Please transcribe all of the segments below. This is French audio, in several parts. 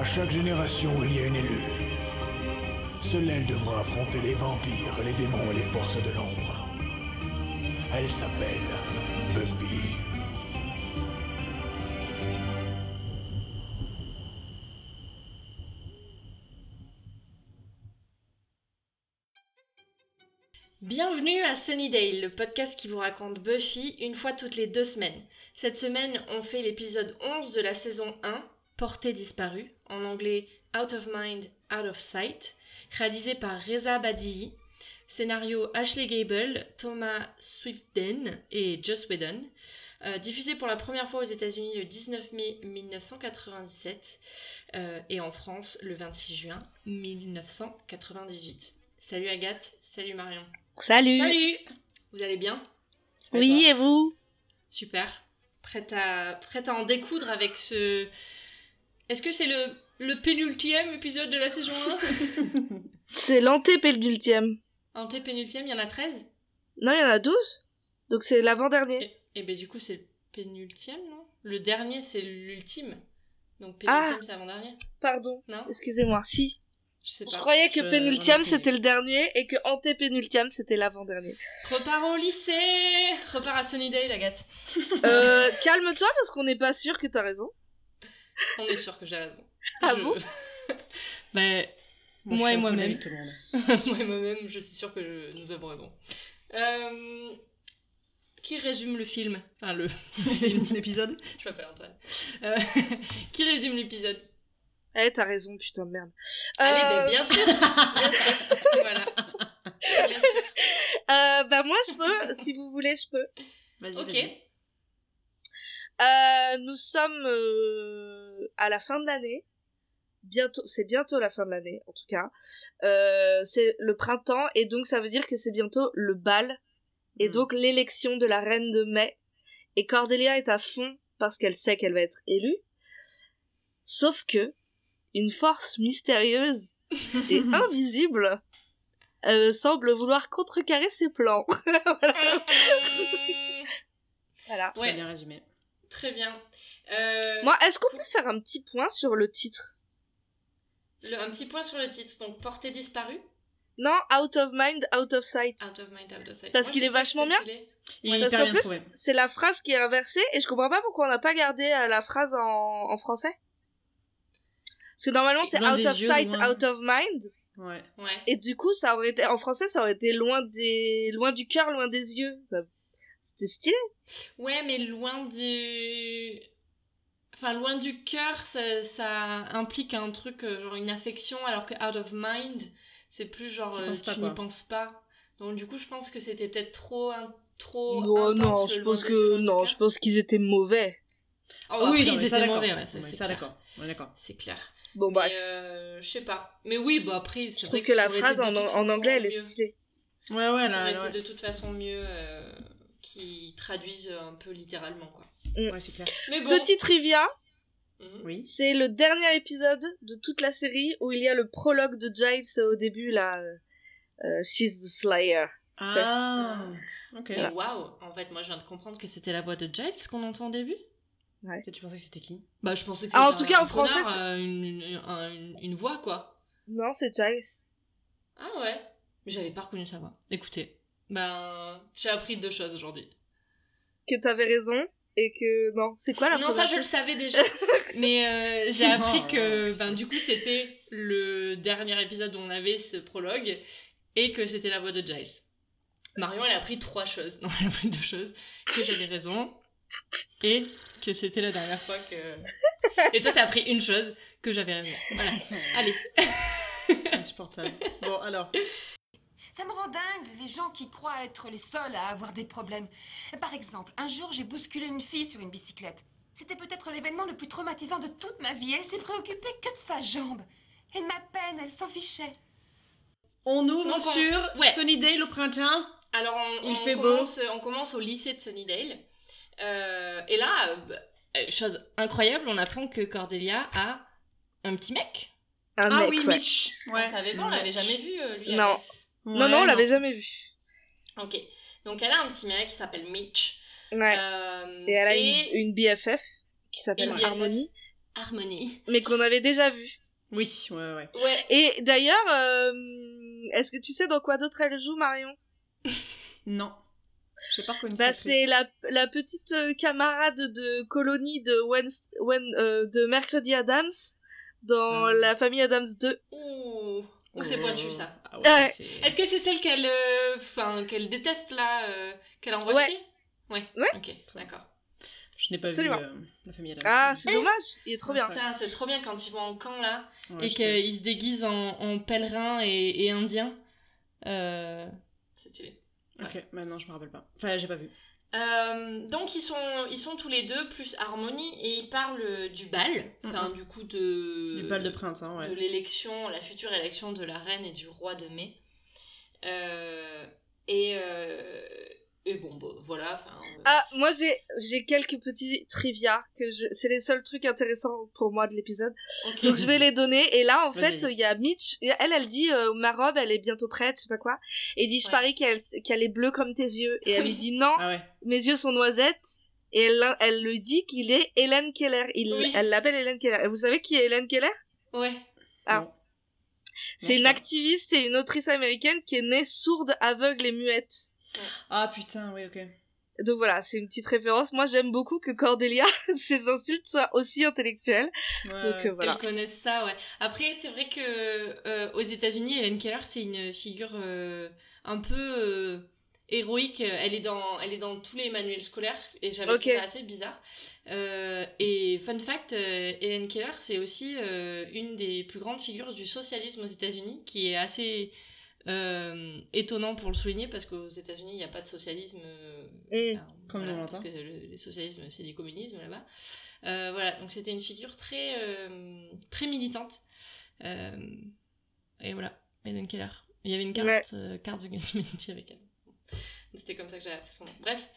À chaque génération, il y a une élue. Seule elle devra affronter les vampires, les démons et les forces de l'ombre. Elle s'appelle Buffy. Bienvenue à Sunnydale, le podcast qui vous raconte Buffy une fois toutes les deux semaines. Cette semaine, on fait l'épisode 11 de la saison 1, Portée disparue, en anglais Out of Mind, Out of Sight, réalisé par Reza Badihi, scénario Ashley Gable, Thomas Swiftden et Joss Whedon, euh, diffusé pour la première fois aux États-Unis le 19 mai 1997 euh, et en France le 26 juin 1998. Salut Agathe, salut Marion. Salut. Salut Vous allez bien? Oui, et vous? Super. Prête à, prête à en découdre avec ce... Est-ce que c'est le, le pénultième épisode de la saison 1 C'est l'antépénultième. Antépénultième, il y en a 13 Non, il y en a 12. Donc c'est l'avant-dernier. Et, et ben du coup c'est le pénultième, non? Le dernier c'est l'ultime. Donc pénultième Ah. c'est avant-dernier. Pardon. Non? Excusez-moi. Si. Je sais Je pas. croyais que Je- pénultième c'était le dernier et que antépénultième c'était l'avant-dernier. Repars au lycée Repars à Sunnydale, Agathe. Euh, calme-toi parce qu'on n'est pas sûr que t'as raison. On est sûr que j'ai raison. Ah Je- bon? Ben, Moi et moi-même. d'avis de tout le monde. Moi et moi-même, je suis sûre que je- nous avons raison. Euh, Qui résume le film? Enfin, le, l'épisode Je m'appelle Antoine. Euh, qui résume l'épisode? Eh, t'as raison, putain de merde. Allez, Euh, ben, bien sûr Bien sûr Voilà. Bien sûr. euh, bah moi je peux, si vous voulez, je peux. Vas-y, Ok. vas-y. Euh, nous sommes euh, à la fin de l'année. Bientôt, c'est bientôt la fin de l'année, en tout cas. Euh, c'est le printemps et donc ça veut dire que c'est bientôt le bal et Mm. donc l'élection de la reine de mai. Et Cordelia est à fond parce qu'elle sait qu'elle va être élue. Sauf que une force mystérieuse et invisible euh, semble vouloir contrecarrer ses plans. voilà. Très Ouais, bien résumé. Très bien. Euh, Moi, est-ce qu'on peut faire un petit point sur le titre le- un petit point sur le titre. Donc, Portée disparue. Non, Out of Mind, Out of Sight. Out of mind, out of sight. Parce qu'il est vachement bien. Il Ouais, Parce qu'en plus, c'est la phrase qui est inversée et je comprends pas pourquoi on n'a pas gardé euh, la phrase en, en français. Parce que normalement c'est out of yeux, sight, loin. out of mind. Ouais. Ouais. Et du coup, ça aurait été, en français, ça aurait été loin des, loin du cœur, loin des yeux. Ça- C'était stylé. Ouais, mais loin du. Enfin, loin du cœur, ça, ça implique un truc, euh, genre une affection, alors que out of mind, c'est plus genre Tu euh, tu n'y penses pas. Donc, du coup, je pense que c'était peut-être trop. un- trop non, intense, non, je pense que, non, je pense qu'ils étaient mauvais. Oh, oui, après, non, ils étaient d'accord. mauvais, ouais, c'est ça, clair. d'accord. C'est clair. Bon, bref. euh, je sais pas. Mais oui, bon, après, je c'est trouve vrai que la aurait été phrase en, en anglais, elle est stylée. Ouais, ouais, Ça aurait là, été ouais. de toute façon mieux euh, qui traduisent un peu littéralement, quoi. Ouais, c'est clair. Mais bon. Petite trivia, Mhm. Oui. c'est le dernier épisode de toute la série où il y a le prologue de Giles au début, là. euh, euh, She's the Slayer. Ah. Ok. Waouh, en fait, moi je viens de comprendre que c'était la voix de Giles qu'on entend au début. Et tu pensais que c'était qui? Bah, je pensais que Ah, en c'était tout cas, un en français, connard, euh, une, une, un- une- une voix, quoi. Non, c'est Giles. Ah ouais, mais j'avais pas reconnu sa voix. Écoutez, ben, j'ai appris deux choses aujourd'hui. Que t'avais raison et que non, c'est quoi la Non, ça je le savais déjà, mais euh, j'ai appris que, ben, du coup, c'était le dernier épisode où on avait ce prologue et que c'était la voix de Giles. Marion, elle a appris trois choses. Non, elle a appris deux choses. Que j'avais raison et que c'était la dernière fois que. Et toi, t'as appris une chose, que j'avais raison. Voilà. Allez. Insupportable. Bon, alors. Ça me rend dingue, les gens qui croient être les seuls à avoir des problèmes. Par exemple, un jour, j'ai bousculé une fille sur une bicyclette. C'était peut-être l'événement le plus traumatisant de toute ma vie. Elle s'est préoccupée que de sa jambe. Et de ma peine, elle s'en fichait. On ouvre Donc, on- sur ouais. Sunnydale au printemps. Alors, on, Il on fait beau. commence, on commence au lycée de Sunnydale. Euh, et là, euh, bah, euh, chose incroyable, on apprend que Cordelia a un petit mec. Un ah mec, oui, ouais. Mitch. Ouais. on savait pas, on l'avait jamais vu, euh, lui. Non. Non, Ouais, non, on l'avait jamais vu. Ok. Donc, elle a un petit mec qui s'appelle Mitch. Ouais. Euh, et elle a et- une, une BFF qui s'appelle. Harmony. Harmony. mais qu'on avait déjà vu. Oui, ouais, ouais. Ouais. Et d'ailleurs, euh, est-ce que tu sais dans quoi d'autre elle joue, Marion? Non. Je sais pas reconnu Bah, c'est la, la petite euh, camarade de colonie de, Wen- euh, de Mercredi Adams dans Ah. la famille Adams 2. Ouh. Ouh, c'est pointu ça? Ah Ouais. ouais, c'est- Est-ce que c'est celle qu'elle euh, enfin, qu'elle déteste là, euh, qu'elle envoie Ouais. chier? Ouais. Ouais. Ok, d'accord. Je n'ai pas Absolument. vu euh, la famille Adams. Ah, c'est dommage, il est trop bien. c'est Putain, c'est trop bien quand ils vont en camp là et qu'ils se déguisent en, en pèlerins et. Euh, c'est stylé. Ok, maintenant je me rappelle pas. Enfin, j'ai pas vu. Euh, donc ils sont, ils sont tous les deux plus Harmonie et ils parlent du bal, enfin du coup de Les balles de prince, hein, de l'élection, la future élection de la reine et du roi de mai. Euh, et, euh, et bon, bah, voilà. euh, Ah, moi j'ai j'ai quelques petits trivia que je c'est les seuls trucs intéressants pour moi de l'épisode. Donc je vais les donner et là en fait il y a Mitch elle elle dit euh, ma robe elle est bientôt prête je sais pas quoi et dit je Ouais. parie qu'elle qu'elle est bleue comme tes yeux et elle lui dit non Ah ouais. mes yeux sont noisettes et elle elle lui dit qu'il est Hélène Keller il Oui. elle l'appelle Hélène Keller et vous savez qui est Hélène Keller? Ouais. Ah. C'est une activiste et une autrice américaine qui est née sourde aveugle et muette Ah putain, oui, ok. donc voilà c'est une petite référence moi j'aime beaucoup que Cordelia ses insultes soient aussi intellectuelles Ouais, donc euh, voilà Elles connaissent ça, ouais. Après, c'est vrai que euh, aux États-Unis, Helen Keller, c'est une figure euh, un peu euh, héroïque. Elle est dans, elle est dans tous les manuels scolaires et j'avais Ok. trouvé ça assez bizarre. Euh, et fun fact, euh, Helen Keller, c'est aussi euh, une des plus grandes figures du socialisme aux États-Unis, qui est assez euh, étonnant pour le souligner parce qu'aux États-Unis, il n'y a pas de socialisme. euh, Mm. enfin, Comme voilà, on parce que l'entend. le, le socialisme, c'est du communisme là-bas. Euh, voilà, donc c'était une figure très, euh, très militante. Euh, et voilà, Helen Keller. Il y avait une carte, Ouais. euh, carte de avec elle. C'était comme ça que j'avais appris son nom. Bref.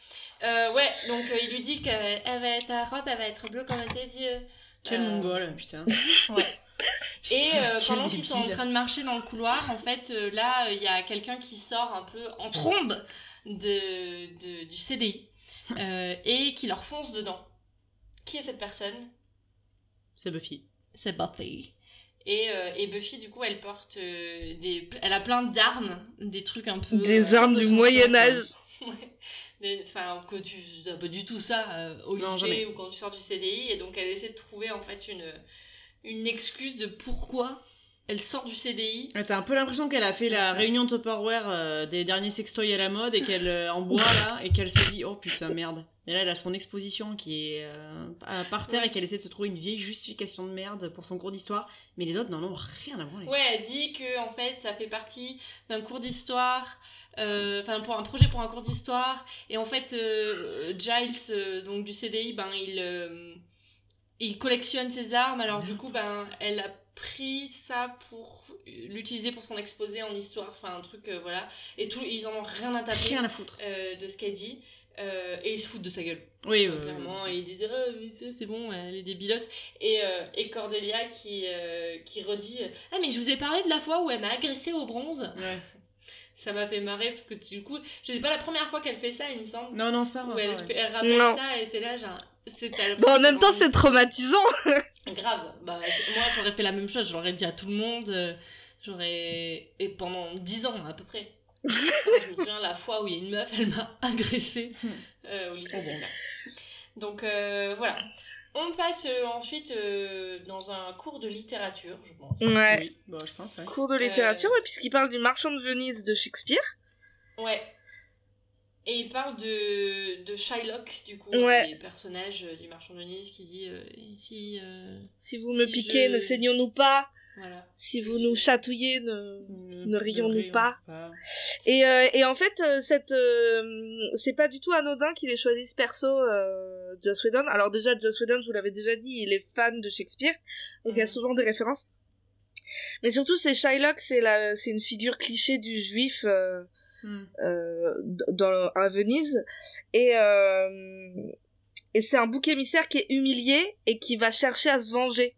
Euh, ouais, donc euh, il lui dit que elle va être, ta robe, elle va être bleue comme tes yeux. Quel Euh, mongol, putain. Ouais. Et euh, pendant qu'ils sont en train de marcher dans le couloir, en fait, euh, là, il y a quelqu'un qui sort un peu en trombe de, de- du CDI euh, et qui leur fonce dedans. Qui est cette personne? C'est Buffy. C'est Buffy. Et, euh, et Buffy, du coup, elle porte euh, des... Elle a plein d'armes, des trucs un peu... Des euh, armes du Moyen-Âge. Enfin, que tu pas du tout ça au Non, lycée jamais. ou quand tu sors du CDI. Et donc, elle essaie de trouver, en fait, une, une excuse de pourquoi elle sort du CDI. Ouais, T'as un peu l'impression qu'elle a fait la ça. réunion Tupperware euh, des derniers sextoys à la mode et qu'elle euh, en boit là et qu'elle se dit oh putain merde. Et là elle a son exposition qui est euh, par terre Ouais. et qu'elle essaie de se trouver une vieille justification de merde pour son cours d'histoire. Mais les autres n'en ont rien à voir. Ouais, elle dit que en fait ça fait partie d'un cours d'histoire, euh, enfin pour un projet pour un cours d'histoire, et en fait Giles donc du CDI ben il il collectionne ses armes, alors du coup ben elle a pris ça pour l'utiliser pour son exposé en histoire, enfin un truc euh, voilà, et tout ils en ont rien à taper Rien à foutre. euh, de ce qu'elle dit. euh, et ils se foutent de sa gueule. Oui, Euh, oui, clairement, oui. et ils disaient oh, mais ça, c'est bon, elle est débilos. Et, euh, et Cordelia qui, euh, qui redit Ah, mais je vous ai parlé de la fois où elle m'a agressé au bronze. Ouais. Ça m'a fait marrer parce que du coup, je sais pas la première fois qu'elle fait ça, il me semble. Non, non, c'est pas Où vrai. elle, ouais. elle rappelle Non. ça, elle était là, genre. C'est tellement- Bon, en même temps, c'est traumatisant. Grave. Bah, moi, j'aurais fait la même chose, je l'aurais dit à tout le monde. euh, J'aurais. Et pendant 10 ans à peu près. je me souviens la fois où il y a une meuf, elle m'a agressée euh, au lycée. Donc euh, voilà. On passe euh, ensuite euh, dans un cours de littérature, je pense. Ouais. Oui, bah, je pense, ouais. Cours de littérature, ouais, puisqu'il parle du marchand de Venise de Shakespeare. Ouais. Et il parle de, de Shylock, du coup, Ouais. les personnages euh, du marchand de Venise qui dit euh, ici, euh, Si vous me Si piquez, je- ne saignons-nous pas. voilà. Si vous nous chatouillez, ne... Ne, Ne rions-nous rions pas. Et, euh, et en fait, euh, cette, euh, c'est pas du tout anodin qu'il ait choisi ce perso, euh, Joss Whedon. Alors déjà, Joss Whedon, je vous l'avais déjà dit, il est fan de Shakespeare, donc il y a Mhm. souvent des références. Mais surtout, c'est Shylock, c'est la, c'est une figure cliché du juif euh, Hmm. euh, dans à Venise, et euh, et c'est un bouc émissaire qui est humilié et qui va chercher à se venger.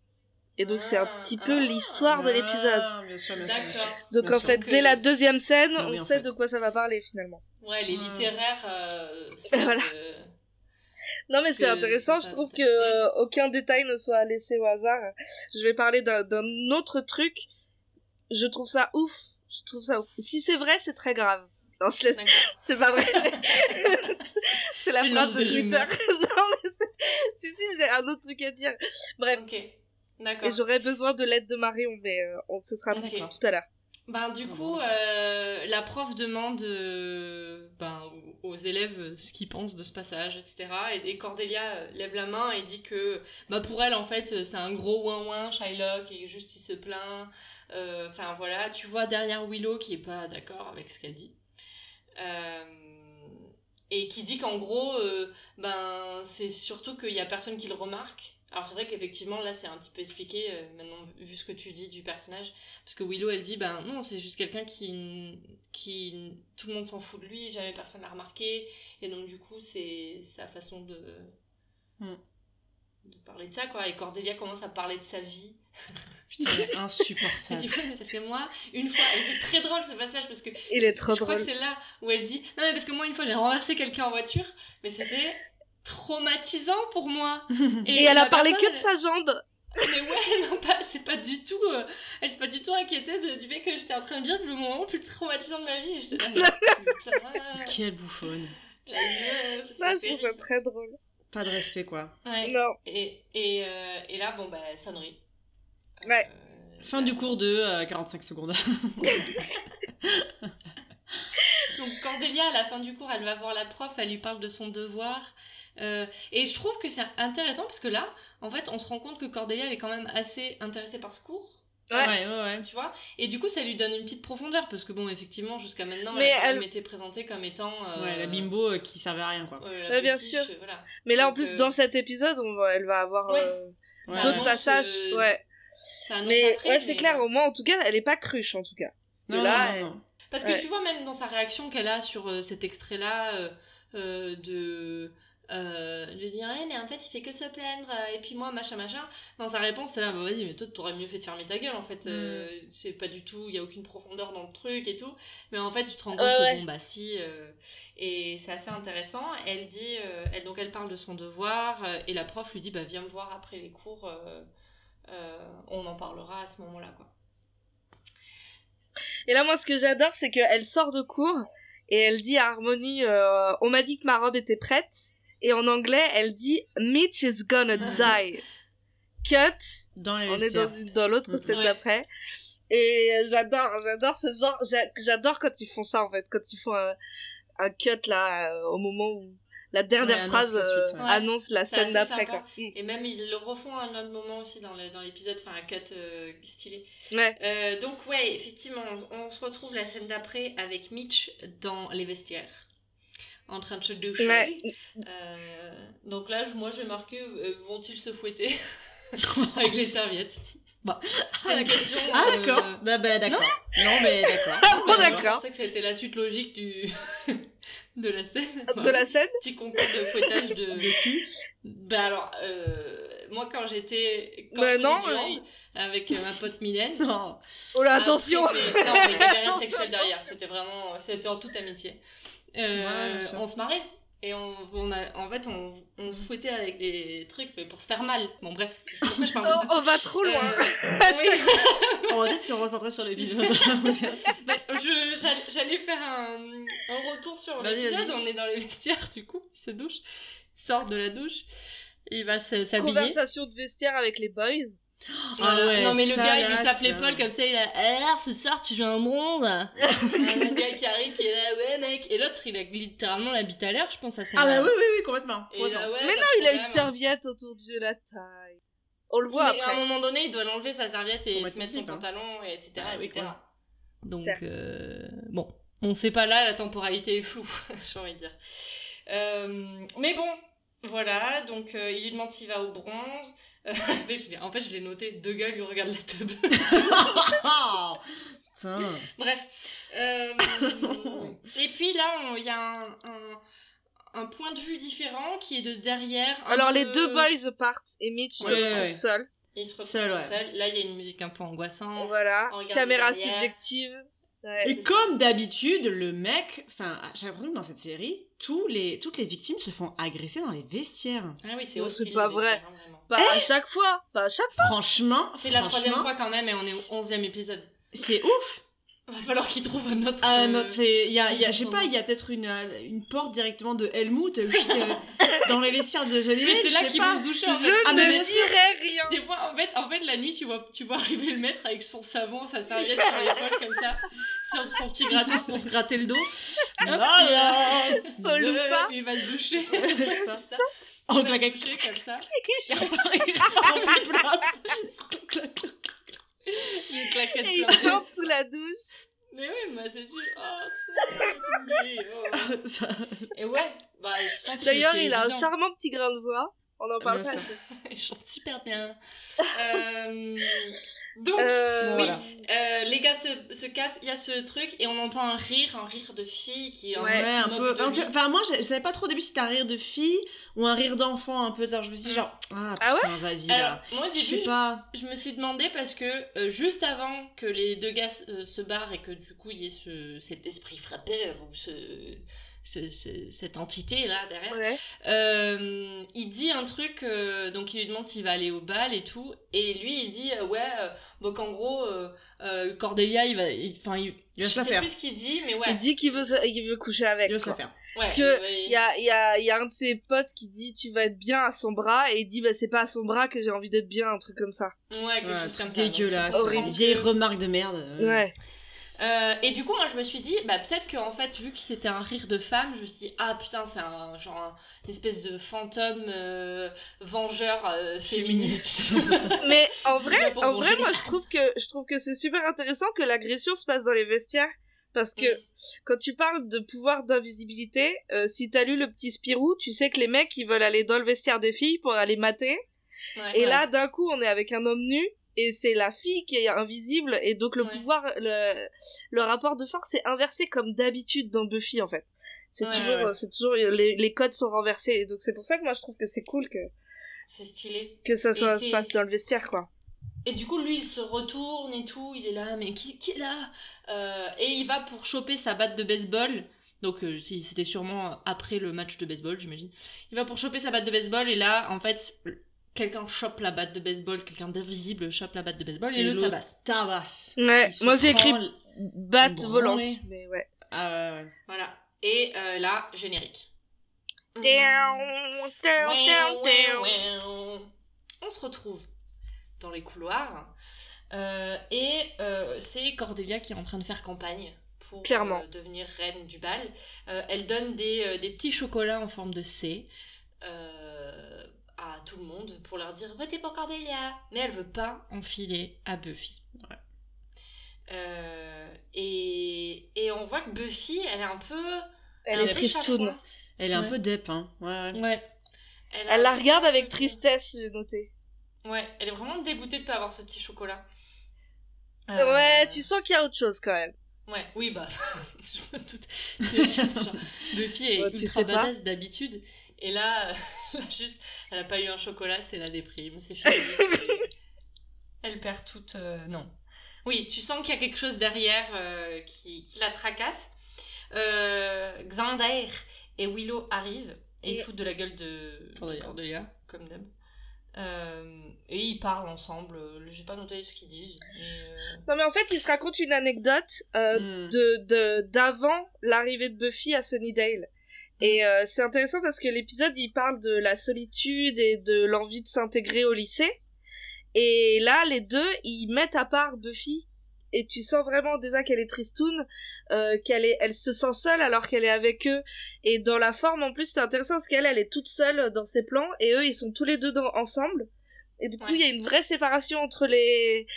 Et donc c'est un Ah, petit peu ah, l'histoire de l'épisode. Ah, bien sûr, bien sûr, bien sûr. D'accord. Donc Bien en sûr. fait, dès la deuxième scène, on sait fait. de quoi ça va parler finalement. Ouais, les Ouais. littéraires. euh, c'est, Voilà. euh, Non, mais c'est intéressant. Je trouve que euh, aucun détail ne soit laissé au hasard. Je vais parler d'un d'un autre truc. Je trouve ça ouf. Je trouve ça ouf. Si c'est vrai, c'est très grave. Non, je laisse. C'est pas vrai. c'est la phrase de Twitter. non, mais si, si, j'ai un autre truc à dire. Bref. Ok. D'accord. Et j'aurais besoin de l'aide de Marion, mais euh, on se sera Ok. tout à l'heure. Ben, du coup, euh, la prof demande euh, ben, aux élèves euh, ce qu'ils pensent de ce passage, etc. Et, et Cordelia lève la main et dit que bah, pour elle, en fait, c'est un gros ouin-ouin, Shylock, et juste il se plaint. Euh, Enfin, voilà, tu vois derrière Willow qui est pas d'accord avec ce qu'elle dit. Euh, et qui dit qu'en gros, euh, ben, c'est surtout qu'il y a personne qui le remarque. Alors c'est vrai qu'effectivement là c'est un petit peu expliqué euh, maintenant vu ce que tu dis du personnage parce que Willow elle dit ben non c'est juste quelqu'un qui qui tout le monde s'en fout de lui jamais personne l'a remarqué et donc du coup c'est sa façon de Hmm. De parler de ça quoi et Cordelia commence à parler de sa vie Putain, elle est Et insupportable. parce que moi une fois et c'est très drôle ce passage parce que Il est trop je crois drôle. que c'est là où elle dit non mais parce que moi une fois j'ai renversé quelqu'un en voiture mais c'était traumatisant pour moi Et, elle a parlé que de sa jambe. mais ouais, non, pas, c'est pas du tout. euh, elle s'est pas du tout inquiétée de- du fait que j'étais en train de vivre le moment le plus traumatisant de ma vie. Et j'étais là, putain, Quelle bouffonne. la meuf, c'est Ça, je trouve ça très drôle. Pas de respect, quoi. Ouais. Non. Et, et, euh, et là, bon, bah, sonnerie. Euh. Fin du cours de euh, 45 secondes. Donc Cordelia, à la fin du cours, elle va voir la prof, elle lui parle de son devoir. Euh, et je trouve que c'est intéressant parce que là, en fait, on se rend compte que Cordelia, elle est quand même assez intéressée par ce cours. Ouais. ouais, ouais. ouais. tu vois? Et du coup ça lui donne une petite profondeur parce que bon effectivement jusqu'à maintenant Mais elle, elle m'était présentée comme étant euh, Ouais, la bimbo euh, qui servait à rien, quoi. Ouais, bien sûr. euh, voilà. Mais là, en plus, euh, dans cet épisode, on va, elle va avoir d'autres passages. Ouais. ça annonce Mais après, ouais, c'est mais- clair, au moins, en tout cas, elle est pas cruche, en tout cas. Parce que Non, là, non, elle- non, non. parce que ouais. tu vois même dans sa réaction qu'elle a sur cet extrait là de euh, de dire mais en fait il fait que se plaindre et puis moi machin machin dans sa réponse c'est là bah, vas-y mais toi t'aurais mieux fait de fermer ta gueule en fait euh, Mm. c'est pas du tout il y a aucune profondeur dans le truc et tout mais en fait tu te rends compte Ouais, que ouais. bon bah si euh, et c'est assez intéressant elle dit euh, elle donc elle parle de son devoir et la prof lui dit bah viens me voir après les cours on en parlera à ce moment là quoi Et là, moi, ce que j'adore, c'est qu'elle sort de cours et elle dit à Harmony, euh, on m'a dit que ma robe était prête. Et en anglais, elle dit, Mitch is gonna die. Cut. Dans les On est dans, l'autre scène Ouais. d'après. Et j'adore, j'adore ce genre, j'a- j'adore quand ils font ça, en fait, quand ils font un, un cut, là, euh, au moment où la dernière Ouais, annonce phrase la suite, euh, ouais. Ouais. annonce la C'est scène d'après. Mm. Et même ils le refont à un autre moment aussi dans l'épisode, enfin un cut euh, stylé. Ouais. Euh, donc ouais, effectivement, on, on se retrouve la scène d'après avec Mitch dans les vestiaires, en train de se doucher. Ouais. Euh, donc là, je- moi j'ai marqué, euh, vont-ils se fouetter avec les serviettes Bah, c'est une question. Ah, euh, d'accord. Ah, bah, d'accord. Non, mais d'accord. Ah bon, bah, Je d'accord. pensais que c'était la suite logique du de la scène. De la scène petit concours de fouettage de, de cul. Bah alors, euh, moi quand j'étais quand Bah je non, du mais- hand avec euh, ma pote Mylène. Non. Oh là, après, attention mais- non, mais il y avait rien de sexuel derrière. C'était vraiment, c'était en toute amitié. Euh, Ouais, on se marrait. Et on, on a, en fait, on, on se fouettait avec des trucs pour se faire mal. Bon, bref. Je parle de ça on va trop loin. Euh. On va peut-être se recentrer sur l'épisode. Je- j'allais- faire un, un retour sur l'épisode. On est dans les vestiaires, du coup. Il se douche. Il sort de la douche. Il va se- s'habiller. Conversation de vestiaire avec les boys. Voilà. ouais, non, mais le ça, gars, il lui tape ça. l'épaule comme ça. Il a Alors, ce soir, tu joues un monde. un gars qui arrive, qui est là, ouais, mec. Et l'autre, il a littéralement la bite à l'air, je pense, à ce Ah, moment-là. bah oui, oui, oui, complètement. Et complètement. là, ouais, Mais non, il a une serviette autour de la taille. On le voit Mais à un après. moment donné, il doit l'enlever sa serviette et se mettre son hein. pantalon, et etc. Ah oui, etc. quoi. Donc, euh, bon, on sait pas là, la temporalité est floue, j'ai envie de dire. Euh, mais bon, voilà, donc euh, il lui demande s'il va au bronze. Mais je l'ai- en fait, je l'ai noté, deux gars lui regardent la tub. Ah Putain. Bref. Euh, et puis là, il y a un, un, un point de vue différent qui est de derrière. Alors peu- les deux boys partent et Mitch Ouais, se ouais, trouve ouais. seul. Il se retrouve Seul, tout ouais. seul. Là, il y a une musique un peu angoissante. Voilà. Caméra derrière. subjective. Ouais. Et comme d'habitude, le mec, enfin, j'ai l'impression que dans cette série, tous les, toutes les victimes se font agresser dans les vestiaires. Ah oui, c'est hostile. c'est pas vrai. Pas à chaque fois, pas à chaque fois. Franchement, C'est la troisième fois quand même et on est au onzième épisode. C'est ouf. Va falloir qu'il trouve un autre. Ah, euh, non, c'est- il y a, y a- je sais pas, il y a peut-être une, euh, une porte directement de Helmut euh, dans les vestiaires de Johnny Mais c'est je là sais qu'il pas. va se doucher en Je fait. Ah, mais ne bien sûr. dirai rien. Des fois, en fait, en fait, la nuit, tu vois, tu vois arriver le maître avec son savon, sa serviette sur l'épaule, comme ça, son, son petit gratos pour se gratter le dos. Hop, Voilà. puis, euh, puis il va se doucher. c'est ça. En Il va claquant. se doucher comme ça. Il repart- il repart en flip-flop. Il claquette Et il chante sous la douche. Mais oui, bah c'est sûr. Oh, oh. Ça- Et ouais, bah D'ailleurs, il a un charmant petit grain de voix. On en parle Bien pas. sûr. assez. Il chante super bien. Euh, donc, Euh, oui, voilà. euh, les gars se, se cassent, il y a ce truc, et on entend un rire, un rire de fille qui un Ouais, peu se Ouais, un peu. de Enfin, moi, je, je savais pas trop au début si c'était un rire de fille ou un rire d'enfant un peu. genre, Je me suis dit, genre, ah Ah ouais? putain, vas-y Alors, là. moi au Je sais début, pas. je me suis demandé parce que euh, juste avant que les deux gars euh, se barrent et que du coup il y ait ce, cet esprit frappeur ou ce, ce- ce- cette entité là derrière, Ouais. euh, il dit un truc, euh, donc il lui demande s'il va aller au bal et tout, et lui il dit euh, ouais, euh, donc en gros euh, euh, Cordelia il va, enfin il, Il va je se la sais faire. plus ce qu'il dit, mais ouais, Il dit qu'il veut, qu'il veut coucher avec. Il va se la faire. ouais, Parce que Il y a, il y, a, il y a un de ses potes qui dit tu vas être bien à son bras et il dit bah c'est pas à son bras que j'ai envie d'être bien un truc comme ça. ouais, quelque Ouais, chose comme ça. dégueulasse. Horrible. Vieille remarque de merde. Ouais. Euh, et du coup, moi, je me suis dit, bah, peut-être qu'en fait, vu que c'était un rire de femme, je me suis dit, ah putain, c'est un genre un- une espèce de fantôme euh, vengeur euh, féministe. Mais en vrai, en vrai moi je trouve que je trouve que c'est super intéressant que l'agression se passe dans les vestiaires parce que Mm. quand tu parles de pouvoir d'invisibilité, euh, si t'as lu le petit Spirou, tu sais que les mecs ils veulent aller dans le vestiaire des filles pour aller mater Ouais. et là d'un coup on est avec un homme nu et c'est la fille qui est invisible et donc le Ouais. pouvoir le, le rapport de force est inversé comme d'habitude dans Buffy en fait. C'est Ouais, toujours ouais, c'est toujours les, les codes sont renversés et donc c'est pour ça que moi je trouve que c'est cool que c'est stylé. que ça soit, se passe dans le vestiaire quoi. Et du coup, lui, il se retourne et tout, il est là, mais qui, qui est là? Euh, Et il va pour choper sa batte de baseball. Donc, euh, c'était sûrement après le match de baseball, j'imagine. Il va pour choper sa batte de baseball, et là, en fait, quelqu'un chope la batte de baseball, quelqu'un d'invisible chope la batte de baseball et, Et le tabasse. Tabasse. Ouais, moi j'ai écrit batte volante mais ouais. Ah ouais, ouais. Voilà. Et euh, là, générique. On se retrouve dans les couloirs. euh, et euh, c'est Cordelia qui est en train de faire campagne pour Clairement. euh, devenir reine du bal. Euh, elle donne des, euh, des petits chocolats en forme de C euh, à tout le monde pour leur dire votez pour Cordelia. Mais elle veut pas enfiler à Buffy. Ouais. Euh, et, et on voit que Buffy, elle est un peu. Elle est tristoune. Elle est un peu dep, hein. Ouais, ouais. Ouais. Elle, la regarde avec tristesse, j'ai noté. Ouais, elle est vraiment dégoûtée de pas avoir ce petit chocolat. Ouais, Euh, tu sens qu'il y a autre chose quand même. Ouais, oui, bah, je me doute. Buffy est Ouais, tu ultra badass d'habitude. Et là, juste, elle a pas eu un chocolat, c'est la déprime, c'est fini. elle perd toute... euh, non. Oui, tu sens qu'il y a quelque chose derrière euh, qui, qui la tracasse. Euh, Xander et Willow arrivent et ils se foutent de la gueule de de Cordelia. Cordelia, comme d'hab. Euh, et ils parlent ensemble. J'ai pas noté ce qu'ils disent. mais, euh, Non mais en fait, il se raconte une anecdote de de d'avant l'arrivée de Buffy à Sunnydale. Et euh, c'est intéressant parce que l'épisode il parle de la solitude et de l'envie de s'intégrer au lycée. Et là, les deux, ils mettent à part Buffy. Et tu sens vraiment déjà qu'elle est tristoune, euh, qu'elle est, elle se sent seule alors qu'elle est avec eux. Et dans la forme, en plus, c'est intéressant parce qu'elle, elle est toute seule dans ses plans et eux, ils sont tous les deux dans- ensemble. Et du coup, Ouais. il y a une vraie séparation entre les,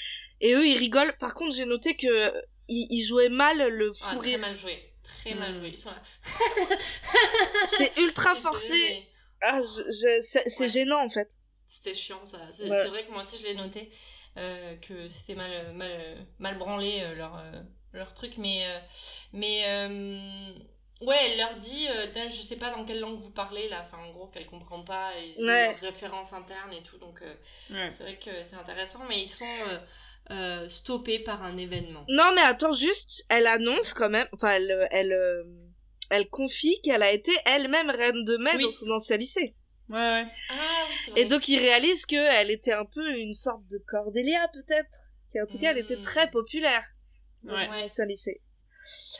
et eux, ils rigolent. Par contre, j'ai noté que ils, ils jouaient mal le ah, fou très rire. mal joué. Très mal Mm. joué. Ils sont là. C'est ultra forcé. mais Ah, je, je- c'est c'est Ouais. gênant en fait. C'était chiant ça. C'est Ouais. vrai que moi aussi je l'ai noté. euh, que c'était mal, mal, mal branlé euh, leur, euh, leur truc. Mais, euh, mais euh, ouais, elle leur dit euh, Je sais pas dans quelle langue vous parlez là. Enfin, en gros, qu'elle comprend pas. Et ils ont Ouais. leurs références internes et tout. Donc, euh, Ouais. c'est vrai que c'est intéressant. Mais ils sont. Euh, stoppée par un événement. Non, mais attends, juste, elle annonce quand même, enfin, elle, elle, euh, elle confie qu'elle a été elle-même reine de mai Oui. dans son ancien lycée. Ouais, ouais. Ah oui, c'est vrai. Et donc, il réalise qu'elle était un peu une sorte de Cordelia, peut-être. Qui, en tout cas, elle était Mm. très populaire dans Ouais. son ancien lycée.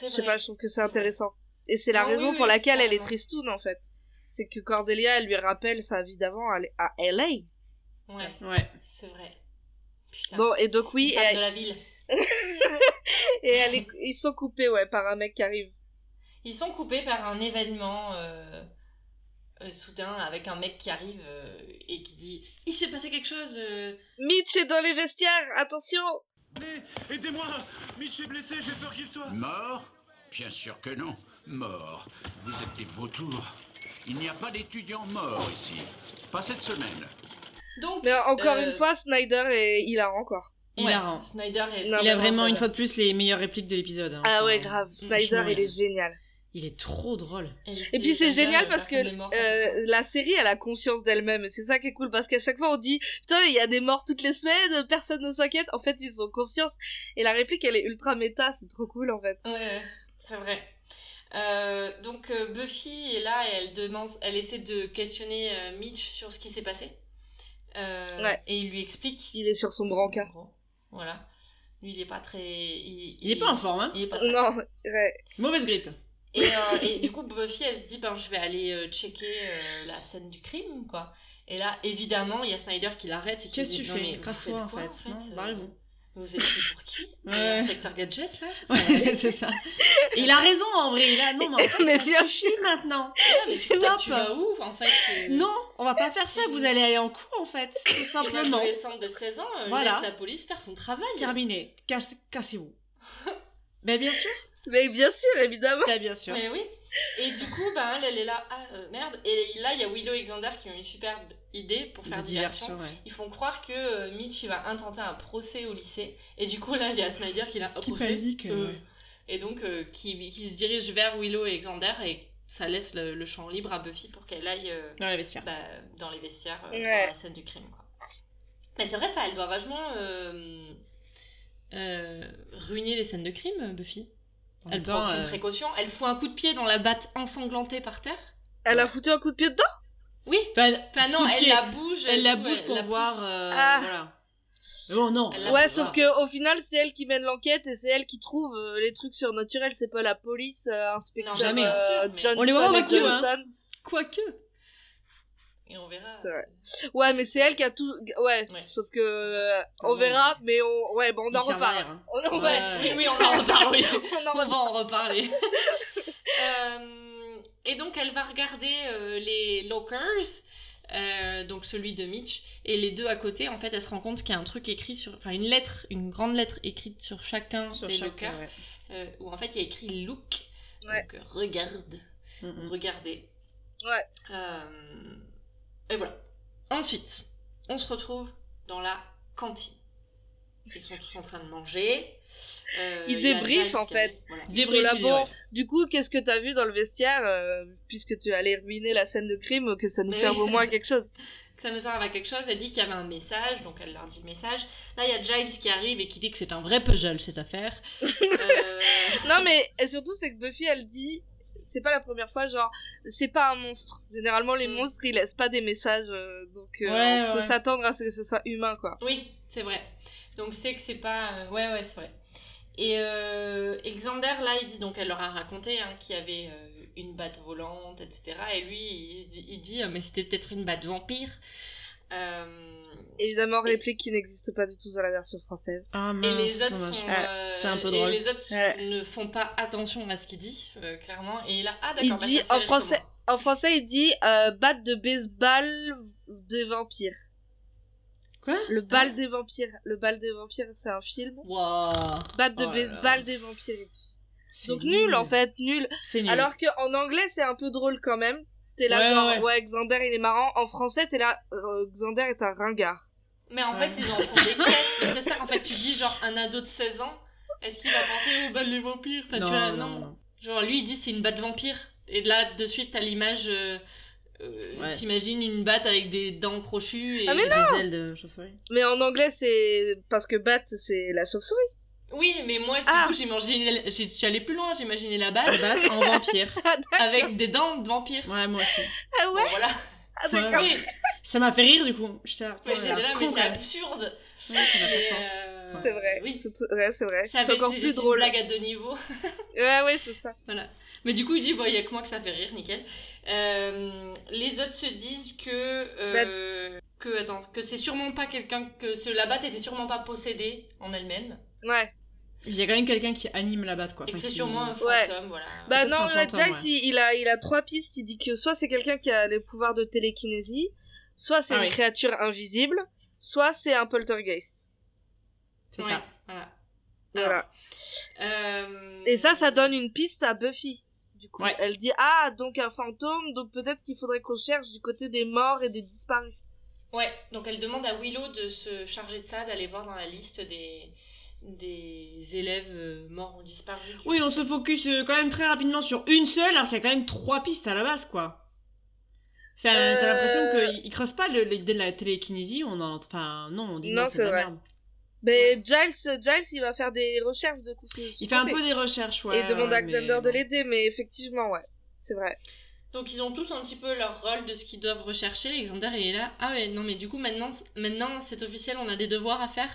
Je sais pas, je trouve que c'est intéressant. Et c'est la Non, raison oui, pour laquelle elle est tristoune, en fait. C'est que Cordelia, elle lui rappelle sa vie d'avant à à LA. Ouais, Ouais. c'est vrai. Putain. Bon, et donc oui, Une femme et, de la ville. et elle est- ils sont coupés, ouais, par un mec qui arrive. Ils sont coupés par un événement euh, euh, soudain avec un mec qui arrive euh, et qui dit Il s'est passé quelque chose. euh. Mitch est dans les vestiaires, attention Mais aidez-moi Mitch est blessé, j'ai peur qu'il soit. Mort? Bien sûr que non. Mort. Vous êtes des vautours. Il n'y a pas d'étudiants morts ici. Pas cette semaine. Donc, Mais encore euh, une fois, Snyder est hilarant, quoi. ouais, Hilarant. Snyder est Non, Il a vraiment une fois de plus les meilleures répliques de l'épisode. hein. Ah Enfin, ouais, grave. Snyder, il est génial. Il est trop drôle. Et, Et puis c'est génial parce que euh, la série, elle a conscience d'elle-même. C'est ça qui est cool parce qu'à chaque fois on dit putain il y a des morts toutes les semaines, personne ne s'inquiète. En fait ils ont conscience. Et la réplique elle est ultra méta, c'est trop cool en fait. Ouais, c'est vrai. Euh, donc euh, Buffy est là et elle demande, elle essaie de questionner euh, Mitch sur ce qui s'est passé. Euh, Ouais. Et il lui explique. Il est sur son brancard. En gros. Voilà. Lui, il est pas très. Il, Il est pas en forme, hein Il est pas très. Non, ouais. Mauvaise grippe. Et, euh, et du coup, Buffy, elle se dit, ben, je vais aller euh, checker euh, la scène du crime, quoi. Et là, évidemment, il y a Snyder qui l'arrête et qui Qu'est-ce dit, que tu non, fais mais vous faites en quoi, fait. en Non, fait barrez-vous. Vous êtes pris pour qui? Ouais. Inspecteur Gadget, là? Ça Ouais, c'est ça. Il a raison en vrai. Il a non, mais en fait, Mais ça bien suffit maintenant. Ouais, mais C'est top. tu vas où, en fait euh, Non, on va pas faire ça. Vous allez aller en cours en fait, tout Une simplement. adolescente de 16 ans euh, Voilà. laisse la police faire son travail. Terminé. Casse- Cassez-vous. Ben bien sûr. Mais bien sûr, évidemment. Ben bien sûr. Mais oui. Et du coup, ben, elle, elle est là, ah euh, merde. Et là, il y a Willow et Xander qui ont une superbe idée pour faire De diversion. diversion, ouais. Ils font croire que euh, Mitch il va intenter un procès au lycée. Et du coup, là, il y a Snyder qui l'a un Qui procès. panique, Euh, ouais. Et donc, euh, qui, qui se dirige vers Willow et Xander et ça laisse le, le champ libre à Buffy pour qu'elle aille euh, Dans la vestiaire. bah, dans les vestiaires, euh, Ouais. la scène du crime. Quoi. Mais c'est vrai, ça, elle doit vachement euh, euh, ruiner les scènes de crime, Buffy. En Elle prend aucune euh, précaution. Elle fout un coup de pied dans la batte ensanglantée par terre. Elle a foutu un coup de pied dedans? Oui. Enfin, Enfin non, elle pied. la bouge. elle la tout, bouge elle pour la voir. euh, Ah. Voilà. Oh non. Ouais, sauf que au final c'est elle qui mène l'enquête et c'est elle qui trouve euh, les trucs surnaturels. C'est pas la police, euh, inspecteur Non, jamais, euh, bien sûr, mais- Johnson On les voit hein. Quoique. Et on verra. C'est vrai. Ouais, mais c'est elle qui a tout. Ouais, Ouais. sauf que euh, on verra, mais on. Ouais, bon, on en reparle. hein. On en Ouais. ouais. Oui, oui, on en reparle, oui. On en On va en reparler. Euh, et donc, elle va regarder euh, les lockers, euh, donc celui de Mitch, et les deux à côté. En fait, elle se rend compte qu'il y a un truc écrit sur. Enfin, une lettre, une grande lettre écrite sur chacun Sur des chaque- lockers, ouais. euh, où en fait, il y a écrit look. Ouais. Donc, euh, regarde, Mm, regardez. Ouais. Euh, et voilà. Ensuite, on se retrouve dans la cantine. Ils sont tous en train de manger. Euh, Ils il y a débriefent, Giles en fait. voilà. Ils sont là, bon. Du coup, qu'est-ce que t'as vu dans le vestiaire, euh, puisque tu allais ruiner la scène de crime, que ça nous Mais serve au moins à quelque chose? que ça nous serve à quelque chose. Elle dit qu'il y avait un message, donc elle leur dit le message. Là, il y a Giles qui arrive et qui dit que c'est un vrai puzzle cette affaire. Euh, non, mais et surtout, c'est que Buffy, elle dit, c'est pas la première fois, genre, c'est pas un monstre. Généralement, les Mm. monstres, ils laissent pas des messages, euh, donc euh, Ouais, on peut s'attendre à ce que ce soit humain, quoi. oui, c'est vrai. Donc c'est que c'est pas. euh, Ouais, ouais, c'est vrai. Et, euh, et Xander, là, il dit, donc elle leur a raconté hein, qu'il y avait euh, une batte volante, etc. Et lui, il dit, il dit, mais c'était peut-être une batte vampire. Euh, Évidemment, réplique qui n'existe pas du tout dans la version française. Ah, Et mince, les autres sont, euh, c'était un peu et drôle. les autres Ouais. ne font pas attention à ce qu'il dit, euh, clairement. Et là, ah Il d'accord. bah, dit en français, en français, il dit euh, batte de baseball de vampires. Quoi? Le bal des vampires. Le bal des vampires, c'est un film. Waouh. Batte de Oh baseball là. des vampires. Donc nul en fait, nul. C'est nul. Alors que en anglais c'est un peu drôle quand même. T'es là Ouais, genre ouais. ouais. Xander il est marrant. En français t'es là euh, Xander est un ringard. Mais en Ouais. fait, ils en font des caisses. C'est ça, en fait, tu dis genre un ado de 16 ans, est-ce qu'il va penser au bal des vampires? Enfin, tu vois, non, non. non, non. Genre lui, il dit c'est une batte vampire. Et là, de suite, t'as l'image euh, euh, Ouais. t'imagines une batte avec des dents crochues et... Ah, mais Des ailes de chauve-souris. Mais en anglais, c'est parce que bat, c'est la chauve-souris. Oui, mais moi, du Ah. coup, j'imaginais... j'ai- Je suis allée plus loin, j'imaginais la batte Bat en vampire. avec des dents de vampire. Ouais, moi aussi. Ah ouais? Bon, voilà. Ah d'accord. Ça m'a fait rire du coup. J'étais là, ouais, mais c'est absurde. Ouais, ça n'a pas de sens. euh, C'est vrai. Oui. C'est ouais, c'est vrai. Ça encore plus une drôle. blague à deux niveaux. Ouais, ouais, c'est ça. Voilà. Mais du coup, il dit, bon, il y a que moi que ça fait rire, nickel. Euh, les autres se disent que, euh, que, attends, que c'est sûrement pas quelqu'un, que ce, la batte était sûrement pas possédée en elle-même. Ouais. Il y a quand même quelqu'un qui anime la batte quoi. et c'est sûrement un Ouais. fantôme, voilà. Bah non, là, fantôme, ouais. il, il a, il a trois pistes. Il dit que soit c'est quelqu'un qui a les pouvoirs de télékinésie, soit c'est Ah une oui. créature invisible, soit c'est un poltergeist. C'est Ouais, ça. Voilà. Voilà. Euh, Et ça, ça donne une piste à Buffy. Du coup, Ouais. elle dit ah donc un fantôme, donc peut-être qu'il faudrait qu'on cherche du côté des morts et des disparus. Ouais, donc elle demande à Willow de se charger de ça, d'aller voir dans la liste des, des élèves euh, morts ou disparus. Oui, on se focus euh, quand même très rapidement sur une seule, alors qu'il y a quand même trois pistes à la base, quoi. Enfin, Euh, t'as l'impression qu'ils creusent pas le- l'idée de la télékinésie, on en... Enfin, non, on dit non, Non, c'est de la vrai. merde. Mais Giles, Giles, il va faire des recherches de coup. Il fait un peu des recherches, ouais. et il demande à Xander mais de l'aider, mais effectivement, ouais, c'est vrai. Donc ils ont tous un petit peu leur rôle de ce qu'ils doivent rechercher. Alexander il est là. Ah ouais non mais du coup maintenant maintenant c'est officiel on a des devoirs à faire.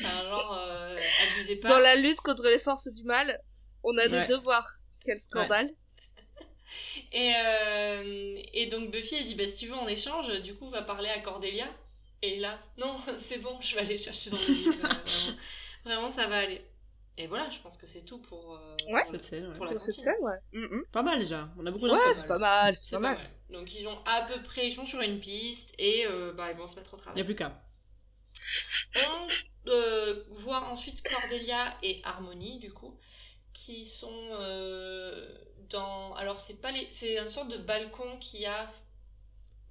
Enfin, genre euh, abusez pas. Dans la lutte contre les forces du mal, on a Ouais. des devoirs. Quel scandale. Et euh, et donc Buffy elle dit bah si tu veux on échange. Du coup va parler à Cordelia. Et là non c'est bon je vais aller chercher dans le livre. Euh, vraiment, vraiment, ça va aller. Et voilà je pense que c'est tout pour. euh, Ouais. pour, Cette scène, ouais. pour la Pour cette scène, ouais. Mhm. Pas mal déjà, on a beaucoup Ouais, d'infos. c'est pas mal, c'est pas pas mal. Donc ils ont à peu près ils sont sur une piste et euh, bah ils vont se mettre au Il travail. y a plus qu'à. On euh, voit ensuite Cordelia et Harmony, du coup, qui sont euh, dans. Alors, c'est pas les. C'est une sorte de balcon qui a.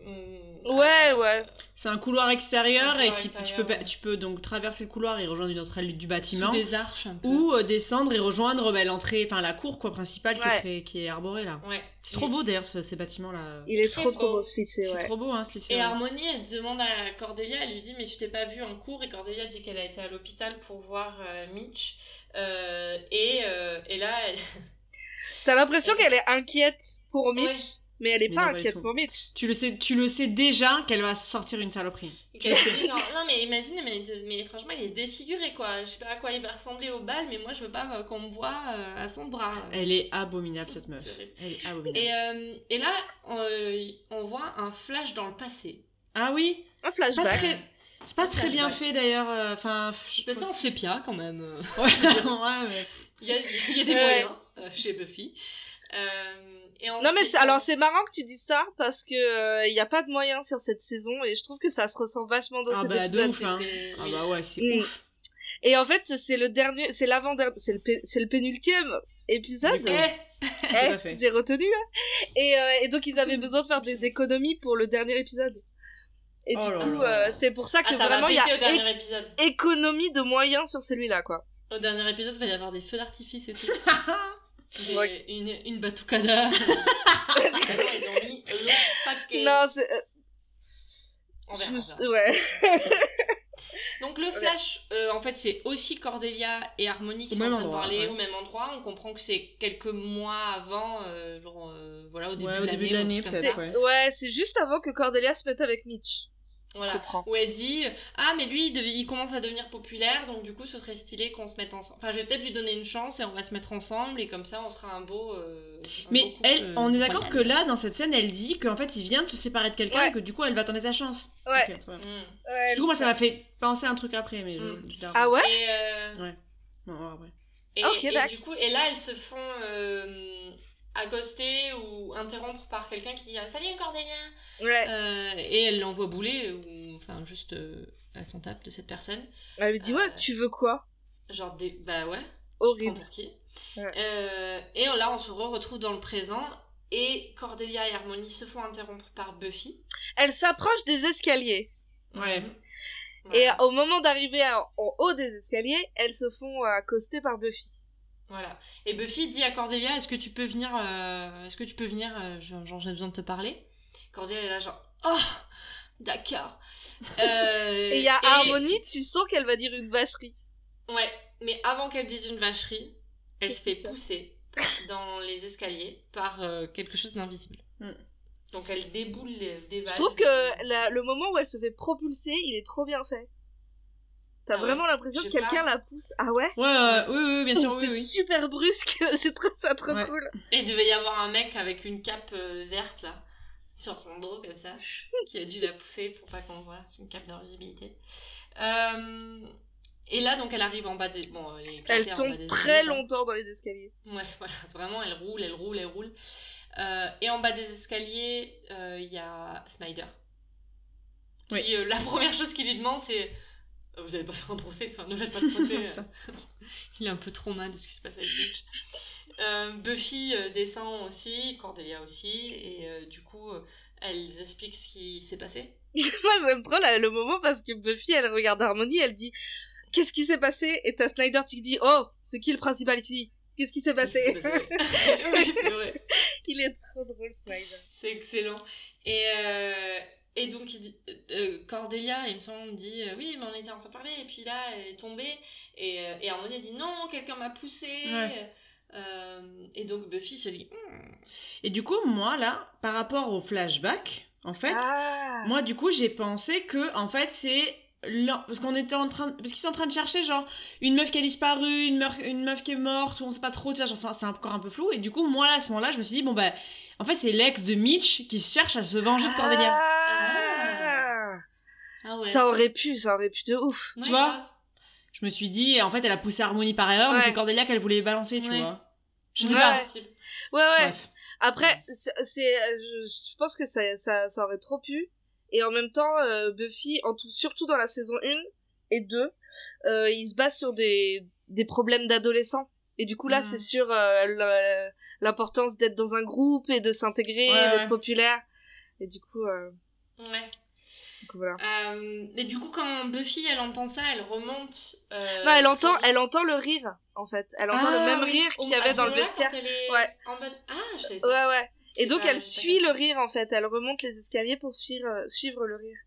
hum, Ouais, ouais. C'est un couloir extérieur Un et qui, tu, peux, ouais. tu peux donc traverser le couloir et rejoindre une autre aile du Sous bâtiment. des arches un peu. Ou euh, descendre et rejoindre bah, l'entrée, enfin la cour quoi principale qui, est très- qui est arborée là. Ouais. C'est trop beau d'ailleurs ce- ces bâtiments là. Il est Très trop trop beau. beau ce lycée, C'est ouais. trop beau hein ce lycée. Et ouais. Harmony, elle demande à Cordelia, elle lui dit Mais je t'ai pas vu en cours. Et Cordelia dit qu'elle a été à l'hôpital pour voir euh, Mitch. Euh, et, euh, et là, elle- T'as l'impression qu'elle est inquiète pour Mitch, Ouais. Mais elle est Mais pas non, inquiète pour Mitch. Tu le sais, tu le sais déjà qu'elle va sortir une saloperie. Et qu'elle se dit genre, non mais imagine, mais, mais franchement il est défiguré quoi, je sais pas à quoi il va ressembler au bal, mais moi je veux pas euh, qu'on me voit euh, à son bras. Elle est abominable cette meuf. Elle est abominable. Et, euh, et là, euh, on voit un flash dans le passé. Ah oui, Un c'est pas flashback. très, c'est pas très bien flashback. fait d'ailleurs. euh, Enfin, ça en sépia quand même. euh. Ouais, ouais, mais- Il y a, il y a des moyens euh, chez Buffy. Euh, et Non mais alors c'est marrant que tu dises ça parce que il y a pas de moyens sur cette saison et je trouve que ça se ressent vachement dans Ah cet bah, de épisode. ouf, hein. Ah bah ouais, c'est Mm. ouf. Et en fait c'est le dernier, c'est l'avant dernier, c'est le pé- c'est le pénultième épisode. Eh, Eh, à fait. J'ai retenu. hein. Et, euh, et donc ils avaient besoin de faire des économies pour le dernier épisode. Et Oh du coup euh, c'est pour ça que ah, ça vraiment il y a économie de moyens sur celui-là quoi. Au dernier épisode, il va y avoir des feux d'artifice et tout. Des- Ouais. une, une batucada. Ils ont mis le paquet. Non c'est euh, On je verra, on ouais. Donc le flash, euh, en fait, c'est aussi Cordelia et Harmony qui Au sont en train de parler ouais. au même endroit. On comprend que c'est quelques mois avant, euh, genre euh, voilà au début Ouais, de au l'année. Ouais, c'est juste avant que Cordelia se mette avec Mitch. Voilà. Où elle dit ah mais lui il, dev- il commence à devenir populaire donc du coup ce serait stylé qu'on se mette ensemble. Enfin je vais peut-être lui donner une chance et on va se mettre ensemble et comme ça on sera un beau. euh, un Mais beau couple, elle, euh, on est d'accord que là, dans cette scène, elle dit qu'en fait, il vient de se séparer de quelqu'un Ouais. et que du coup, elle va tenter sa chance. Ouais. Mm. Ouais, Du coup, moi, ça m'a fait penser à un truc après, mais je, Mm. je Ah ouais Et, euh, ouais, après. Et, Ok, et d'accord. du coup, et là, elles se font euh, accoster ou interrompre par quelqu'un qui dit ah, Salut Cordelia Ouais. Euh, Et elle l'envoie bouler, ou enfin, juste euh, elle s'en tape de cette personne. Elle lui dit ouais, Euh, tu veux quoi? Genre, des... bah ouais, Horrible. pour qui? Ouais. Euh, Et là, on se retrouve dans le présent. Et Cordelia et Harmony se font interrompre par Buffy. Elle s'approche des escaliers. Ouais. Mhm. Et au moment d'arriver en haut des escaliers, elles se font accoster par Buffy. Voilà. Et Buffy dit à Cordelia, est-ce que tu peux venir, euh, est-ce que tu peux venir, euh, genre j'ai besoin de te parler. Cordelia est là genre oh d'accord. Euh, Et il y a Harmonie, tu sens qu'elle va dire une vacherie. Ouais, mais avant qu'elle dise une vacherie, elle se fait pousser dans les escaliers par quelque chose d'invisible. Mm. Donc elle déboule des Je valves. trouve que la- le moment où elle se fait propulser, il est trop bien fait. T'as Ah ouais. vraiment l'impression que quelqu'un la pousse. Ah ouais? Ouais, ouais, oui, oui, bien sûr, oui, C'est oui. super brusque, j'ai trouvé ça trop Ouais. cool. Et il devait y avoir un mec avec une cape euh, verte là, sur son dos comme ça, qui a dû la pousser pour pas qu'on voit. C'est une cape d'invisibilité. Euh, Et là, donc, elle arrive en bas des. Bon, elle est éclatée Elle en bas tombe des très longtemps dans les escaliers. Ouais, voilà, vraiment, elle roule, elle roule, elle roule. Euh, et en bas des escaliers, euh, il y a Snyder. Qui, Oui. euh, la première chose qu'il lui demande, c'est Vous avez pas fait un procès Enfin, ne faites pas de procès. Euh. il est un peu trop mal de ce qui se passe avec Butch. Euh, Buffy euh, descend aussi, Cordelia aussi, et euh, du coup, euh, elles expliquent ce qui s'est passé. Moi, j'aime trop là, le moment parce que Buffy, elle regarde Harmony, elle dit Qu'est-ce qui s'est passé? Et t'as Snyder qui dit Oh, c'est qui le principal ici? Qu'est-ce qui s'est passé passé Oui, c'est vrai. Il est trop drôle, Snyder. C'est excellent. Et, euh, et donc, il dit, euh, Cordelia, il me semble, dit euh, Oui, mais on était en train de parler, et puis là, elle est tombée. Et, euh, et Harmonie dit Non, quelqu'un m'a poussé. Ouais. Euh, et donc, Buffy se dit Hmm, Et du coup, moi, là, par rapport au flashback, en fait, Ah. moi, du coup, j'ai pensé que, en fait, c'est. Parce qu'on était en train. Parce qu'ils sont en train de chercher, genre, une meuf qui a disparu, une meuf, une meuf qui est morte, ou on sait pas trop, tu vois, genre, c'est- encore un peu flou. Et du coup, moi, là, à ce moment-là, je me suis dit, bon, bah, en fait, c'est l'ex de Mitch qui cherche à se venger de Cordelia. Ah. Ah ouais. Ça aurait pu, ça aurait pu de ouf. Ouais, tu vois. Je me suis dit, en fait, elle a poussé Harmonie par erreur, mais c'est Cordelia qu'elle voulait balancer, tu Ouais. vois. Je sais Ouais. pas. Ouais, ouais. Bref. Après, c'est, je, je pense que ça, ça, ça aurait trop pu. Et en même temps, euh, Buffy, en tout, surtout dans la saison 1 et 2, euh, il se base sur des, des problèmes d'adolescents. Et du coup, là, Mhm. c'est sur euh, l'importance d'être dans un groupe et de s'intégrer, Ouais, d'être ouais. populaire. Et du coup, Ouais. du coup, voilà. Et du coup, quand Buffy, elle entend ça, elle remonte. non, elle entend, elle entend le rire, en fait. Elle entend Ah, le même oui. rire qu'il y avait dans le vestiaire. quand elle est Ouais. en. Ah, je pas. Ouais, ouais. Et donc, pas- elle suit le rire, en fait. Elle remonte les escaliers pour suivre, euh, suivre le rire.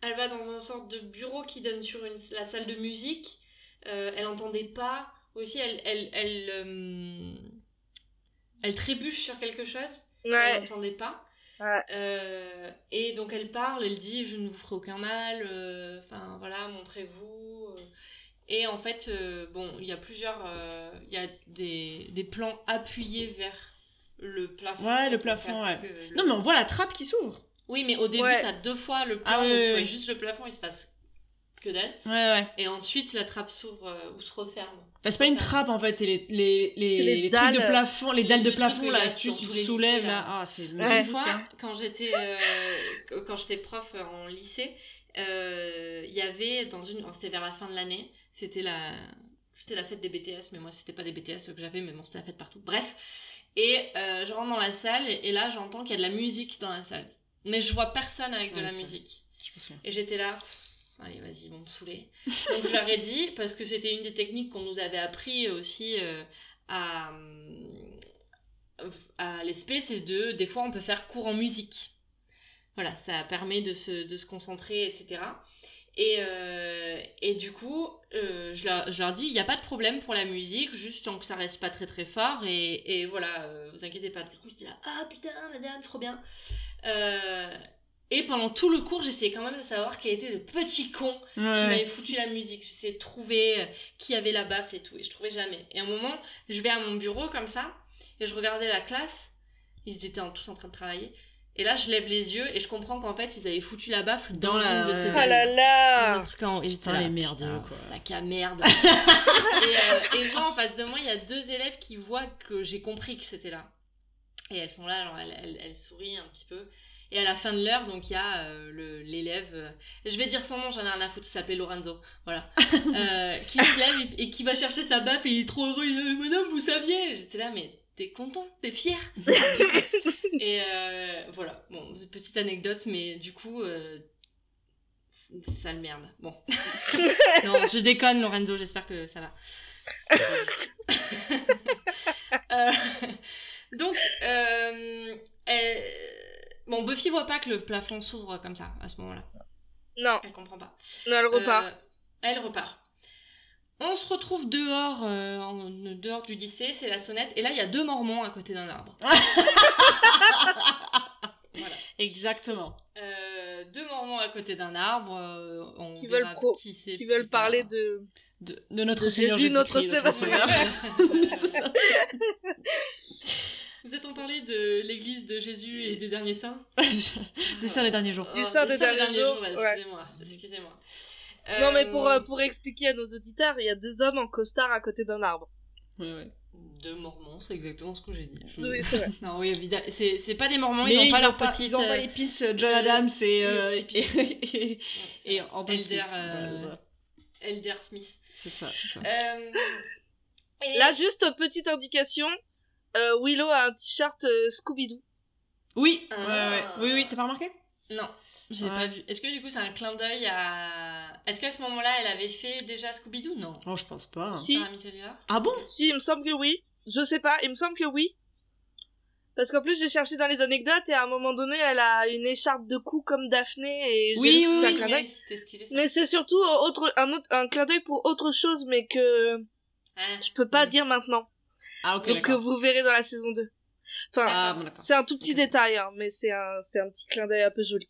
Elle va dans une sorte de bureau qui donne sur une, la salle de musique. Euh, elle entend des pas. Aussi, elle, elle, elle, euh, elle trébuche sur quelque chose. Elle Ouais. n'entendait pas. Ouais. Euh, et donc elle parle, elle dit Je ne vous ferai aucun mal, enfin voilà, montrez-vous. Et en fait, bon, il y a plusieurs. Il y a des, des plans appuyés vers le plafond. Ouais, le plafond, ouais. le- Non, mais on voit la trappe qui s'ouvre. Oui, mais au début, Ouais. t'as deux fois le plan, Ah oui, tu vois oui. juste le plafond, il se passe que dalle. Ouais, ouais. Et ensuite, la trappe s'ouvre euh, ou se referme. Bah, c'est pas une trappe en fait, c'est les, les, les, les les trucs de dalles. plafond, les Les dalles de plafond là, a que tu les soulèves lycées, là. là. Ah, c'est Ouais. Une fois, quand j'étais euh, quand j'étais prof en lycée, euh, il y avait dans une, c'était vers la fin de l'année, c'était la, c'était la fête des BTS, mais moi c'était pas des BTS que j'avais, mais bon c'était la fête partout. Bref, et euh, je rentre dans la salle et, et là j'entends qu'il y a de la musique dans la salle, mais je vois personne avec de Ouais, la ça. musique. Et j'étais là, pff, allez, vas-y, ils vont me saouler. Donc je leur ai dit, parce que c'était une des techniques qu'on nous avait appris aussi euh, à, euh, à l'ESP, c'est de, des fois, on peut faire cours en musique. Voilà, ça permet de se, de se concentrer, etc. Et, euh, et du coup, euh, je, leur, je leur dis, il n'y a pas de problème pour la musique, juste tant que ça reste pas très très fort, et, et voilà, euh, vous inquiétez pas. Du coup, j'étais là, ah putain, madame, trop bien. Et pendant tout le cours, j'essayais quand même de savoir quel était le petit con qui m'avait foutu la musique. J'essayais de trouver qui avait la baffle et tout, et je trouvais jamais. Et à un moment, je vais à mon bureau comme ça, et je regardais la classe, ils étaient en- tous en train de travailler, et là je lève les yeux, et je comprends qu'en fait, ils avaient foutu la baffle dans, Dans une la- de ces. Oh dalles. là Dans là un truc en haut. Et j'étais Putain, là, les merdeux, putain, quoi. Sac à merde. et, euh, et en face de moi, il y a deux élèves qui voient que j'ai compris que c'était là. Et elles sont là, alors elles, elles, elles sourient un petit peu. Et à la fin de l'heure, donc il y a euh, le- l'élève, euh, je vais dire son nom, j'en ai rien à foutre, il s'appelait Lorenzo, voilà, euh, qui se lève et, et qui va chercher sa baffe et il est trop heureux, il dit Madame, vous saviez? J'étais là, mais t'es content, t'es fier Et euh, voilà, bon, petite anecdote, mais du coup, euh, sale merde. Bon. non, je déconne, Lorenzo, j'espère que ça va. Euh, donc, euh, elle- Bon, Buffy voit pas que le plafond s'ouvre comme ça à ce moment-là. Non, Elle comprend pas. non, elle repart. Elle repart. On se retrouve dehors, euh, en- dehors du lycée, c'est la sonnette, et là il y a deux mormons à côté d'un arbre. voilà. Exactement. Euh, deux mormons à côté d'un arbre. euh, on Qui verra veulent pro- qui c'est Qui veulent plus tard. parler de. De, de notre De Seigneur Jésus, notre notre. Vous êtes en parlé de l'église de Jésus et des derniers saints Des saints les derniers jours. Du Oh, saint des des derniers jours. Excusez-moi, Non, mais Euh, pour, euh, pour expliquer à nos auditeurs, il y a deux hommes en costard à côté d'un arbre. Ouais, ouais. Deux mormons, c'est exactement ce que j'ai dit. Je- Oui, c'est vrai. Non, oui, évidemment. C'est c'est pas des mormons, Mais ils ont pas leur petite. ils ont pas euh, les pins euh, John Adams et, euh, et, Elder, Smith. euh, Ouais, c'est ça. Elder Smith. C'est ça. c'est ça. Euh, et- Là, juste petite indication. euh, Willow a un t-shirt euh, Scooby-Doo. Oui, Ah. ouais, ouais. Oui, oui, t'as pas remarqué? Non, j'ai Ouais. pas vu. Est-ce que du coup c'est un clin d'œil à. Est-ce qu'à ce moment-là elle avait fait déjà Scooby-Doo? Non. Oh, je pense pas. hein. Si. Ah bon? Si, il me semble que oui. Je sais pas, il me semble que oui. Parce qu'en plus, j'ai cherché dans les anecdotes et à un moment donné, elle a une écharpe de cou comme Daphné et j'ai Oui, oui, c'était un clin mais d'œil. c'était stylé ça. Mais c'est surtout autre, un, autre, un clin d'œil pour autre chose, mais que Ah, je peux pas oui. dire maintenant. Ah, ok. Donc que vous verrez dans la saison 2. Enfin, Ah, d'accord. c'est un tout petit détail, hein, mais c'est un, c'est un petit clin d'œil un peu joli.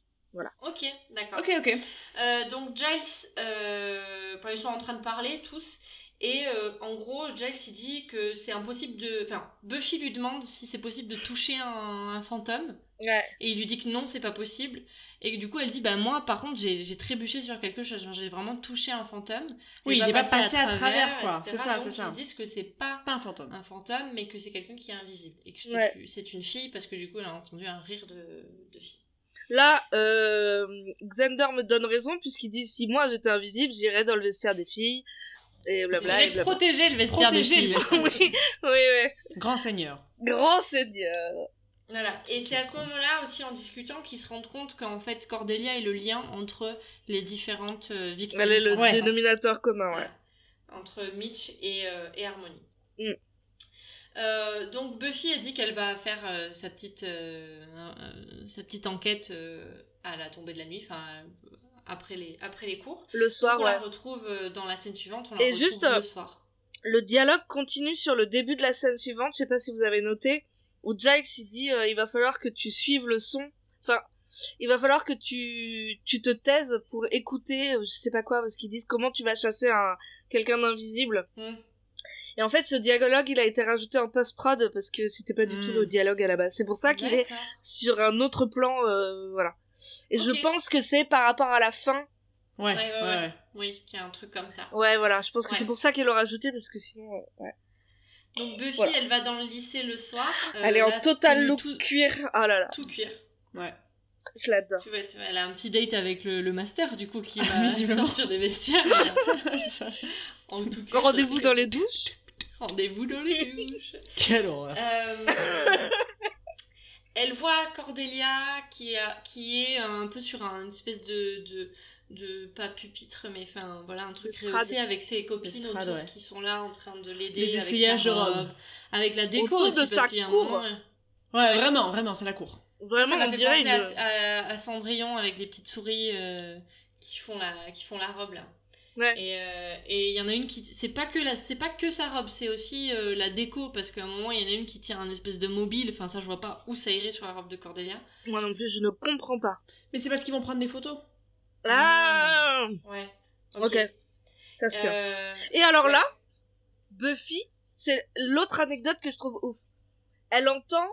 Ok, d'accord. Ok, ok. Euh, donc Giles, euh, ils sont en train de parler tous, et euh, en gros Giles il dit que c'est impossible de, enfin Buffy lui demande si c'est possible de toucher un, un fantôme, Ouais. et il lui dit que non c'est pas possible, et du coup elle dit bah moi par contre j'ai trébuché sur quelque chose, j'ai vraiment touché un fantôme. Oui, il est pas passé à travers, quoi. C'est ça, c'est ça. Ils se disent que c'est pas Pas un fantôme. un fantôme, mais que c'est quelqu'un qui est invisible, et que c'est Ouais. c'est une fille parce que du coup elle a entendu un rire de, de fille. Là, euh, Xander me donne raison puisqu'il dit si moi j'étais invisible, j'irais dans le vestiaire des filles et blabla. J'irais protéger le vestiaire Protéger des le filles. oui, oui, oui. Grand seigneur. Grand seigneur. Voilà, et c'est à ce moment-là aussi en discutant qu'ils se rendent compte qu'en fait Cordelia est le lien entre les différentes euh, victimes. Elle est le dénominateur commun, ouais. Voilà. Entre Mitch et, euh, et Harmony. Mm. Euh, donc Buffy a dit qu'elle va faire euh, sa, petite, euh, sa petite enquête à la tombée de la nuit, enfin après les, après les cours. Le soir, on ouais. la retrouve dans la scène suivante, on la Et retrouve juste, le soir. Le dialogue continue sur le début de la scène suivante, je sais pas si vous avez noté, où Giles il dit il va falloir que tu suives le son. Enfin, il va falloir que tu, tu te taises pour écouter, je sais pas quoi, parce qu'ils disent comment tu vas chasser un quelqu'un d'invisible. Mm. Et en fait, ce dialogue, il a été rajouté en post-prod parce que c'était pas du tout le dialogue à la base. C'est pour ça qu'il est sur un autre plan, euh, voilà. Et je pense que c'est par rapport à la fin. Ouais, Ouais, ouais, ouais. Oui, qu'il y a un truc comme ça. Ouais, voilà. Je pense que c'est pour ça qu'ils l'ont rajouté parce que sinon, euh, ouais. Donc Buffy, Voilà. elle va dans le lycée le soir. euh, Elle est en là, total look tout, cuir. Oh là là, tout cuir. Ouais. je l'adore. Tu vois, elle a un petit date avec le, le master, du coup, qui va Visiblement. sortir des vestiaires. En tout cuir. Rendez-vous dans les douches. Rendez-vous dans les douches. Quelle horreur. Euh, elle voit Cordelia qui, a, qui est un peu sur un- une espèce de, de, de pas pupitre, mais enfin voilà, un truc rehaussé avec ses copines autour ouais. qui sont là en train de l'aider. Les avec essayages sa de robe. Avec la déco Autour aussi, de parce sa qu'il y a un cour. moment, Ouais, vraiment, vraiment, c'est la cour. Vraiment, ça m'a fait penser à, à- à Cendrillon avec les petites souris euh, qui font la qui font la robe là. Ouais. Et euh, et il y en a une qui c'est pas que la c'est pas que sa robe, c'est aussi euh, la déco parce qu'à un moment il y en a une qui tient un espèce de mobile, enfin ça je vois pas où ça irait sur la robe de Cordelia. Moi non plus, je ne comprends pas. Mais c'est parce qu'ils vont prendre des photos. Ah Ouais. Ok, ça se tient. Euh, Et alors ouais. là, Buffy, c'est l'autre anecdote que je trouve ouf. Elle entend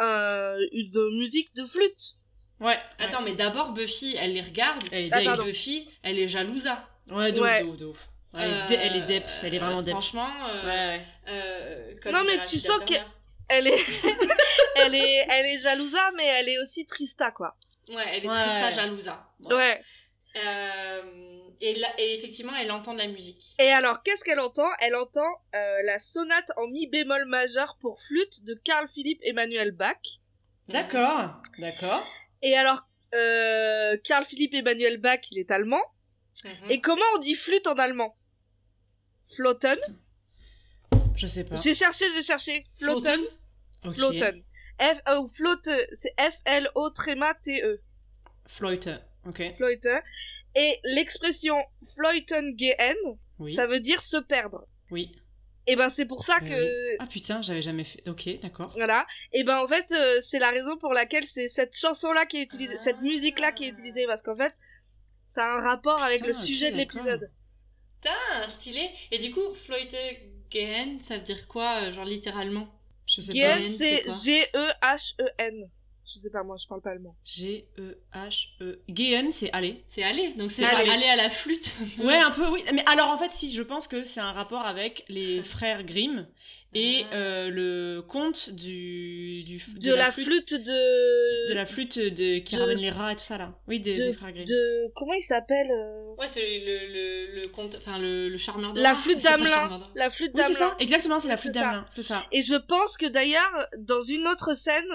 euh, une musique de flûte. Ouais. Attends, mais d'abord Buffy, elle les regarde. Elle est Ah. Buffy, elle est jalousa. Ouais, de ouf, Ouais. de ouf, de ouf. Ouais, elle, est elle est dep, elle est vraiment Euh, dep. Franchement, euh, Ouais, ouais. euh, comme Non, mais tu sens que- Turner. Elle est, elle est, elle est jalousa, mais elle est aussi trista, quoi. Ouais, elle est Ouais. trista jalousa. Ouais. Euh, et, là, et effectivement, elle entend de la musique. Et alors, qu'est-ce qu'elle entend? Elle entend euh, la sonate en mi bémol majeur pour flûte de Carl Philipp Emmanuel Bach. D'accord, d'accord. Et alors, euh, Carl Philipp Emmanuel Bach, il est allemand. Mhm. Et comment on dit flûte en allemand? Flotten. Je sais pas. J'ai cherché, j'ai cherché. Flotten. Flotten. F, euh, flotte, c'est F-L-O tréma T-E. Floyd. Ok. Floite. Et l'expression Floiten gehen, Oui. ça veut dire se perdre. Oui. Et ben c'est pour ça Ben que Ah putain, j'avais jamais fait. Ok, d'accord. voilà. Et ben en fait euh, c'est la raison pour laquelle c'est cette chanson là qui est utilisée, Ah. cette musique là qui est utilisée parce qu'en fait ça a un rapport avec le sujet de l'épisode. Putain, stylé. Et du coup, Floyd Gehen, ça veut dire quoi, euh, genre littéralement? Je sais Gehen Gehen, c'est G-E-H-E-N. Je sais pas moi, je parle pas allemand. G-E-H-E. Gehen, c'est aller. C'est aller, donc c'est aller. aller à la flûte. Ouais, un peu, oui. Mais alors, en fait, si, je pense que c'est un rapport avec les frères Grimm et Ah. euh, le conte du, du De, la, flûte, de... De la flûte de, qui de- ramène les rats et tout ça, là. Oui, des, de, des frères Grimm. de- Comment il s'appelle euh, Ouais, c'est le, le, le conte, enfin le, le charmeur de La flûte d'Amelin? La flûte Oui, c'est d'Amelin. ça, exactement, c'est la flûte d'Amelin, c'est ça. Et je pense que d'ailleurs, dans une autre scène,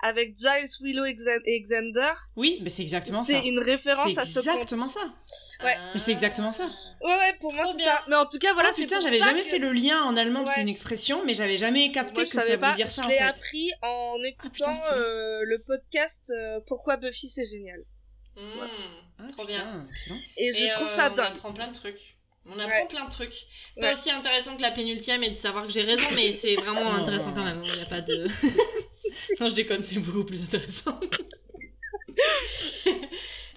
avec Giles, Willow et Xan- et Xander, Oui, mais c'est exactement ça. c'est une référence C'est à ce exactement conte. ça. Ouais. Ah. Mais c'est exactement ça. Ouais, ouais, pour moi c'est bien. ça. Mais en tout cas, voilà, ah c'est putain, j'avais jamais que- fait le lien en allemand, Ouais. c'est une expression, mais j'avais jamais capté Moi, que je ça savais voulait pas. dire ça je en l'ai fait. appris en écoutant putain, stylé. euh, le podcast euh, Pourquoi Buffy c'est génial. Mmh, Ah, trop putain, bien. excellent. Et je Et, trouve euh, ça On dingue. apprend plein de trucs. On apprend Ouais. plein de trucs. Pas Ouais. aussi intéressant que la pénultième et de savoir que j'ai raison, mais c'est vraiment Oh. intéressant quand même. Il n'y a pas de. non, je déconne, c'est beaucoup plus intéressant.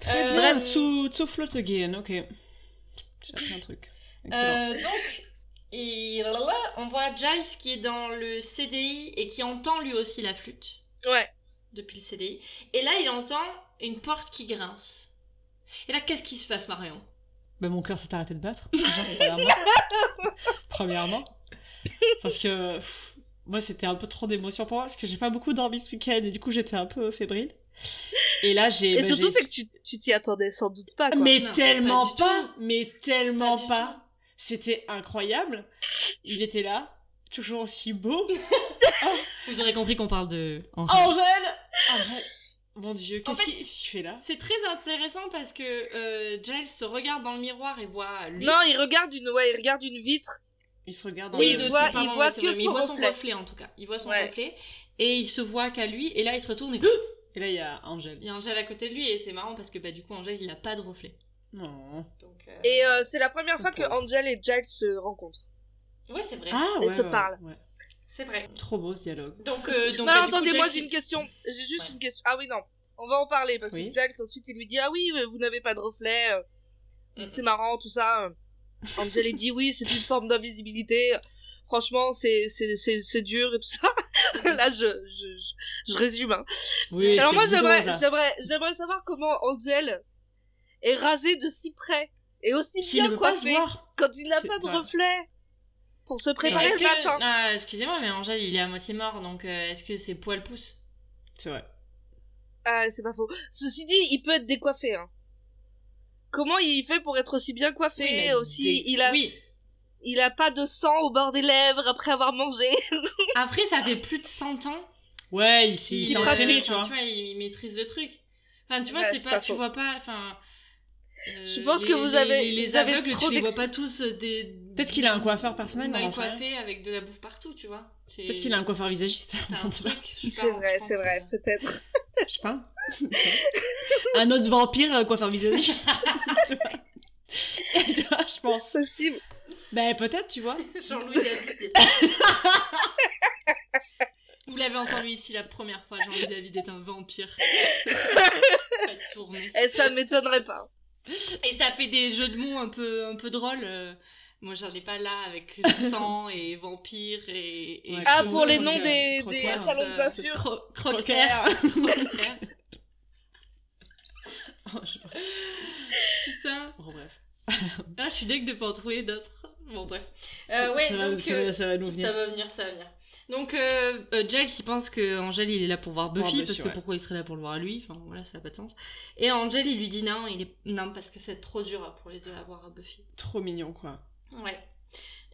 Très Euh, bien, bref. zu, zu flotte gehen, ok. J'ai un truc. Excellent. Euh, donc, et là, là, on voit Giles qui est dans le CDI et qui entend lui aussi la flûte Ouais. depuis le CDI. Et là, il entend une porte qui grince. Et là, qu'est-ce qui se passe, Marion? Bah, mon cœur s'est arrêté de battre, déjà, premièrement. premièrement. Parce que pff, moi, c'était un peu trop d'émotion pour moi, parce que j'ai pas beaucoup dormi ce week-end, et du coup, j'étais un peu fébrile. Et là, j'ai... Et bah, surtout, c'est que tu tu t'y attendais sans doute pas, quoi. Mais Non, tellement pas pas, mais tellement Pas du pas. tout. C'était incroyable. Il était là, toujours aussi beau. Vous aurez compris qu'on parle de Angèle Arrête. Mon dieu, En qu'est-ce fait- qu'il fait là? C'est très intéressant parce que euh, Giles se regarde dans le miroir et voit lui. Non, il regarde une, ouais, il regarde une vitre. Il se regarde dans oui, le... voit- il voit que il son voit son reflet. reflet en tout cas. Il voit son Ouais. reflet et il se voit qu'à lui et là il se retourne et Et là, il y a Angèle. il y a Angèle à côté de lui et c'est marrant parce que bah du coup Angèle il a pas de reflet. Non. Donc euh, Et euh, c'est la première fois que. Angel et Giles se rencontrent. ouais c'est vrai, Ah, Ils ouais, se ouais, parlent. ouais. c'est vrai. Trop beau ce dialogue. Donc euh, donc non, bah, coup, attendez, moi j'ai une question. J'ai juste Ouais. une question. Ah oui, non. On va en parler parce Oui. que Giles ensuite il lui dit Ah oui, vous n'avez pas de reflet. C'est marrant, tout ça. Angel il dit Oui, c'est une forme d'invisibilité. Franchement, c'est c'est c'est c'est dur et tout ça. Là, je je je, je résume. Hein. Oui, Alors moi j'aimerais j'aimerais j'aimerais savoir comment Angel est rasé de si près et aussi bien ne veut pas se coiffé voir. quand il n'a pas de reflet pour se préparer le que- matin. Ah, excusez-moi mais Angèle il est à moitié mort donc euh, est-ce que ses poils poussent C'est vrai. Ah, c'est pas faux. Ceci dit, il peut être décoiffé. Hein. Comment il fait pour être aussi bien coiffé Oui, aussi des- Il a Oui. il a pas de sang au bord des lèvres après avoir mangé. Après ça fait plus de 100 ans Ouais, il s'est il pratique. tu vois. tu vois, il, il maîtrise le truc. Enfin, tu vois, Ouais, c'est pas, pas tu vois pas, enfin. euh, Je pense les- que vous avez- les, les aveugles, trop tu les vois pas tous euh, des. Peut-être qu'il a un coiffeur personnel, sait rien. coiffé avec de la bouffe partout, tu vois. Peut-être qu'il a un coiffeur visagiste. C'est vrai, c'est vrai, euh, peut-être. Je sais pas. un autre vampire euh, coiffeur visagiste. tu vois. Tu vois, je pense. C'est possible. Ben peut-être, tu vois. Jean-Louis David. Vous l'avez entendu ici la première fois, Jean-Louis David est un vampire. Faites tourner. Et ça m'étonnerait pas. Et ça fait des jeux de mots un peu, un peu drôles. Moi, j'en ai pas là avec sang et vampire et. et Ouais, Ah, pour les noms des, des salons de euh, coiffure. Cro- Croque Croque air. air. Croque air. Oh, je- Putain. Bon, bref. Ah, je suis deg de pas en trouver d'autres. Bon, bref. Ça- Euh, ouais, ça, va- donc. ça, euh, va, ça va nous venir. Ça va venir, ça va venir. Donc, euh, Giles, il pense que Angel, il est là pour voir Buffy, parce que ouais. pourquoi il serait là pour le voir lui? Enfin, voilà, ça n'a pas de sens. Et Angel, il lui dit non, il est... non parce que c'est trop dur pour les deux à voir à Buffy. Trop mignon, quoi. Ouais.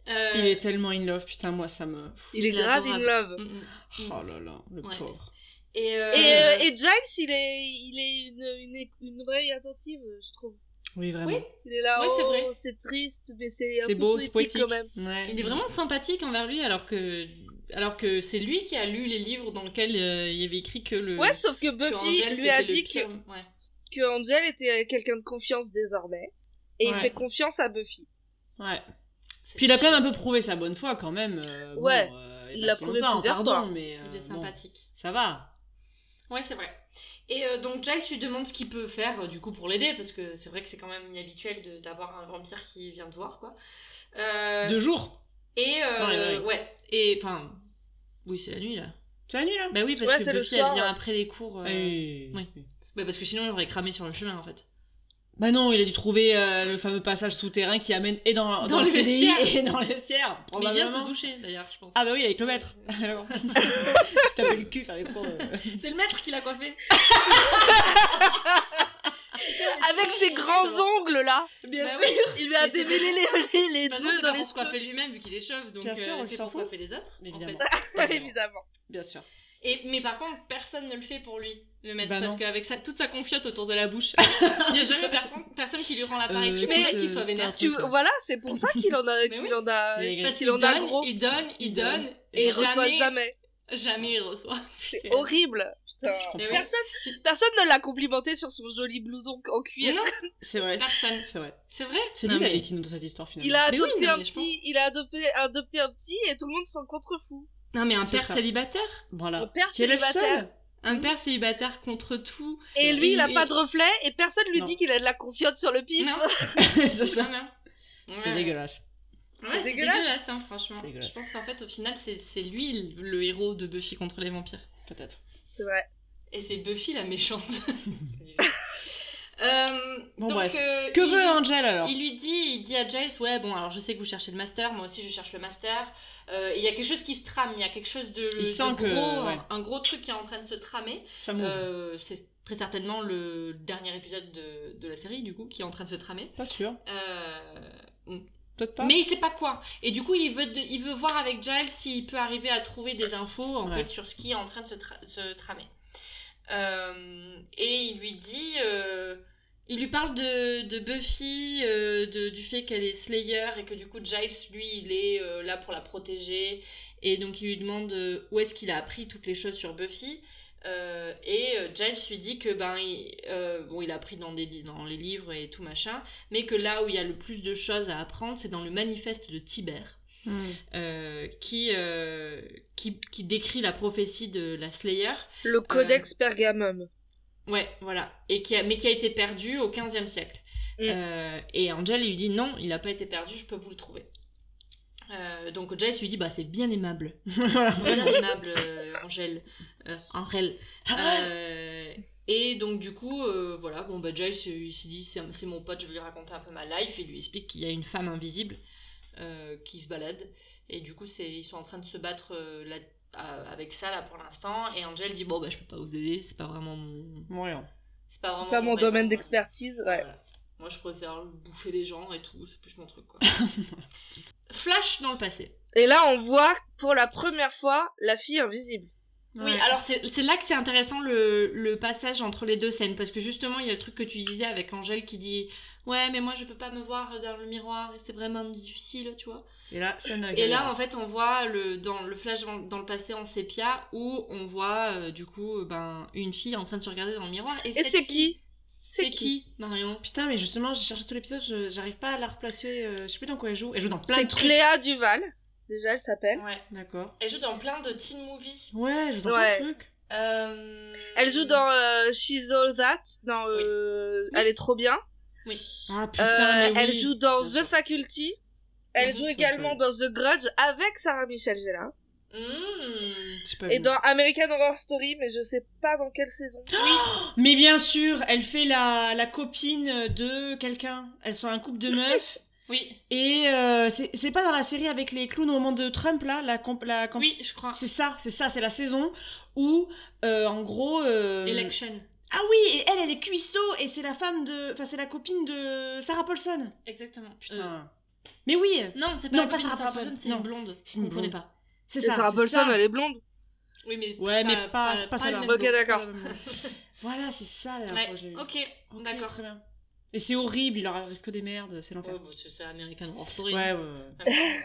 Euh, Il est tellement in love, putain, moi, ça me... Il est Il est grave in adorable. love. mm, mm. Oh là là, le Ouais. pauvre. Et, euh, Et, euh, et Giles, il est, il est une, une, une oreille attentive, je trouve. Oui, vraiment. Oui. Il est là, Ouais, c'est oh, vrai. c'est triste, mais c'est un C'est peu beau, c'est poétique poétique. quand même. Ouais. il est vraiment sympathique envers lui, alors que alors que c'est lui qui a lu les livres dans lesquels euh, il y avait écrit que le. Ouais, sauf que que Buffy Angel, lui a dit que, Ouais. que Angel était quelqu'un de confiance désormais. Et il fait confiance à Buffy. Ouais. Puis il a quand même un peu prouvé sa bonne foi quand même. euh, bon, Ouais, euh, il l'a si prouvé longtemps, plusieurs pardon, fois. mais. euh, Il est bon, sympathique. ça va. Ouais, c'est vrai. Et euh, donc Giles lui demande ce qu'il peut faire euh, du coup pour l'aider parce que c'est vrai que c'est quand même inhabituel d'avoir un vampire qui vient te voir quoi. Euh, Deux jours. Et euh, Ouais. Et enfin, oui c'est la nuit là. C'est la nuit là Bah oui parce Ouais, que le Buffy soir, elle vient ouais. après les cours. euh, Ah oui. oui. Bah parce que sinon il aurait cramé sur le chemin en fait. Bah non, il a dû trouver euh, le fameux passage souterrain qui amène et dans, Dans le le CDI vestiaire. et dans le vestiaire. Mais il vient de se doucher d'ailleurs je pense. Ah bah oui, avec le maître. Alors, il se tapait le cul, faire les cours. C'est le maître qui l'a coiffé. Avec ses grands ongles là. Bien Bah sûr. oui. Il lui a démêlé les, les, les deux c'est dans pas les pour se coiffer lui-même vu qu'il est chauve donc Bien sûr, euh, on c'est s'en pour coiffer les autres. en Évidemment. fait. Évidemment. Bien sûr. Et, mais par contre, personne ne le fait pour lui, le maître, Bah parce qu'avec sa, toute sa confiote autour de la bouche, il n'y a jamais personne, personne qui lui rend l'appareil. Euh, tu voudrais qu'il soit vénère. un Tu, voilà, c'est pour ça qu'il en a, qu'il oui. en a, Parce qu'il qu'il en a donne, gros. il donne, il donne, et il reçoit jamais, jamais. jamais il reçoit. C'est horrible. Putain. Oui. Personne, personne ne l'a complimenté sur son joli blouson en cuir. Non, C'est vrai. personne. C'est vrai. C'est vrai C'est lui la victime dans cette histoire finalement. Il a adopté un petit, il a adopté, adopté un petit et tout le monde s'en contrefout. Non, mais un père ça. célibataire? Voilà. Père Qui est le célibataire. seul. Un père célibataire contre tout. Et lui, il a Et- pas de reflet et personne lui Non. dit qu'il a de la confiance sur le pif. C'est ça. C'est dégueulasse. Ouais, c'est dégueulasse. dégueulasse, hein, franchement. C'est dégueulasse. Je pense qu'en fait, au final, c'est c'est lui le, le héros de Buffy contre les vampires. Peut-être. C'est vrai. Et c'est Buffy la méchante. Euh, Bon, donc, bref. euh, Que il- veut Angel alors Il lui dit, il dit à Giles, ouais, bon, alors je sais que vous cherchez le master, moi aussi je cherche le master. Euh, Il y a quelque chose qui se trame, il y a quelque chose de, Il de sent gros, que- ouais. un, un gros truc qui est en train de se tramer. Ça c'est très certainement le dernier épisode de, de la série, du coup, qui est en train de se tramer. Pas sûr. Euh, Peut-être pas. mais il sait pas quoi. Et du coup, il veut, de- il veut voir avec Giles s'il peut arriver à trouver des infos en Ouais. fait sur ce qui est en train de se, tra- se tramer. Euh, et il lui dit, euh, il lui parle de, de Buffy, euh, de, du fait qu'elle est Slayer et que du coup Giles, lui, il est là pour la protéger. Et donc il lui demande où est-ce qu'il a appris toutes les choses sur Buffy? Et Giles lui dit que ben il, bon il a appris dans, des, dans les livres et tout machin mais que là où il y a le plus de choses à apprendre c'est dans le manifeste de Tibère Hmm. euh, qui, euh, qui qui décrit la prophétie de la Slayer Le codex Pergamum. ouais voilà et qui a, mais qui a été perdu au 15e siècle Mm. Euh, et Angel il lui dit non il n'a pas été perdu je peux vous le trouver Euh, donc Giles lui dit bah c'est bien aimable bien aimable, euh, Angèle. Euh, Angèle. Euh, et donc, du coup, euh, voilà, bon, bah, Giles, euh, il s'est dit, c'est mon pote, je vais lui raconter un peu ma life. Et il lui explique qu'il y a une femme invisible euh, qui se balade. Et du coup, c'est ils sont en train de se battre euh, là, à- avec ça, là, pour l'instant. Et Angel dit, bon, bah, je peux pas vous aider, c'est pas vraiment mon. Moyen. C'est pas vraiment Pas mon domaine d'expertise, ouais. Voilà. Moi, je préfère bouffer les gens et tout, c'est plus mon truc, quoi. Flash dans le passé. Et là, on voit pour la première fois la fille invisible. Oui, alors c'est c'est là que c'est intéressant le, le passage entre les deux scènes, parce que justement, il y a le truc que tu disais avec Angèle qui dit Ouais, mais moi je peux pas me voir dans le miroir et c'est vraiment difficile, tu vois. Et là, ça Et là, en fait, on voit le, dans le flash dans, dans le passé en sépia où on voit euh, du coup ben, une fille en train de se regarder dans le miroir. Et, c'est qui? C'est qui, Marion? Putain, mais justement, j'ai cherché tout l'épisode, je- j'arrive pas à la replacer. euh, je sais plus dans quoi elle joue. Elle joue dans plein de trucs. Cléa Duval. Déjà, elle s'appelle. Ouais. D'accord. Elle joue dans plein de teen movies. Ouais, elle joue dans Ouais. plein de trucs. Euh, Elle joue dans euh, She's All That. Dans, euh, Elle est trop bien. Ah putain, Euh, mais elle oui. joue dans Bien The sûr. Faculty. Elle joue également dans The Grudge avec Sarah Michelle Gellar. Mmh. Et vu. dans American Horror Story, mais je sais pas dans quelle saison. Mais bien sûr, elle fait la, la copine de quelqu'un. Elles sont un couple de meufs. Oui, et euh, c'est c'est pas dans la série avec les clowns au moment de Trump, là la, comp- la comp- oui, je crois. C'est ça, c'est ça, c'est la saison où, euh, en gros... euh, Election. Ah oui, et elle, elle est cuistot, et c'est la femme de... Enfin, c'est la copine de Sarah Paulson. Exactement. Putain. Euh, Mais oui, Non, c'est pas Non, la Sarah Sarah Paulson, c'est une blonde. C'est Vous une comprenez blonde. pas. c'est ça. Sarah Paulson, ça. elle est blonde. Oui, mais Ouais, c'est mais pas, pas, pas, pas celle-là. Ok, d'accord. Voilà, c'est ça la l'ai Ouais, ok, Ok, d'accord. Très bien. Et c'est horrible, il leur arrive que des merdes, c'est l'enfer. Ouais, bah, c'est ça, American Horror Story. Ouais, ouais, ouais.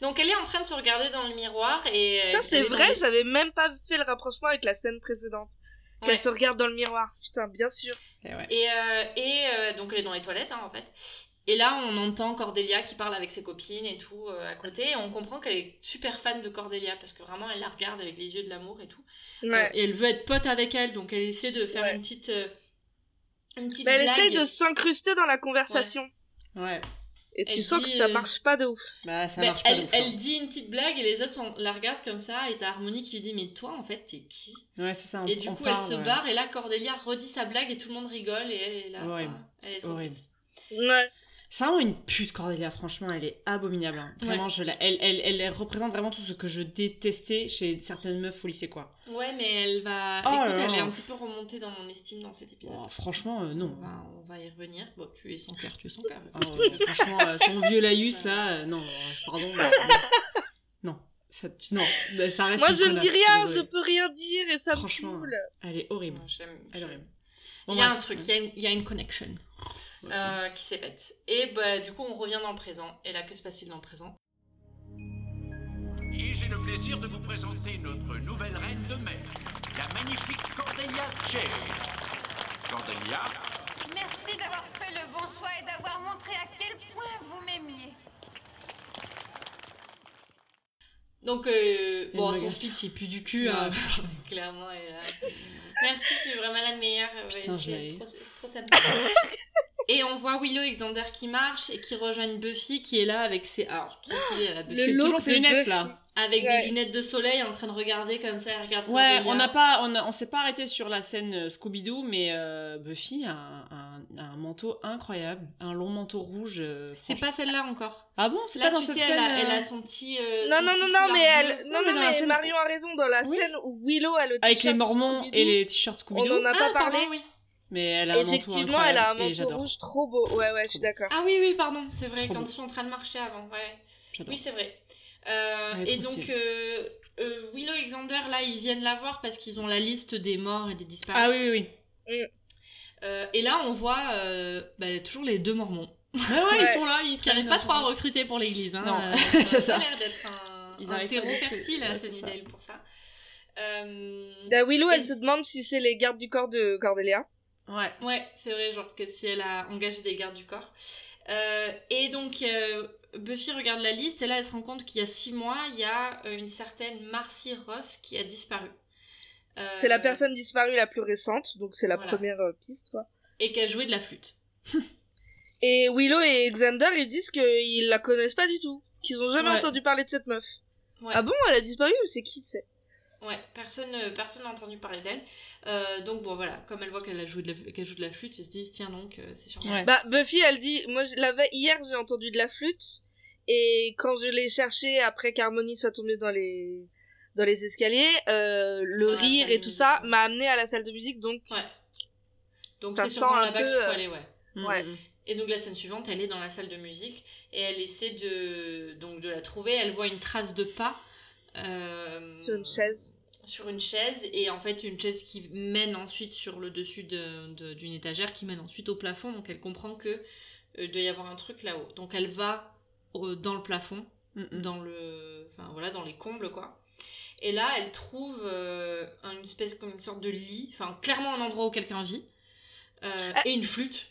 Donc elle est en train de se regarder dans le miroir et. Putain, c'est dans vrai, les- j'avais même pas fait le rapprochement avec la scène précédente. Qu'elle Ouais. se regarde dans le miroir. Putain, bien sûr. Et ouais. Et, euh, et euh, donc elle est dans les toilettes hein, en fait. Et là on entend Cordelia qui parle avec ses copines et tout euh, à côté. Et on comprend qu'elle est super fan de Cordelia parce que vraiment elle la regarde avec les yeux de l'amour et tout. Ouais. Euh, et elle veut être pote avec elle donc elle essaie de faire Ouais. une petite. Une petite Mais elle blague. essaye de s'incruster dans la conversation. Ouais. Et tu Elle sens dit, que ça euh, marche pas de ouf. Bah, ça marche pas. elle, de ouf, elle hein. dit une petite blague et les autres sont- la regardent comme ça et t'as Harmonie qui lui dit mais toi en fait t'es qui? Ouais, c'est ça. on- Et du on coup parle, elle se ouais. barre et là Cordelia redit sa blague et tout le monde rigole et elle est là. Horrible. ah, elle est C'est trop horrible. triste. Ouais. C'est vraiment une pute, Cordelia, franchement, elle est abominable. hein. Vraiment, Ouais. je la... elle, elle, elle, elle représente vraiment tout ce que je détestais chez certaines meufs au lycée, quoi. Ouais mais elle va. Oh Écoute là elle est un petit peu remontée dans mon estime dans cet épisode. Oh, franchement, euh, On non. va, on va y revenir. Bon, tu es sans cœur, tu es sans cœur. Ouais, franchement, euh, son vieux laïus, là, euh, non, euh, pardon. mais- non, ça, tu- non, bah, ça reste Moi, je ne dis rien, je peux rien dire et ça me Franchement, saoule. Elle est horrible. Elle est horrible. Il y a bref. un truc, il y, a une- il y a une connection euh, qui s'est faite. Et bah, du coup, on revient dans le présent. Et là, que se passe-t-il dans le présent? Et j'ai le plaisir de vous présenter notre nouvelle reine de mer, la magnifique Cordelia Jade. Cordelia, Merci d'avoir fait le bon choix et d'avoir montré à quel point vous m'aimiez. Donc, euh, bon, son speech est plus du cul, hein, clairement. et, euh, Merci, je suis vraiment la meilleure. ouais, Putain, je c'est l'ai. trop, c'est trop sympa. Et on voit Willow et Xander qui marchent et qui rejoignent Buffy qui est là avec ses. Alors, stylé, la Buffy. Le C'est toujours ses lunettes, Buffy. là. Avec Ouais. des lunettes de soleil en train de regarder comme ça, elle regarde Ouais, on n'a pas, on, a- on s'est pas arrêté sur la scène euh, Scooby-Doo, mais euh, Buffy a un, un- manteau incroyable, un long manteau rouge. euh, C'est pas celle-là encore. Ah bon, c'est pas dans tu cette sais, elle scène. a, elle a son petit. euh, Non, son non, petit non, non, mais elle, non, Non, mais mais scène- Marion a raison dans la Oui. scène où Willow a le Avec les t-shirt Mormons et les t-shirts On Scooby-Doo. en a pas Ah, parlé. pardon, oui. Mais elle a un manteau Effectivement, elle a un manteau rouge trop beau. Ouais, ouais, je suis d'accord. Ah oui, oui, pardon, c'est vrai, Trop quand beau. ils sont en train de marcher avant, ouais. Oui, c'est vrai. Euh, et donc, euh, euh, Willow et Xander, là, ils viennent la voir parce qu'ils ont la liste des morts et des disparus. Ah oui, oui, oui. Euh, et là, on voit euh, bah, toujours les deux mormons Ah ouais, Ouais. ils sont là, ils qui n'arrivent pas trop à recruter pour l'église. Hein. Non, Euh, c'est ça a ça. l'air d'être un, Ils un terreau fertile à Ouais, ça. Sunnydale pour ça. Euh, La Willow, elle Et- se demande si c'est les gardes du corps de Cordelia. Ouais. Ouais, c'est vrai, genre que si elle a engagé des gardes du corps. Euh, et donc, euh, Buffy regarde la liste et là, elle se rend compte qu'il y a six mois, il y a euh, une certaine Marcy Ross qui a disparu. Euh, C'est la personne disparue la plus récente, donc c'est la Voilà. première piste, quoi. Et qui a joué de la flûte. Et Willow et Xander, ils disent qu'ils la connaissent pas du tout. Qu'ils ont jamais Ouais. entendu parler de cette meuf. Ouais. Ah bon, elle a disparu ou c'est qui c'est Ouais, personne euh, personne n'a entendu parler d'elle. Euh, donc bon voilà, comme elle voit qu'elle a joué de la, qu'elle joue de la flûte, ils se disent tiens donc euh, c'est sûrement. Ouais. Bah, Buffy, elle dit, moi, je l'avais, hier, j'ai entendu de la flûte, et quand je l'ai cherché après qu'Harmonie soit tombée dans les, dans les escaliers, euh, le la rire et tout ça m'a amené à la salle de musique, donc, Ouais. Donc Ça c'est sent sûrement un là-bas peu, qu'il faut aller, ouais. Ouais. Et donc la scène suivante, elle est dans la salle de musique et elle essaie de donc de la trouver. Elle voit une trace de pas sur une chaise. sur une chaise et en fait une chaise qui mène ensuite sur le dessus de- de- d'une étagère qui mène ensuite au plafond. Donc elle comprend que euh, doit y avoir un truc là-haut. Donc elle va dans le plafond, Mm, dans le, enfin voilà, dans les combles quoi. Et là, elle trouve euh, une espèce comme une sorte de lit, enfin clairement un endroit où quelqu'un vit euh, Ah. et une flûte.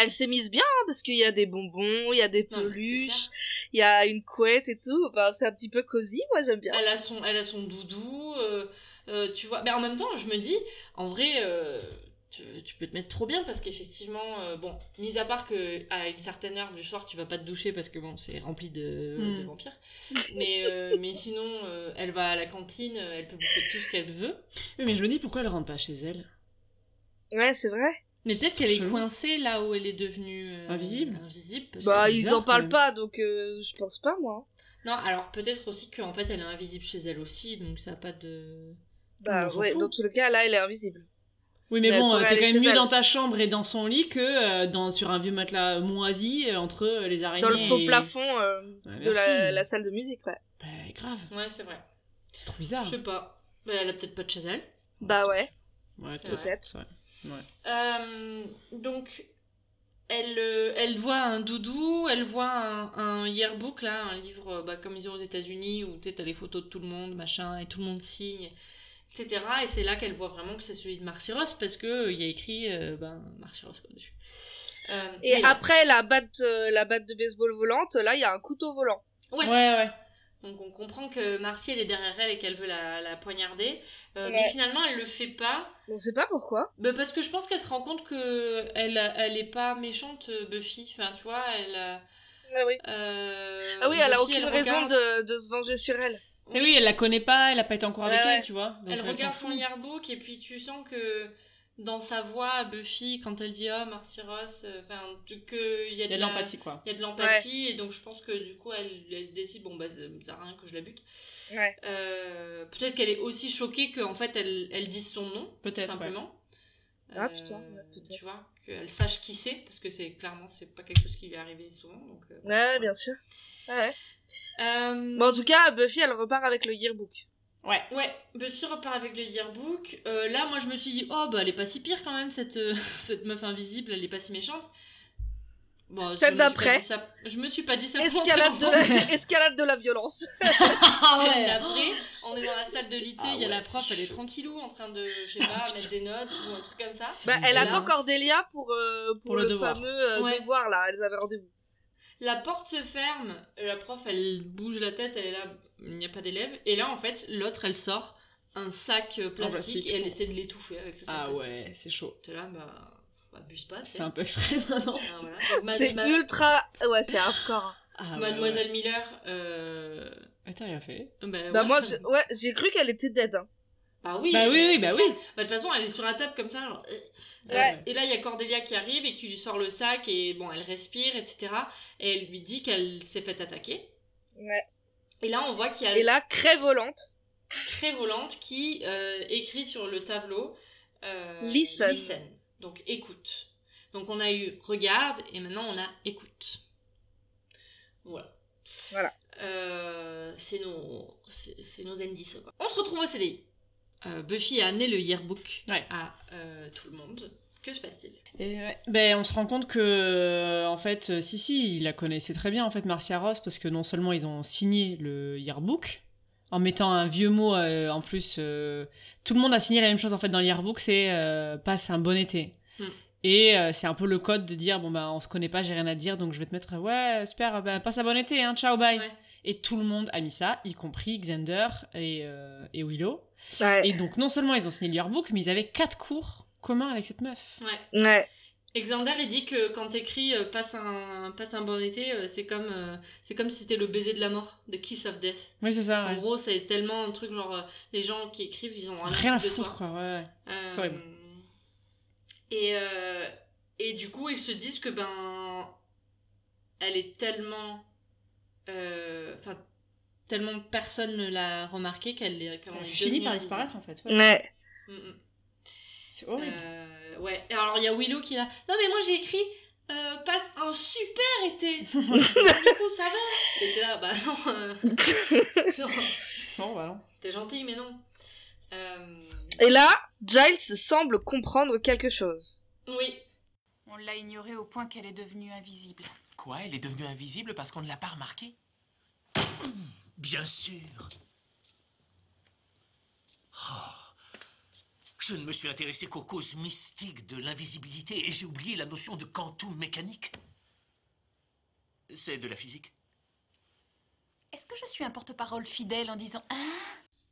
Elle s'est mise bien, hein, parce qu'il y a des bonbons, il y a des peluches, il y a une couette et tout. Enfin, c'est un petit peu cosy, moi, j'aime bien. Elle a son, elle a son doudou, euh, euh, tu vois. Mais en même temps, je me dis, en vrai, euh, tu, tu peux te mettre trop bien parce qu'effectivement, euh, bon, mis à part que à une certaine heure du soir, tu vas pas te doucher parce que bon, c'est rempli de, Mm. de vampires. mais, euh, mais sinon, euh, elle va à la cantine, elle peut bouffer tout ce qu'elle veut. Mais je me dis pourquoi elle rentre pas chez elle? Ouais, c'est vrai. Mais peut-être qu'elle est coincée là où elle est devenue euh, Invisible Bah, ils en parlent pas, donc euh, je pense pas, moi. Non, alors peut-être aussi qu'en fait, elle est invisible chez elle aussi, donc ça a pas de. Bah, ouais, dans tous les cas, là, elle est invisible. Oui, mais bon, euh, t'es quand même mieux elle. dans ta chambre et dans son lit que euh, dans, sur un vieux matelas moisi entre euh, les araignées. Dans le faux et- plafond euh, Ouais, de la, la salle de musique, ouais. Bah, grave, Ouais, c'est vrai. c'est trop bizarre. Je sais pas. Mais elle a peut-être pas de chez elle. Bah ouais. Ouais, peut-être. Ouais. Euh, donc, elle, euh, elle voit un doudou, elle voit un, un yearbook, là, un livre euh, bah, comme ils ont aux États-Unis, où tu as les photos de tout le monde, machin, et tout le monde signe, etc. Et c'est là qu'elle voit vraiment que c'est celui de Marcy Ross, parce qu'il y a écrit euh, ben, Marcy Ross quoi, dessus. Euh, Et là- après la batte, euh, la batte de baseball volante, là, il y a un couteau volant. Ouais. Ouais, ouais. Donc on comprend que Marcy, elle est derrière elle et qu'elle veut la, la poignarder. Euh, Ouais. Mais finalement, elle le fait pas. On sait pas pourquoi. Bah, parce que je pense qu'elle se rend compte que elle, elle est pas méchante, euh, Buffy. Enfin, tu vois, elle... a- Ah oui. euh, Ah oui, elle a aucune raison de, de se venger sur elle. Et oui, elle la connaît pas, elle a pas été encore avec Ouais, elle, tu vois. Donc elle s'en regarde son yearbook et puis tu sens que dans sa voix, Buffy, quand elle dit « Oh, Marcy Ross euh, », enfin, a Il y a de l'empathie, quoi. Il y a de l'empathie et donc je pense que du coup elle, elle décide bon bah ça sert à rien que je la bute. Ouais. Euh, Peut-être qu'elle est aussi choquée qu'en fait elle, elle dise son nom. Peut-être, tout simplement. Ah, putain, ouais, peut-être. Tu vois, qu'elle sache qui c'est parce que c'est clairement c'est pas quelque chose qui lui est arrivé souvent. Donc, euh, Ouais, bien sûr. Ouais. euh, Bon, en tout cas, Buffy, elle repart avec le yearbook. Ouais. Ouais, Buffy repart avec le yearbook. Euh, là, moi, je me suis dit, oh, bah, elle est pas si pire quand même, cette, euh, cette meuf invisible, elle est pas si méchante. Bon, Celle d'après. ça- Je me suis pas dit ça pour Escalade de, la... Escalade de la violence. Ah Celle d'après, on est dans la salle de l'IT, Ah il y a ouais, la prof, elle est tranquillou en train de, je sais pas, mettre des notes ou un truc comme ça. Bah, elle attend Cordelia pour, euh, pour, Pour le le, devoir. fameux euh, Ouais. devoir, là. Elles avaient rendez-vous. La porte se ferme, la prof, elle bouge la tête, elle est là, il n'y a pas d'élève. Et là, en fait, l'autre, elle sort un sac euh, plastique, plastique. et elle essaie de l'étouffer avec le sac Ah plastique. ouais, c'est chaud. T'es là, bah, abuse pas. C'est un peu extrême maintenant. Ah, voilà. C'est ma- ultra... Ouais, c'est hardcore. Ah, ouais, Mademoiselle Miller, euh... Ah, t'as rien fait. bah, Bah, ouais. moi, je- ouais, j'ai cru qu'elle était dead. hein. Bah oui, Bah oui, oui, bah clair. oui. Bah, de toute façon, elle est sur la table comme ça. euh, Ouais. et là, il y a Cordelia qui arrive et qui lui sort le sac et bon, elle respire, etc. Et elle lui dit qu'elle s'est fait attaquer. Ouais. Et là, on voit qu'il y a Et là, crève volante. Cré volante qui euh, écrit sur le tableau euh, Listen. Donc écoute. Donc on a eu regarde et maintenant on a écoute. Voilà. Voilà. Euh, c'est nos, c'est nos indices. On se retrouve au CDI. Euh, Buffy a amené le yearbook Ouais. à euh, tout le monde. Que se passe-t-il? Ouais. Ben, on se rend compte que, euh, en fait, si, si, il la connaissait très bien, en fait, Marcia Ross, parce que non seulement ils ont signé le yearbook, en mettant un vieux mot euh, en plus, euh, tout le monde a signé la même chose, en fait, dans le yearbook, c'est euh, passe un bon été. Hmm. Et euh, c'est un peu le code de dire, bon, ben, on se connaît pas, j'ai rien à te dire, donc je vais te mettre, ouais, super, ben, passe un bon été, hein, ciao, bye. Ouais. Et tout le monde a mis ça, y compris Xander et, euh, et Willow. Ouais. Et donc, non seulement ils ont signé le yearbook, mais ils avaient quatre cours communs avec cette meuf. Ouais. Ouais. Et Xander, il dit que quand t'écris euh, passe, un, passe un bon été, euh, c'est comme, euh, c'est comme si c'était le baiser de la mort, the kiss of death. Oui, c'est ça. En ouais. gros, c'est tellement un truc genre les gens qui écrivent, ils ont Rien à foutre de foutre, toi. quoi, ouais. ouais. Euh, C'est horrible. Et euh, et du coup, ils se disent que ben elle est tellement euh, enfin tellement personne ne l'a remarqué qu'elle est en Elle est finit par disparaître, en fait. ouais. Ouais. Mm, mm. C'est horrible. Euh, ouais. Et alors il y a Willow qui est là. Non mais moi j'ai écrit euh, passe un super été. du coup ça va. Et t'es là bah non. euh, non. Bon, bah non. T'es gentil mais non. Euh, Et là, Giles semble comprendre quelque chose. oui. On l'a ignorée au point qu'elle est devenue invisible. Quoi Elle est devenue invisible parce qu'on ne l'a pas remarqué Bien sûr. Oh. Je ne me suis intéressé qu'aux causes mystiques de l'invisibilité et j'ai oublié la notion de quantum mécanique. C'est de la physique. Est-ce que je suis un porte-parole fidèle en disant Ah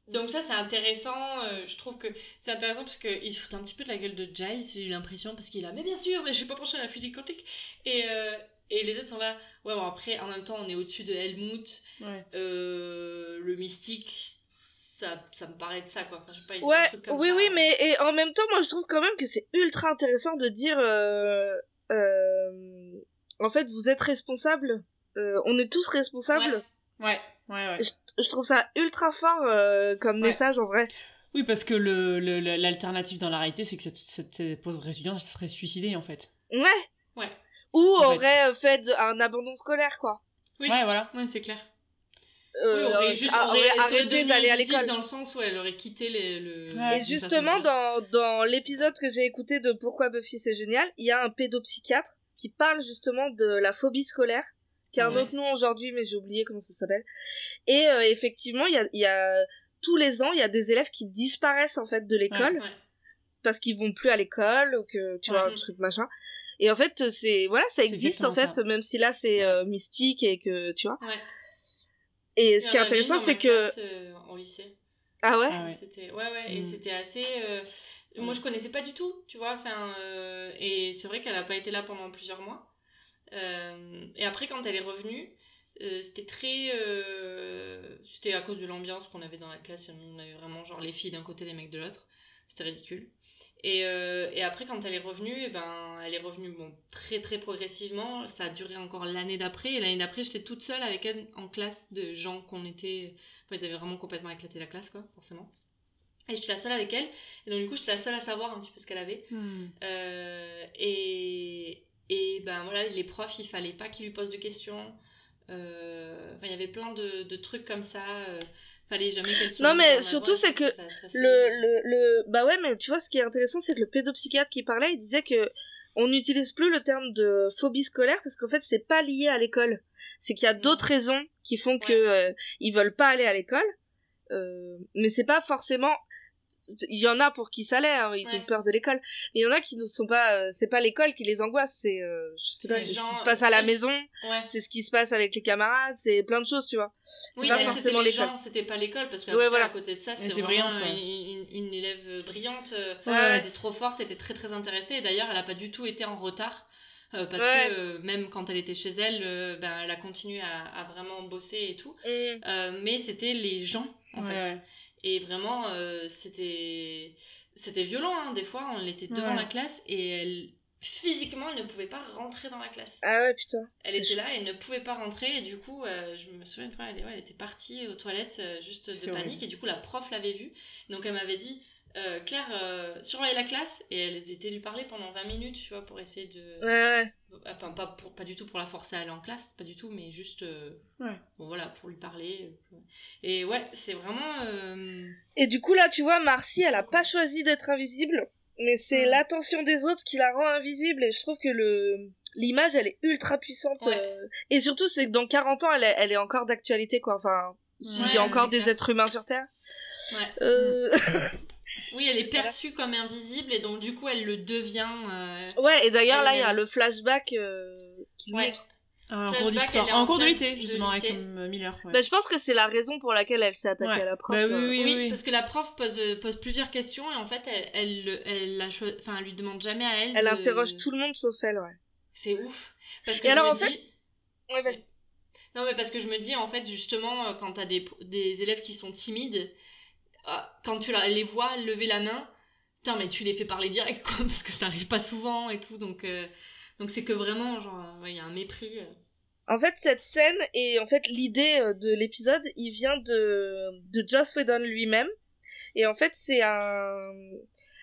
Donc ça c'est intéressant, euh, je trouve que c'est intéressant parce qu'il se fout un petit peu de la gueule de Giles, j'ai eu l'impression, parce qu'il a mais bien sûr, mais je suis pas penché à la physique quantique. Et, euh, et les autres sont là, ouais bon après en même temps on est au-dessus de Helmut, Ouais. euh, le mystique, ça, ça me paraît de ça quoi, enfin je sais pas, il dit un Ouais, truc comme oui, ça. oui, mais et en même temps, moi, je trouve quand même que c'est ultra intéressant de dire, euh, euh, en fait, vous êtes responsable. euh, on est tous responsables. Ouais, ouais, ouais. Je, je trouve ça ultra fort euh, comme Ouais. message en vrai. Oui, parce que le- le- le- l'alternative dans la réalité, c'est que cette, cette pauvre étudiante se serait suicidée, en fait. Ouais. Ouais. Ou En fait. aurait fait de- un abandon scolaire, quoi. Oui. Ouais, voilà. Ouais, c'est clair. Euh, oui, aurait euh, juste a- aurait, aurait arrêté d'aller à l'école. dans le sens où elle aurait quitté les, le... Ouais. Et justement, dans, dans l'épisode que j'ai écouté de Pourquoi Buffy c'est génial, il y a un pédopsychiatre qui parle justement de la phobie scolaire, qui a un autre nom aujourd'hui, mais j'ai oublié comment ça s'appelle. Et euh, effectivement, il y a, il y a tous les ans, il y a des élèves qui disparaissent en fait de l'école Ouais. parce qu'ils vont plus à l'école ou que tu Ouais. vois un truc machin. Et en fait, c'est voilà, ça existe en fait, ça. même si là c'est euh, mystique et que tu vois. Ouais. Et ce qui est intéressant, c'est que classe, euh, en lycée. ah ouais, Ah ouais. C'était ouais ouais et Mm. c'était assez. euh, Moi je connaissais pas du tout, tu vois. Enfin euh, et c'est vrai qu'elle a pas été là pendant plusieurs mois. Euh, et après quand elle est revenue, euh, c'était très. euh, C'était à cause de l'ambiance qu'on avait dans la classe. Nous, On avait vraiment genre les filles d'un côté, les mecs de l'autre. C'était ridicule. Et, euh, et après, quand elle est revenue, eh ben, elle est revenue bon, très très progressivement. Ça a duré encore l'année d'après. Et l'année d'après, j'étais toute seule avec elle en classe de gens qu'on était. Enfin, ils avaient vraiment complètement éclaté la classe, quoi, forcément. Et j'étais la seule avec elle. Et donc, du coup, j'étais la seule à savoir un petit peu ce qu'elle avait. Hmm. Euh, et, et ben voilà, les profs, il fallait pas qu'ils lui posent de questions. Euh, il y avait plein de, de trucs comme ça. Fallait jamais qu'elle soit. Non, mais surtout, c'est que le, le, le, bah ouais, mais tu vois, ce qui est intéressant, c'est que le pédopsychiatre qui parlait, il disait que on n'utilise plus le terme de phobie scolaire parce qu'en fait, c'est pas lié à l'école. C'est qu'il y a Mm. d'autres raisons qui font que euh, ils veulent pas aller à l'école, euh, mais c'est pas forcément. Il y en a pour qui ça l'est, hein, ils Ouais. ont peur de l'école. Mais il y en a qui ne sont pas. euh, c'est pas l'école qui les angoisse, c'est, euh, je sais pas, c'est ce gens, qui se passe à la maison, Ouais. c'est ce qui se passe avec les camarades, c'est plein de choses, tu vois. C'est Oui, pas elle, forcément les l'école. gens, c'était pas l'école, parce que Ouais, voilà. à côté de ça, c'est vraiment brillante, une, élève brillante. euh, Ouais, Elle était trop forte, elle était très très intéressée. Et d'ailleurs, elle a pas du tout été en retard. euh, parce Ouais. que euh, même quand elle était chez elle, euh, ben, elle a continué à, à vraiment bosser et tout. Mm. Euh, mais c'était les gens, en Ouais, fait. Et vraiment, euh, c'était c'était violent. hein. Des fois, on était devant Ouais. la classe et elle, physiquement, elle ne pouvait pas rentrer dans la classe. Ah ouais, putain. Elle était chaud. là et ne pouvait pas rentrer et du coup euh, je me souviens une fois elle, ouais, elle était partie aux toilettes euh, juste de panique horrible. et du coup la prof l'avait vue donc elle m'avait dit Claire surveille la classe et elle était lui parler pendant 20 minutes tu vois pour essayer de Ouais, ouais. Enfin pas, pour, pas du tout pour la forcer à aller en classe pas du tout mais juste euh, Ouais. bon voilà pour lui parler euh, et ouais c'est vraiment euh, Et du coup, là, tu vois, Marcy, elle a pas choisi d'être invisible, mais c'est Ouais. l'attention des autres qui la rend invisible, et je trouve que le l'image, elle est ultra puissante. Ouais. euh, Et surtout, c'est que dans 40 ans, elle est, elle est encore d'actualité, quoi. Enfin, s'il y a encore des clair. êtres humains sur Terre. ouais. Euh... oui elle est perçue comme invisible et donc du coup elle le devient euh, ouais, et d'ailleurs, là, il y a le flashback euh, qui ouais montre. Ah, en cours d'histoire. elle est En en cours de l'été, de justement, avec euh, Miller. ouais. Bah, je pense que c'est la raison pour laquelle elle s'est attaquée Ouais. à la prof. Bah oui, euh. oui, Oui, oui. parce que la prof pose, pose plusieurs questions et en fait, elle, elle, elle, la cho- enfin, elle lui demande jamais à elle. Elle de- interroge tout le monde sauf elle, ouais. C'est ouf. Parce que Et je alors, me en fait- dis. Ouais, vas-y. Non, mais parce que je me dis, en fait, justement, euh, quand t'as des, des élèves qui sont timides, quand tu les vois lever la main, putain, mais tu les fais parler direct, quoi, parce que ça arrive pas souvent et tout, donc. euh, donc c'est que vraiment, genre, euh, ouais, il y a un mépris. euh. En fait, cette scène et en fait l'idée de l'épisode, il vient de de Joss Whedon lui-même. Et en fait, c'est un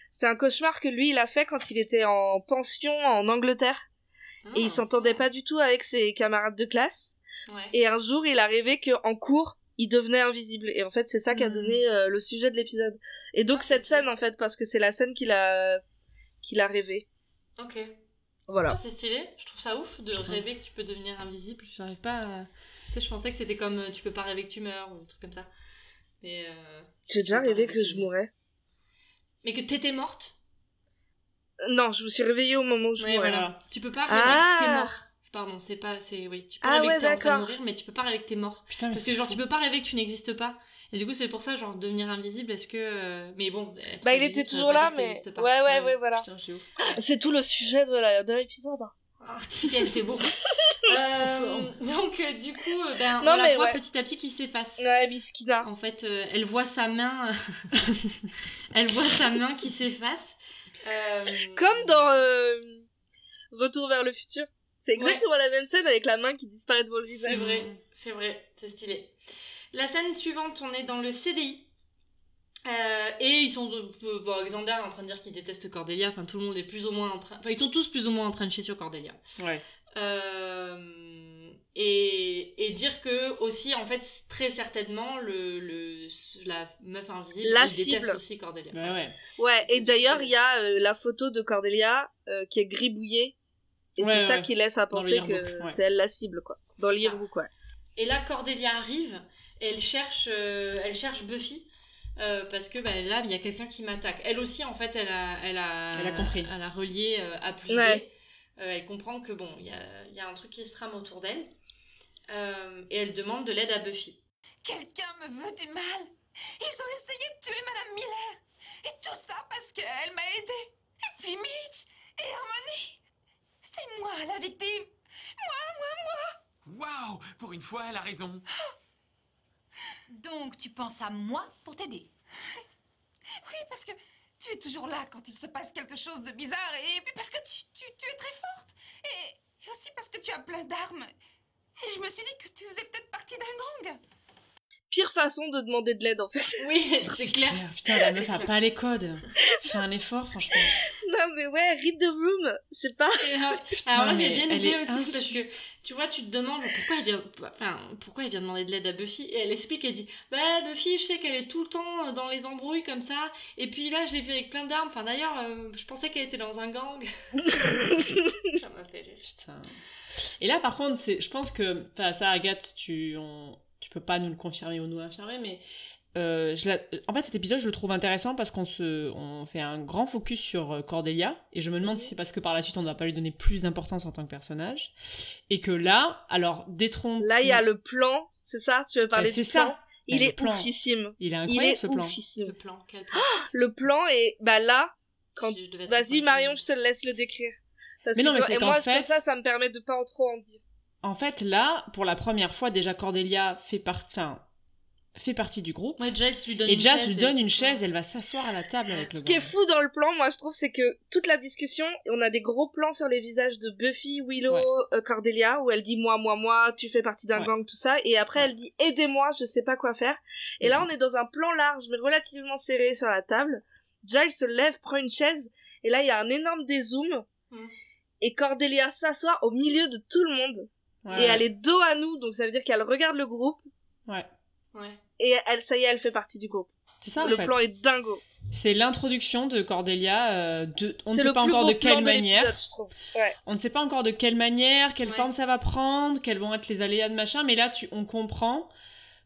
c'est un cauchemar que lui il a fait quand il était en pension en Angleterre et il Ah, s'entendait pas du tout avec ses camarades de classe. Ouais. Et un jour, il a rêvé que en cours, il devenait invisible. Et en fait, c'est ça qui a Mhm. donné euh, le sujet de l'épisode. Et donc Ah, cette scène en fait parce que c'est la scène qu'il a qu'il a rêvé. Ok. Voilà. Ah, c'est stylé, je trouve ça ouf de rêver que tu peux devenir invisible. J'arrive pas à... Tu sais, je pensais que c'était comme euh, tu peux pas rêver que tu meurs ou des trucs comme ça. Mais, euh, J'ai déjà rêvé que que- je mourrais. Mais que t'étais morte? Non, je me suis réveillée au moment où je Ouais, mourais. voilà. Tu peux pas rêver Ah. que t'es mort. Pardon, c'est pas. c'est Oui, tu peux Ah rêver ouais, que t'es en train de mourir, mais tu peux pas rêver que t'es mort. Putain, mais Parce que genre, fou. tu peux pas rêver que tu n'existes pas. Et du coup, c'est pour ça, genre, devenir invisible, est-ce que. euh, Mais bon. être Bah, il était toujours là, mais ouais, ouais, ouais, voilà. Putain, c'est ouf. C'est tout le sujet de la- de l'épisode. hein. Ah, putain, c'est beau. Euh, donc, euh, du coup, euh, ben, Non, on la voit ouais. petit à petit qui s'efface. Ouais, Miskina. En fait, euh, elle voit sa main, elle voit sa main qui s'efface. Euh, Comme dans euh, Retour vers le futur. C'est exactement la même scène avec la main qui disparaît devant le C'est visage. vrai, c'est vrai, c'est stylé. La scène suivante, on est dans le CDI. Euh, et ils sont, euh, bon, Alexander est en train de dire qu'il déteste Cordelia. Enfin, tout le monde est plus ou moins en train. Enfin, ils sont tous plus ou moins en train de chier sur Cordelia. Ouais. Euh, et, et dire que aussi, en fait, très certainement, le, le, la meuf invisible, La elle déteste aussi Cordelia. Bah ouais. Ouais, et C'est- d'ailleurs, c'est- il y a euh, la photo de Cordelia euh, qui est gribouillée Et Ouais, c'est ça qui laisse à penser que ouais. c'est elle la cible, quoi. Dans le yearbook, ouais. Et là, Cordelia arrive et elle cherche, euh, elle cherche Buffy. euh, parce que bah, là, il y a quelqu'un qui m'attaque. Elle aussi, en fait, elle a, elle a, Elle a compris. Elle a relié euh, A plus Ouais. B. Euh, elle comprend que bon, il y a, il y a un truc qui se trame autour d'elle. Euh, et elle demande de l'aide à Buffy. Quelqu'un me veut du mal. Ils ont essayé de tuer Madame Miller. Et tout ça parce qu'elle m'a aidé. Et puis Mitch et Harmony. C'est moi la victime. Waouh Pour une fois, elle a raison. Donc, tu penses à moi pour t'aider Oui, parce que tu es toujours là quand il se passe quelque chose de bizarre. Et puis parce que tu, tu, tu es très forte. Et, et aussi parce que tu as plein d'armes. Et je me suis dit que tu faisais peut-être partie d'un gang. Pire façon de demander de l'aide, en fait. Oui, c'est clair. Putain, la meuf a pas les codes. Fais un effort, franchement. non, mais ouais, read the room. Je sais pas. Euh, Putain, Alors moi j'ai bien elle aimé aussi parce que tu vois tu te demandes pourquoi il vient enfin pourquoi il vient demander de l'aide à Buffy? Et elle explique elle dit bah Buffy je sais qu'elle est tout le temps dans les embrouilles comme ça et puis là je l'ai vue avec plein d'armes enfin d'ailleurs euh, je pensais qu'elle était dans un gang ça m'a fait rire Putain. Et là, par contre, c'est, je pense que, enfin, ça, Agathe, tu, on, tu peux pas nous le confirmer ou nous l'infirmer, mais euh, je la- en fait, cet épisode, je le trouve intéressant parce qu'on se, on fait un grand focus sur euh, Cordelia, et je me demande si c'est parce que par la suite, on ne va pas lui donner plus d'importance en tant que personnage, et que là, alors, détrompe. Là, il y a le plan. C'est ça? Tu veux parler Bah, c'est ça. plan? Il Bah, est plan. oufissime. Il est Il incroyable est ce plan. oufissime. le plan quel plan? Le plan est, bah là, quand- vas-y Marion, je te laisse le décrire. Parce Mais non, mais c'est qu'en fait- comme ça, ça me permet de pas en trop en dire. En fait, là, pour la première fois, déjà, Cordelia fait partie, enfin, fait partie du groupe. ouais Giles lui donne Et chaise lui donne une chaise, elle va s'asseoir à la table avec le Ce qui est fou dans le plan, moi, je trouve, c'est que toute la discussion, on a des gros plans sur les visages de Buffy, Willow, Ouais. euh, Cordelia, où elle dit moi, moi, moi, tu fais partie d'un Ouais. gang, tout ça, et après Ouais. elle dit aidez-moi, je sais pas quoi faire. Et là, Mhm. on est dans un plan large, mais relativement serré sur la table. Giles se lève, prend une chaise, et là, il y a un énorme dézoom. Mhm. Et Cordelia s'assoit au milieu de tout le monde. Ouais. Et elle est dos à nous, donc ça veut dire qu'elle regarde le groupe, Ouais. ouais et elle, ça y est, elle fait partie du groupe. C'est ça, en le fait. plan est dingo. C'est l'introduction de Cordelia. euh, de... On ne sait pas encore de quelle de manière. Ouais. On ne sait pas encore de quelle manière, quelle Ouais. forme ça va prendre, quels vont être les aléas de machin. Mais là, tu... on comprend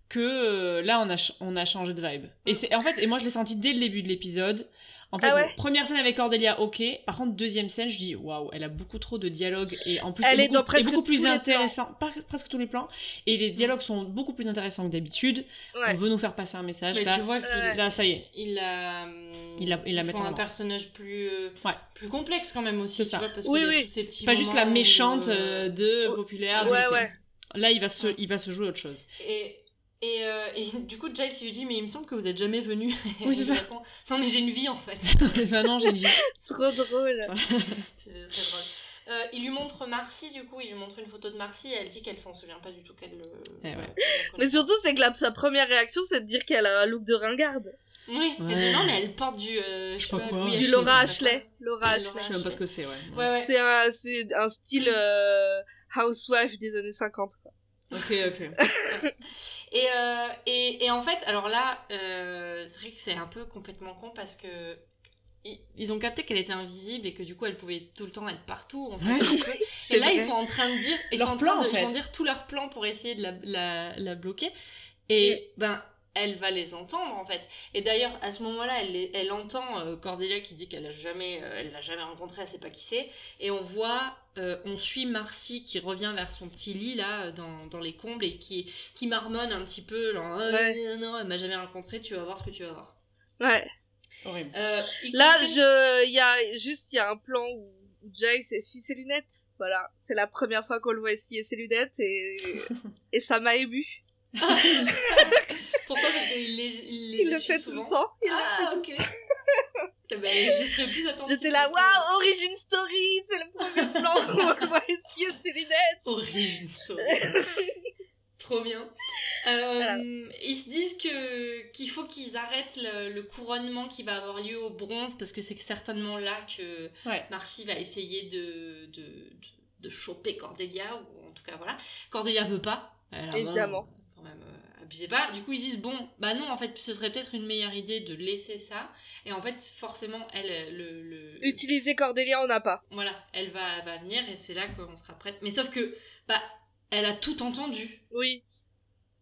que euh, là, on a, on a changé de vibe. Et c'est en fait, et moi, je l'ai senti dès le début de l'épisode. En fait, Ah ouais première scène avec Cordelia, ok. Par contre, deuxième scène, je dis waouh, elle a beaucoup trop de dialogue et en plus, Elle est beaucoup, dans presque beaucoup plus tous les intéressant, pas presque tous les plans. Et les dialogues sont beaucoup plus intéressants que d'habitude. Ouais. On veut nous faire passer un message. mais là, tu vois qu'il Ouais. là, ça y est. il a Il la- il un personnage plus euh, Ouais. plus complexe quand même aussi tu ça. vois, parce Oui, a oui. ces petits Pas juste la méchante euh, euh, de populaire. de Ouais, lycée. ouais. Là, il va se, il va se jouer autre chose. Et, et, euh, et du coup, Giles lui dit Mais il me semble que vous êtes jamais venu. Oui, c'est ça. Non, mais j'ai une vie en fait. Maintenant, j'ai une vie. Trop drôle. C'est très drôle. Euh, il lui montre Marcy, du coup, il lui montre une photo de Marcy et elle dit qu'elle s'en souvient pas du tout, qu'elle le. Eh ouais. qu'elle le Mais surtout, c'est que la- sa première réaction, c'est de dire qu'elle a un look de ringarde. Oui, elle dit non, mais elle porte du. euh, je sais pas quoi. Du Laura Ashley. Laura Ashley. Je sais même pas ce que c'est, ouais. Ouais, ouais. C'est un, c'est un style euh, housewife des années 50. Quoi. Ok, ok. Et, euh, et, et en fait, alors là, euh, c'est vrai que c'est un peu complètement con parce que ils, ont capté qu'elle était invisible et que du coup elle pouvait tout le temps être partout. En fait, Ouais. Et là, vrai. ils sont en train de dire, ils Leur sont en plan, train de, en fait. ils vont dire tous leurs plans pour essayer de la, la, la bloquer. Et ben, elle va les entendre en fait. Et d'ailleurs, à ce moment-là, elle, les- elle entend euh, Cordelia qui dit qu'elle a jamais, elle l'a jamais rencontré, elle sait pas qui c'est. Et on voit, euh, on suit Marcy qui revient vers son petit lit là, dans, dans les combles et qui, qui marmonne un petit peu, genre, Ah, Ouais. non, elle m'a jamais rencontré, tu vas voir ce que tu vas voir. Ouais. Horrible. Euh, il Là, comprend- je, il y a juste, il y a un plan où Giles essuie ses lunettes. Voilà. C'est la première fois qu'on le voit essuyer ses lunettes et, et ça m'a ému. Pourquoi? Parce qu'il les, il les Il le fait tout le temps. Il le Ah. Ben, j'y serais plus attentive. J'étais là, waouh, origin story, c'est le premier plan où on voit essuyer ses lunettes. Origin story. Trop bien. Euh, Voilà. Ils se disent que qu'il faut qu'ils arrêtent le, le couronnement qui va avoir lieu au bronze parce que c'est certainement là que Ouais. Marcy va essayer de, de, de, de choper Cordelia ou en tout cas voilà. Cordelia veut pas. Elle a Évidemment. vraiment, quand même euh, abusez pas. Du coup, ils disent bon, bah non, en fait, ce serait peut-être une meilleure idée de laisser ça. Et en fait, forcément, elle, le, le- Utiliser Cordelia, on n'a pas. voilà, elle va, va venir et c'est là qu'on sera prête. Mais sauf que, bah, elle a tout entendu, Oui.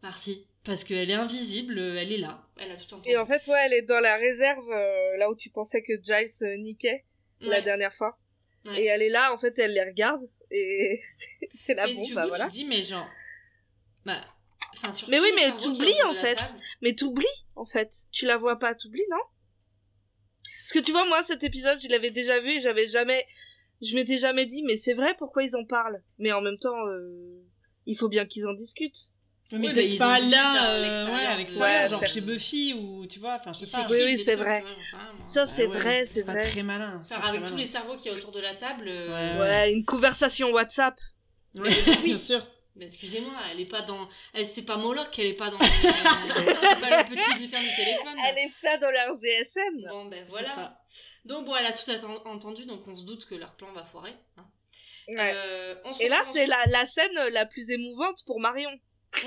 Marcy, parce qu'elle est invisible, elle est là, elle a tout entendu. Et en fait, ouais, elle est dans la réserve, euh, là où tu pensais que Giles euh, niquait la dernière fois. Ouais. Et elle est là, en fait, elle les regarde. Et c'est bon, du bah coup, voilà. tu te dis, mais genre, bah, enfin, Mais oui, mais t'oublies, en fait. table. Mais t'oublies, en fait. Tu la vois pas, t'oublies, non? Parce que tu vois, moi, cet épisode, je l'avais déjà vu et j'avais jamais... Je m'étais jamais dit, mais c'est vrai, pourquoi ils en parlent? Mais en même temps, euh, il faut bien qu'ils en discutent. Mais Oui, mais peut-être ils pas là, à euh, l'extérieur. ouais, à l'extérieur, Ouais, genre chez Buffy ou tu vois, enfin je sais pas. Oui, oui, c'est vrai. Ça, c'est ouais, vrai, c'est pas vrai. très malin. Ça, pas avec tous les cerveaux qui est autour de la table. euh, Ouais. Une conversation WhatsApp. Ouais, bien sûr. Mais excusez-moi, elle est pas dans. Elle, c'est pas Moloch, elle est pas dans. c'est pas le petit butin du téléphone. Elle est pas dans leur GSM. Bon, ben voilà. ça. Donc, bon, elle a tout entendu, donc on se doute que leur plan va foirer. hein. Ouais. Euh, on se Et là, c'est la, la scène la plus émouvante pour Marion.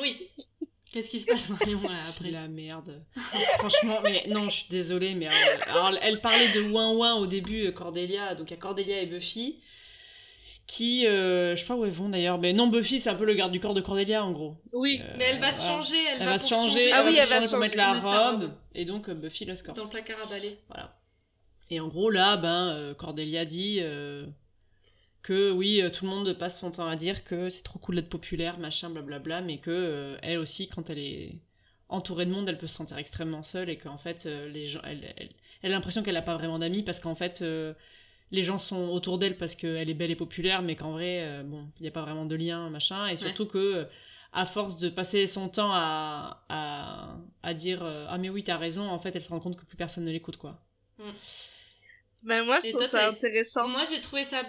Oui. Qu'est-ce qui se passe, Marion, là, après? la merde. Franchement, mais non, je suis désolée, mais euh, alors, elle parlait de ouin ouin au début, euh, Cordelia. Donc il y a Cordelia et Buffy qui, euh, je sais pas où elles vont d'ailleurs. Mais non, Buffy, c'est un peu le garde du corps de Cordelia en gros. Oui. Euh, Mais elle va se voilà. changer, elle, Elle va va se changer. Ah oui, elle se va changer pour mettre la robe. robe. Et donc euh, Buffy l'escorte. Dans le placard à balai. Voilà. Et en gros, là, ben, Cordelia dit euh, que oui, tout le monde passe son temps à dire que c'est trop cool d'être populaire, machin, blablabla, mais que elle aussi, quand elle est entourée de monde, elle peut se sentir extrêmement seule et qu'en fait, les gens, elle, elle- elle a l'impression qu'elle n'a pas vraiment d'amis parce qu'en fait, les gens sont autour d'elle parce qu'elle est belle et populaire, mais qu'en vrai, euh, bon, il n'y a pas vraiment de lien, machin, et surtout que. euh, à force de passer son temps à, à, à dire euh, Ah, mais oui, t'as raison, en fait, elle se rend compte que plus personne ne l'écoute, quoi. Mais moi, je Et trouve toi, ça intéressant. Moi, j'ai trouvé ça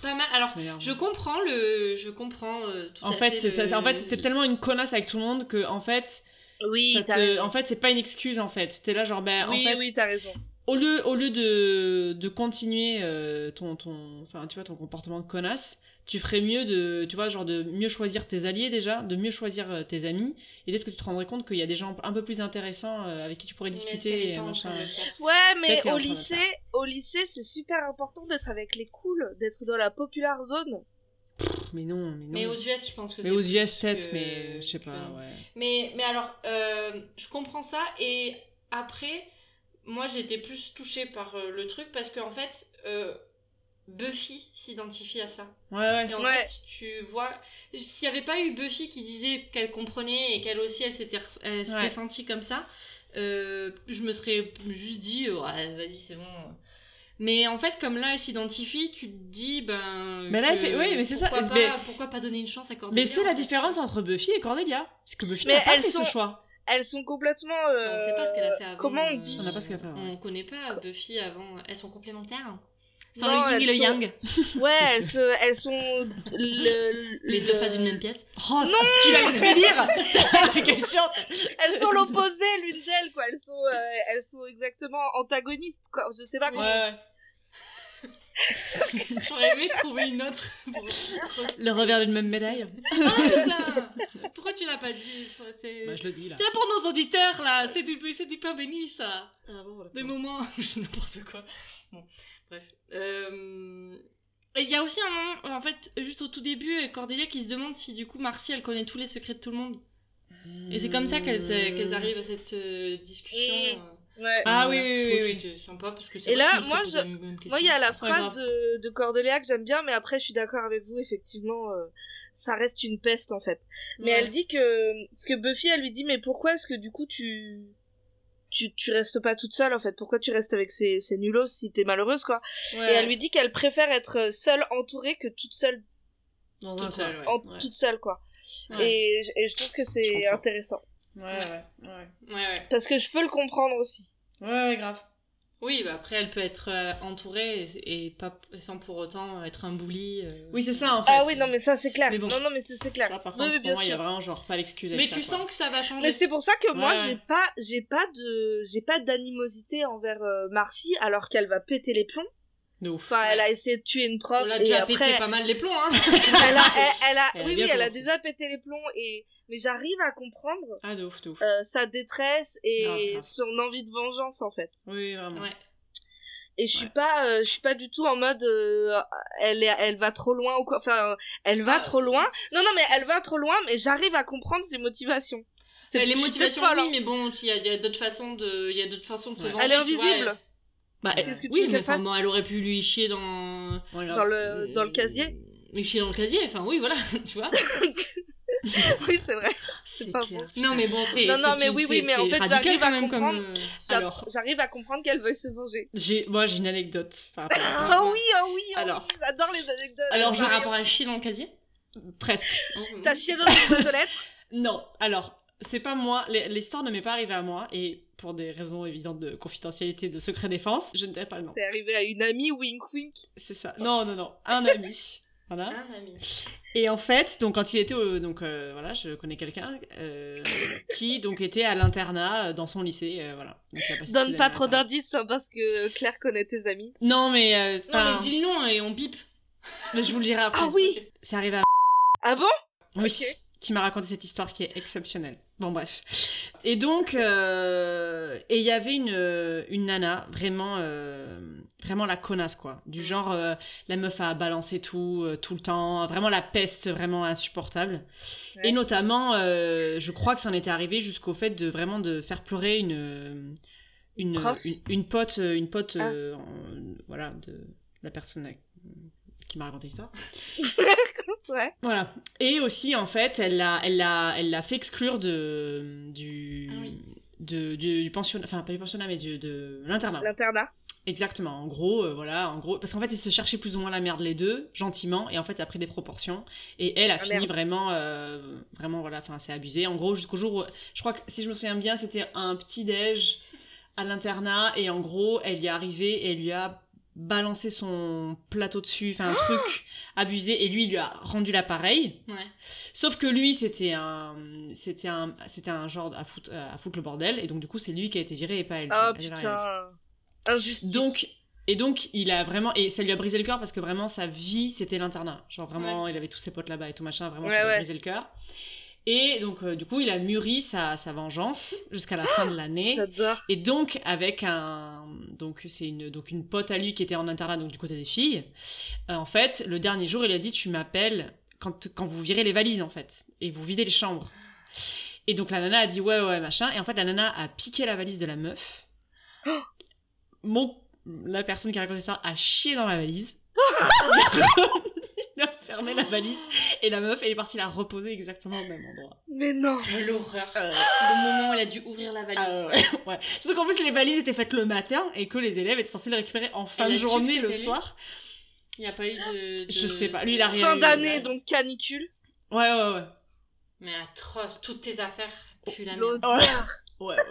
pas mal. Alors, Merde. je comprends le. Je comprends euh, tout En à fait, fait. c'est le- En fait, t'es tellement une connasse avec tout le monde que, en fait, Oui, ça t'as te- raison. en fait, c'est pas une excuse. En fait, t'es là genre, ben, oui, en fait, oui, t'as raison. Au lieu, au lieu de, de continuer euh, ton, ton, enfin, tu vois, ton comportement de connasse, tu ferais mieux de, tu vois, genre de mieux choisir tes alliés déjà, de mieux choisir euh, tes amis, et peut-être que tu te rendrais compte qu'il y a des gens un peu plus intéressants euh, avec qui tu pourrais Mais discuter et machin. Ouais, mais au lycée, au lycée, c'est super important d'être avec les cools, d'être dans la populaire zone. Mais non, mais non. Mais aux US, je pense que Mais c'est aux plus US peut-être, que- mais je sais pas, ouais. Mais, mais alors, euh, je comprends ça. Et après, moi, j'étais plus touchée par euh, le truc parce qu'en fait, euh, Buffy s'identifie à ça. Ouais, ouais. Et en Ouais. fait, tu vois, s'il n'y avait pas eu Buffy qui disait qu'elle comprenait et qu'elle aussi, elle s'était elle s'était Ouais. sentie comme ça, euh, je me serais juste dit, ouais, vas-y, c'est bon. Mais en fait, comme là, elle s'identifie, tu te dis, ben. Mais là, elle fait- oui, mais c'est ça, mais- Pas, pourquoi pas donner une chance à Cordelia Mais c'est en la différence entre Buffy et Cordelia. Parce que Buffy n'a pas fait sont- ce choix. Elles sont complètement. euh, On sait pas ce qu'elle a fait avant. Comment on euh, dit On n'a pas ce qu'elle a fait avant. On connaît pas Buffy avant. Elles sont complémentaires. Sans Non, le yin et le sont- yang. Ouais, elles, se, elles sont. le- Les le- deux faces d'une même pièce. Oh, ça, tu la laisses me dire Quelle chiante Elles sont l'opposé l'une d'elles, quoi. Elles sont, euh, elles sont exactement antagonistes, quoi. Je sais pas comment. Ouais, J'aurais aimé trouver une autre. pour- le revers d'une même médaille. Ah putain Pourquoi tu l'as pas dit Bah, je le dis là. C'est pour nos auditeurs là, c'est du, c'est du pain béni ça. Ah bon, Des moments, c'est n'importe quoi. Bon, bref. Euh, et Il y a aussi un moment, en fait, juste au tout début, Cordelia qui se demande si du coup Marcy elle connaît tous les secrets de tout le monde. Et c'est comme ça qu'elles qu'elles arrivent à cette euh, discussion. Ouais. Ah oui, oui, oui, oui. sympa parce que c'est Et là, moi, je- la même question. Moi, il y a la phrase de, de Cordelia que j'aime bien, mais après, je suis d'accord avec vous, effectivement, euh, ça reste une peste, en fait. Mais Ouais. elle dit que, parce que Buffy, elle lui dit, mais pourquoi est-ce que du coup, tu, tu, tu restes pas toute seule, en fait? Pourquoi tu restes avec ces, ces nulos si t'es malheureuse, quoi? Ouais. Et elle lui dit qu'elle préfère être seule entourée que toute seule, Dans un Toute seule, ouais. en- Ouais. toute seule, quoi. Ouais. Et, je- et je trouve que c'est intéressant. Ouais, ouais, ouais. Ouais, ouais. Parce que je peux le comprendre aussi. Ouais, ouais, grave. Oui, bah après, elle peut être euh, entourée et, et pas, sans pour autant être un bully. euh. Oui, c'est ça en fait. Ah oui, non, mais ça, c'est clair. Mais bon. Non, non, mais c'est c'est clair. Ça, par contre, oui, pour moi, il y a vraiment genre pas l'excuse Mais ça, tu quoi. sens que ça va changer. Mais c'est pour ça que moi j'ai pas j'ai pas de j'ai pas d'animosité envers euh, Marcy alors qu'elle va péter les plombs. De ouf. Enfin, elle a essayé de tuer une prof. On l'a et déjà après, pété pas mal les plombs, hein. elle a, elle, elle a, Elle oui, oui, elle a déjà pété les plombs et, mais j'arrive à comprendre Ah, de ouf, de ouf. euh, sa détresse et Grave, grave. son envie de vengeance en fait. Oui, vraiment. Ouais. Et je suis Ouais. pas, euh, je suis pas du tout en mode, euh, elle est, elle va trop loin ou quoi. Enfin, elle va Ah, trop loin. Non, non, mais elle va trop loin, mais j'arrive à comprendre ses motivations. C'est les motivations, folle, oui, hein. mais bon, il y a, d'autres façons de, il y a d'autres façons de se Ouais. venger. Elle est tu vois, invisible elle- Bah, elle- Qu'est-ce que tu oui, veux mais enfin, bon, elle aurait pu lui chier dans. Dans le, dans le casier. Lui chier dans le casier, enfin, oui, voilà, tu vois. oui, c'est vrai. C'est pas clair. Non, mais bon, c'est. Non, non, mais oui, oui, mais en fait, j'arrive à même comme. comprendre. euh. J'arrive à comprendre qu'elle veuille se venger. J'ai, moi, j'ai une anecdote par rapport à ça. Ah oui, ah oui, ah Alors. oui, j'adore les anecdotes. Alors, J'en par ai rien. rapport à chier dans le casier? Presque. T'as chié dans une aux lettres? Non, alors, c'est pas moi. L'histoire ne m'est pas arrivée à moi, et pour des raisons évidentes de confidentialité, de secret défense, je ne dirai pas le nom. C'est arrivé à une amie, wink wink. C'est ça. Non, non, non. Un ami. Voilà. Un ami. Et en fait, donc quand il était au, donc euh, voilà, je connais quelqu'un euh, qui donc était à l'internat euh, dans son lycée, euh, voilà. Donc, Donne pas trop d'indices hein, parce que Claire connaît tes amis. Non mais euh, c'est Non, pas. mais dis le nom et on bip. mais je vous le dirai après. Ah oui C'est arrivé à. Ah bon? Oui. Qui m'a raconté cette histoire qui est exceptionnelle. Bon bref. Et donc euh, et il y avait une une nana vraiment euh, vraiment la connasse quoi, du genre euh, la meuf a balancé tout euh, tout le temps, vraiment la peste vraiment insupportable. Ouais. Et notamment euh, je crois que ça en était arrivé jusqu'au fait de vraiment de faire pleurer une une une, une pote une pote Ah. voilà de la personne qui m'a raconté l'histoire. Ouais. Voilà. Et aussi, en fait, elle l'a, elle l'a, elle l'a fait exclure de, du, Ah oui. de, du, du pensionnat, enfin pas du pensionnat, mais du, de l'internat. L'internat. Exactement. En gros, euh, voilà, en gros, parce qu'en fait, ils se cherchaient plus ou moins la merde les deux, gentiment, et en fait, ça a pris des proportions. Et elle a Ah, fini merde. vraiment, euh, vraiment, voilà, enfin, c'est abusé. En gros, jusqu'au jour où, je crois que si je me souviens bien, c'était un petit déj à l'internat, et en gros, elle y est arrivée et elle lui a balancé son plateau dessus, enfin un truc abusé, et lui, il lui a rendu l'appareil. Ouais. Sauf que lui, c'était un, c'était un, c'était un genre à foutre, à foutre le bordel, et donc du coup, c'est lui qui a été viré et pas elle. Oh putain. Injustice. Donc, et donc, il a vraiment, et ça lui a brisé le cœur parce que vraiment, sa vie, c'était l'internat. Genre vraiment, il avait tous ses potes là-bas et tout machin, vraiment, ça Ouais, lui a brisé le cœur. Et donc, euh, du coup, il a mûri sa, sa vengeance jusqu'à la fin de l'année. J'adore. Et donc, avec un. Donc, c'est une, donc une pote à lui qui était en internat, donc du côté des filles. Euh, en fait, le dernier jour, il a dit Tu m'appelles quand, quand vous virez les valises, en fait, et vous videz les chambres. Et donc, la nana a dit Ouais, ouais, machin. Et en fait, la nana a piqué la valise de la meuf. Mon. La personne qui a raconté ça a chié dans la valise. il a fermé la valise. Et la meuf, elle est partie la reposer exactement au même endroit. Mais non. Quelle horreur. Euh, Le moment où elle a dû ouvrir la valise. ah ouais, ouais. Surtout qu'en plus, les valises étaient faites le matin et que les élèves étaient censés les récupérer en fin Elle de journée le soir. Il n'y a pas eu de, de- Je sais pas, lui, il a rien Fin d'année, donc canicule. Ouais, ouais, ouais. Mais atroce, toutes tes affaires puent la merde. L'odeur. Ouais, ouais.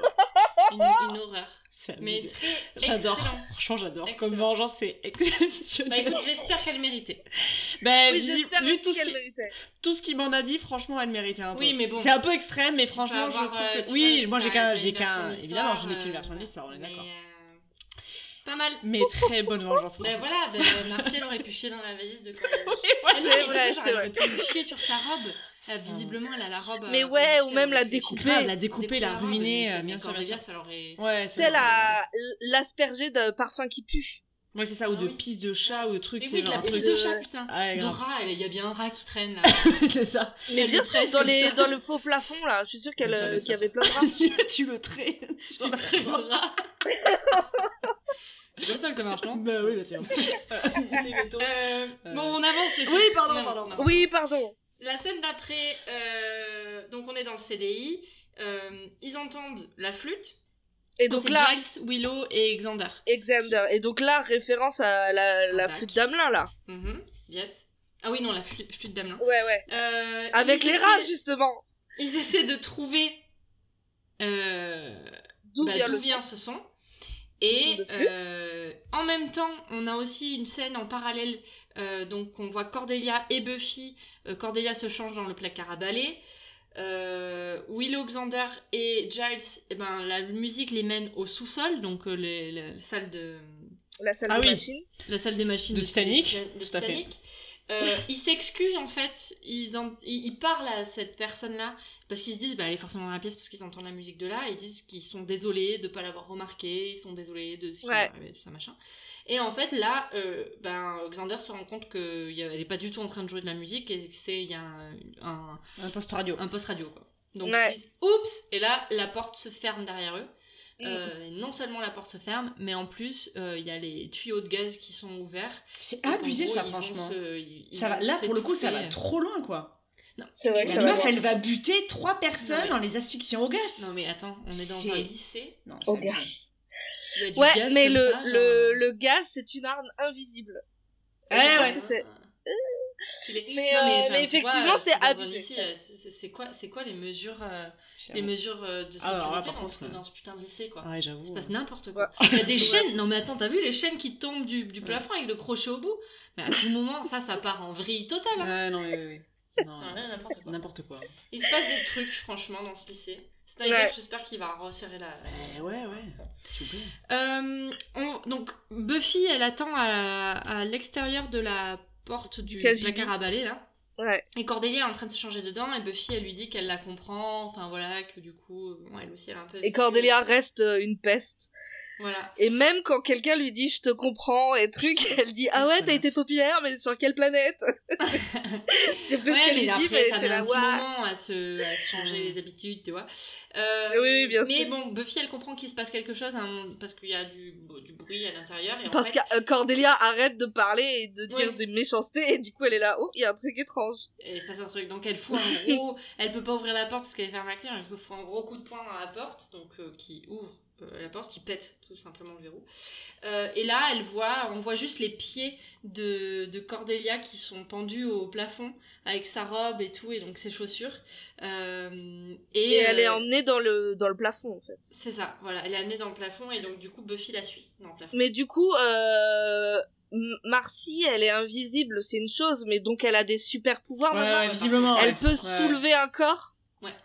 Une, une horreur. C'est Mais amusé. très J'adore. excellent. Franchement, j'adore. Comme vengeance, c'est Bah exceptionnel. écoute, j'espère qu'elle méritait. Ben, Oui, vu, tout ce méritait. tout ce qu'il m'en a dit, franchement, elle méritait un peu. Oui, mais bon. C'est un peu extrême, mais Tu franchement, je trouve euh, que. tu Oui, vois, moi, j'ai qu'un. J'ai qu'un. de Évidemment, j'ai qu'une euh, version de l'histoire, on est d'accord. euh, Pas mal. Mais très bonne vengeance, Ben voilà, ben, Martial aurait pu chier dans la valise de quand Elle c'est vrai, c'est vrai. aurait pu chier sur sa robe. Euh, visiblement, elle a la robe. Mais euh, ouais, ou même elle la découper. la découper, la mais euh, c'est- bien sûr. Ouais, C'est la l'asperger de parfum qui pue. Ouais, c'est ça, ou Ah de oui. pisse de chat ou de trucs. Mais c'est oui, de la pisse truc- de chat, putain. De rat, il y a bien un rat qui traîne là. c'est ça. Mais bien sûr, dans, les, dans le faux plafond, là, je suis sûre qu'elle, euh, qu'il y avait plein de rats. tu le traites. Tu traites le rat. C'est comme ça que ça marche, non Bah oui, bah c'est. Euh, Euh. Bon, on avance les Oui, filles. pardon, On avance, pardon. on avance. Oui, pardon. La scène d'après, euh, donc on est dans le CDI, euh, ils entendent la flûte. Et Donc là, Giles, Willow et Xander. Xander. Et donc là, référence à la, flûte d'Amelin, là. Mhm, Yes. Ah oui, non, la flûte, flûte d'Amelin. Ouais, ouais. Euh, Avec les rats, justement. Ils essaient de trouver D'où bah, vient ce son. Et euh, en même temps, on a aussi une scène en parallèle. euh, donc, on voit Cordelia et Buffy. Euh, Cordelia se change dans le placard à balai. Euh, Willow, Xander et Giles, eh ben, la musique les mène au sous-sol, donc euh, les, les salles de, La salle Ah de oui. machine. la salle des machines De de, Titanic, de tout à fait. Titanic. Euh, ils s'excusent en fait, ils, en- ils, ils parlent à cette personne-là parce qu'ils se disent bah elle est forcément dans la pièce parce qu'ils entendent la musique de là, et ils disent qu'ils sont désolés de pas l'avoir remarqué, ils sont désolés de ce qui Ouais. est arrivé, tout ça machin. Et en fait là, euh, ben Xander se rend compte qu'elle est pas du tout en train de jouer de la musique et que c'est il y a un, un, Un poste radio. un poste radio quoi. Donc Ouais. ils se disent oups et là la porte se ferme derrière eux. Mm. Euh, non seulement la porte se ferme, mais en plus euh, il y a les tuyaux de gaz qui sont ouverts. C'est abusé gros, ça, franchement. se- ils- ils Ça va, là, pour le coup, ça va trop loin, quoi. Non, C'est vrai La meuf, elle va buter trois personnes Non, mais- en les asphyxiant au gaz. Non mais attends, on est dans C'est- un lycée. Non, Au gaz. Il y a du Ouais, gaz mais le, ça, genre, le, euh, le gaz, c'est une arme invisible. Ouais, ouais. C'est-. Mais, Non, euh, mais effectivement, c'est dans un abusé. euh, c'est- c'est c'est quoi, c'est quoi les mesures, euh, les mesures euh, de sécurité Ah, là, par dans, contre, ce, ouais. dans ce putain de lycée quoi? Ouais, j'avoue. Il se passe ouais. n'importe quoi. Il y a des chaînes. Non mais attends, t'as vu les chaînes qui tombent du, du plafond avec le crochet au bout? Mais à tout moment, ça, ça part en vrille totale. Hein. Ouais, non, oui, oui, oui. Non, Non, là, n'importe quoi. N'importe quoi. Il se passe des trucs, franchement, dans ce lycée. Snyder, Ouais. j'espère qu'il va resserrer la. Eh, ouais, ouais. S'il vous plaît. Euh, on- donc, Buffy, elle attend à, à l'extérieur de la porte du KGB. placard à balai, là. Ouais. Et Cordelia est en train de se changer dedans, et Buffy, elle lui dit qu'elle la comprend, enfin voilà, que du coup, bon, elle aussi, elle a un peu. Et Cordelia reste euh, une peste. Voilà. Et même quand quelqu'un lui dit je te comprends et truc, elle dit ah ouais t'as été populaire mais sur quelle planète Je sais plus Ouais, ce qu'elle lui dit mais ça met un petit moment à se, à se changer les habitudes, tu vois. Euh, Oui, bien mais sûr. bon, Buffy, elle comprend qu'il se passe quelque chose, hein, parce qu'il y a du, du bruit à l'intérieur. Parce fait, que euh, Cordelia arrête de parler et de dire des méchancetés et du coup elle est là oh il y a un truc étrange. Et il se passe un truc. Donc elle fout un gros. elle peut pas ouvrir la porte parce qu'elle est fermée à clé. Elle fout un gros coup de poing dans la porte, donc euh, qui ouvre la porte, qui pète tout simplement le verrou. Euh, et là, elle voit, on voit juste les pieds de, de Cordelia qui sont pendus au plafond avec sa robe et tout, et donc ses chaussures. Euh, et Et, elle est euh, emmenée dans le dans le plafond en fait. C'est ça, voilà. Elle est amenée dans le plafond et donc du coup Buffy la suit dans le plafond. Mais du coup euh, Marcy elle est invisible c'est une chose mais donc elle a des super pouvoirs Ouais, maintenant. ouais, visiblement. Elle ouais. peut Ouais. soulever un corps.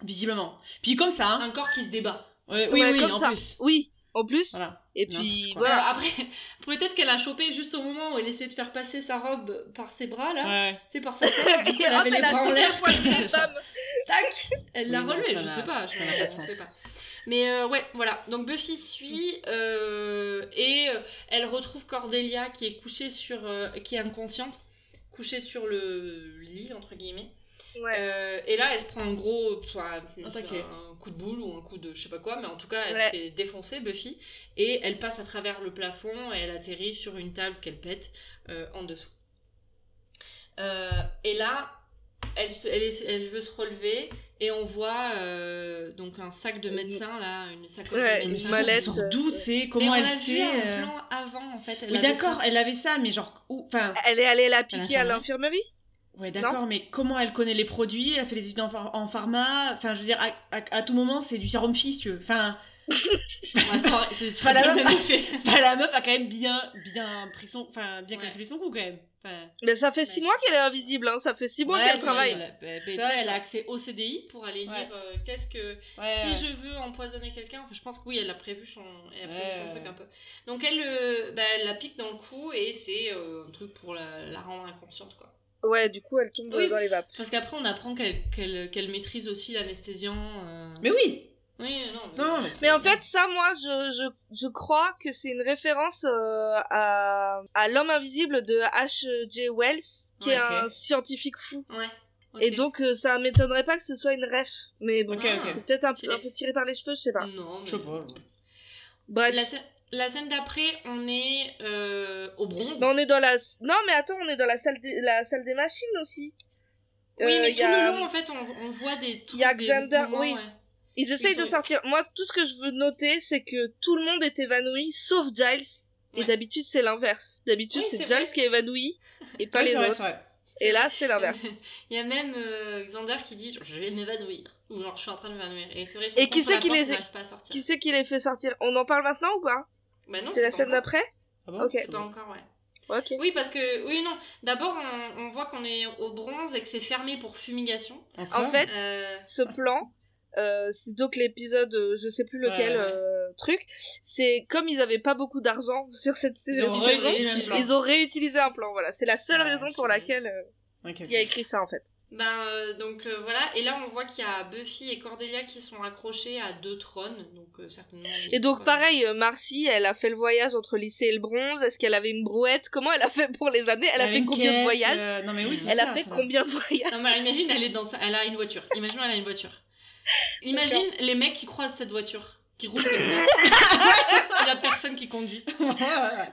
Visiblement. Puis comme ça, hein. Un corps qui se débat. Oui, Ouais, oui, comme en ça. plus. Oui en plus. Voilà. Et puis voilà. Alors après, peut-être qu'elle a chopé juste au moment où elle essayait de faire passer sa robe par ses bras là. Ouais. C'est par sa tête. Et elle hop, avait les elle a bras en l'air. Tac Elle l'a Oui, relevé, je sais pas. ça je- n'a pas de sens. pas. Mais euh, ouais, voilà. Donc Buffy suit euh, et euh, elle retrouve Cordelia qui est couchée sur, euh, qui est inconsciente, couchée sur le lit entre guillemets. Ouais. Euh, et là, elle se prend un gros, enfin, Un coup de boule ou un coup de je sais pas quoi, mais en tout cas, elle se Ouais. fait défoncer Buffy et elle passe à travers le plafond et elle atterrit sur une table qu'elle pète euh, en dessous. Euh, et là, elle, se- elle, elle veut se relever et on voit euh, donc un sac de médecin là, une sacoche Ouais, de une Mais médecin. ça, mallette, euh, d'où c'est Mais Comment on elle sait un euh, plan avant en fait. Elle Oui, avait d'accord, ça. elle avait ça, mais genre, où- enfin, Elle est allée la piquer à l'infirmerie? Ouais, d'accord, mais comment elle connaît les produits Elle a fait des études en, en pharma. Enfin, je veux dire, à, à- à tout moment, c'est du sérum fils, tu veux. Enfin, Enfin, la la meuf a quand même bien, bien pris son, enfin, bien Ouais. calculé son coup quand même. Enfin, Mais ça fait six mois qu'elle est invisible, hein. Ça fait six mois Ouais, qu'elle travaille. Elle, a- bah, bah, vrai, elle a accès au CDI pour aller Ouais. lire euh, qu'est-ce que ouais, si ouais. je veux empoisonner quelqu'un, enfin, je pense que oui, elle a prévu son, elle a prévu Ouais, son ouais, truc un peu. Donc elle, euh, bah, elle la pique dans le cou et c'est euh, un truc pour la, la rendre inconsciente quoi. Ouais, du coup, elle tombe Oui. dans les vapes. Parce qu'après on apprend qu'elle maîtrise aussi l'anesthésiant. euh. Mais oui. Oui, non. Non, mais c'est- Mais en fait, ça, moi, je, je, je crois que c'est une référence euh, à, à l'homme invisible de H.G. Wells, qui Ouais, est un scientifique fou. Ouais. Et donc, euh, ça m'étonnerait pas que ce soit une ref. Mais bon, ok. c'est peut-être un, peu- Stylé. un peu tiré par les cheveux, je sais pas. Non. mais- Je sais pas. Bref. La, la scène d'après, on est euh, au bronze. Mais on est dans la... Non, mais attends, on est dans la salle, des- la salle des machines aussi. oui, Euh, mais y tout a- le long, en fait, on, on voit des trucs. y a Xander, moments, oui. ouais. Ils essayent Ils de sortir. Moi, tout ce que je veux noter, c'est que tout le monde est évanoui, sauf Giles. Et d'habitude, c'est l'inverse. D'habitude, Oui, c'est Giles vrai. qui est évanoui et pas Oui, les autres. vrai. Et là, c'est l'inverse. Il y a même euh, Xander qui dit je vais m'évanouir ou alors je suis en train de m'évanouir et c'est vrai Et qui c'est qui les. Qui c'est qui les fait sortir? On en parle maintenant ou pas? Bah non, C'est la scène d'après Ah bon Ok. C'est pas encore ouais. Ok. Oui parce que oui non d'abord on, on voit qu'on est au bronze et que c'est fermé pour fumigation. En fait, Euh, ce plan, euh, c'est donc l'épisode, euh, je sais plus lequel, Ouais, ouais. euh, truc, c'est comme ils avaient pas beaucoup d'argent sur cette Ils ont saison, plan. ils ont réutilisé un plan. Voilà, c'est la seule Ah, raison pour laquelle euh, il y a écrit ça en fait. Ben euh, donc euh, voilà, et là on voit qu'il y a Buffy et Cordelia qui sont accrochés à deux trônes, donc euh, certainement. Et donc trônes. pareil, euh, Marcy, elle a fait le voyage entre lycée et le bronze. Est-ce qu'elle avait une brouette? Comment elle a fait pour les années Elle a fait combien de voyages? Non mais oui, c'est Elle ça, a fait ça. combien de voyages? Non mais imagine, elle est dans sa... elle a une voiture. Imagine, elle a une voiture. Imagine les mecs qui croisent cette voiture, qui roulent comme ça. Il y a personne qui conduit.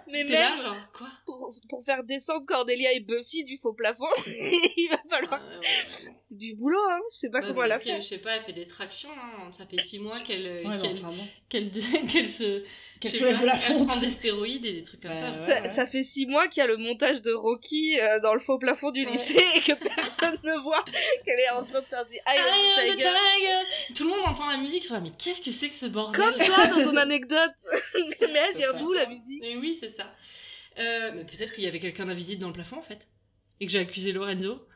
Mais là même genre quoi? pour, pour faire descendre Cordelia et Buffy du faux plafond, il va falloir. Ah, ouais, ouais, ouais. C'est du boulot, hein. Je sais pas Bah, comment elle a fait. Je sais pas, elle fait des tractions. hein. Ça fait six mois qu'elle Ouais, non, qu'elle enfin bon. qu'elle qu'elle se Qu'elle soulève de la fonte. des stéroïdes et des trucs comme Bah, ça. ouais. Ça, ça fait six mois qu'il y a le montage de Rocky euh, dans le faux plafond du Ouais. lycée et que personne ne voit qu'elle est en train de faire of the the Tiger. Tiger. Tout le monde entend la musique, ils sont là, mais qu'est-ce que c'est que ce bordel Comme toi dans ton anecdote. mais elle vient d'où la musique Mais oui, c'est ça. Euh, mais peut-être qu'il y avait quelqu'un d'invisible dans le plafond en fait. Et que j'ai accusé Lorenzo.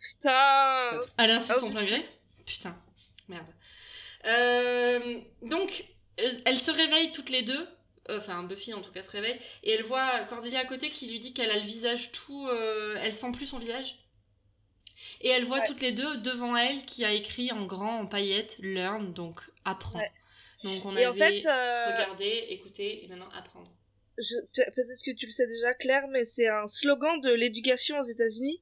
Putain. À l'insu de Oh, son plein gré. Putain, merde. Euh, donc, elles se réveillent toutes les deux. Euh, Enfin, Buffy en tout cas se réveille. Et elle voit Cordelia à côté qui lui dit qu'elle a le visage tout. euh, elle sent plus son visage. Et elle voit Ouais. toutes les deux devant elle qui a écrit en grand, en paillettes, learn, donc apprends. Ouais. Donc on Et avait en fait, euh, regardé, écouté et maintenant apprendre. peut-être que tu le sais déjà, Claire, mais c'est un slogan de l'éducation aux États-Unis.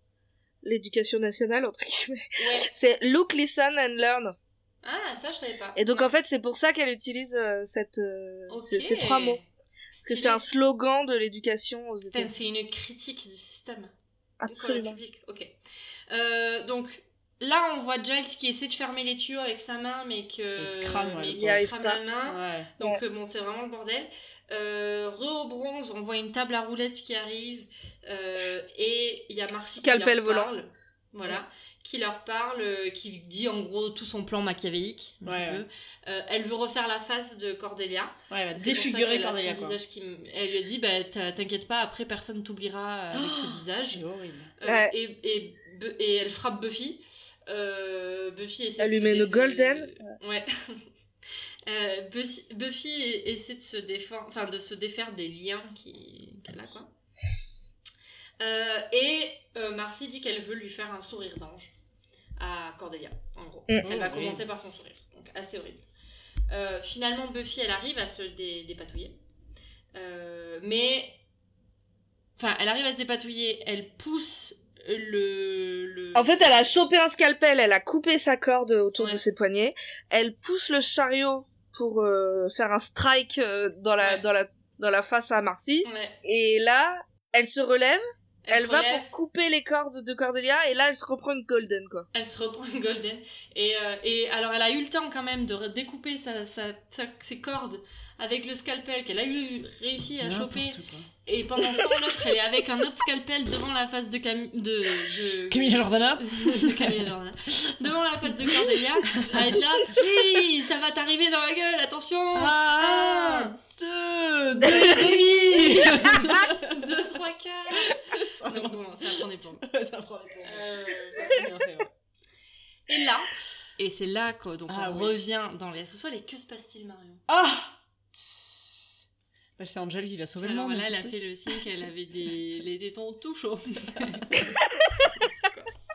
L'éducation nationale, entre guillemets. Ouais. C'est look, listen and learn. Ah, ça je savais pas. Et donc en fait, c'est pour ça qu'elle utilise euh, cette, euh, ces, ces trois mots. Parce que c'est un slogan de l'éducation aux États-Unis. C'est une critique du système. Absolument. publique, ok. Euh, donc là, on voit Giles qui essaie de fermer les tuyaux avec sa main, mais que Il se crame, ouais, mais Il se crame la main. Ouais. Donc euh, bon, c'est vraiment le bordel. Euh, re au bronze, on voit une table à roulettes qui arrive euh, et il y a Marcy Scalpel qui leur volant. Voilà. Qui leur parle, euh, qui dit en gros tout son plan machiavélique. un Ouais, petit ouais. peu. Euh, elle veut refaire la face de Cordelia. Ouais, elle va C'est pour ça défigurer a son Cordelia, quoi. visage qui m- Elle lui a dit bah, T'inquiète pas, après personne t'oubliera avec ce visage. C'est horrible. Euh, Ouais. et, et, elle frappe Buffy. Euh, Buffy essaie Elle de lui se met le golden. Ouais. Euh, Buffy, Buffy essaie de se défendre, enfin de se défaire des liens qui- qu'elle a quoi. Euh, et euh, Marcy dit qu'elle veut lui faire un sourire d'ange à Cordelia, en gros. Mm. Elle va Oh, commencer par son sourire, donc assez horrible. Euh, finalement, Buffy, elle arrive à se dé- dépatouiller. Euh, mais. Enfin, elle arrive à se dépatouiller, elle pousse le. le... En fait, elle a chopé un scalpel, elle a coupé sa corde autour Ouais. de ses poignets, elle pousse le chariot pour euh, faire un strike euh, dans la Ouais. dans la dans la face à Marcy. Ouais, Et là, elle se relève, elle, va relève, pour couper les cordes de Cordelia et là, elle se reprend une golden quoi. Elle se reprend une golden. Et, euh, et alors, elle a eu le temps quand même de découper sa, sa- sa- ses cordes avec le scalpel qu'elle a eu réussi à choper. Et pendant ce temps, l'autre, elle est avec un autre scalpel devant la face de Cam... de, de... Camille Jordana de Camille Jordan. Devant la face de Cordelia, à être là. Oui, ça va t'arriver dans la gueule, attention Ah Un, Deux Deux et demi deux, trois, quatre. Donc bon, ça prend des pommes. Ça prend des points. Euh, Ça et là, et c'est là que donc Ah oui. revient dans les sous-sols et que se passe-t-il, Marion? Ah bah, C'est Angel qui va sauver Alors le monde. là, elle a fait le signe qu'elle avait des les tétons tout chauds.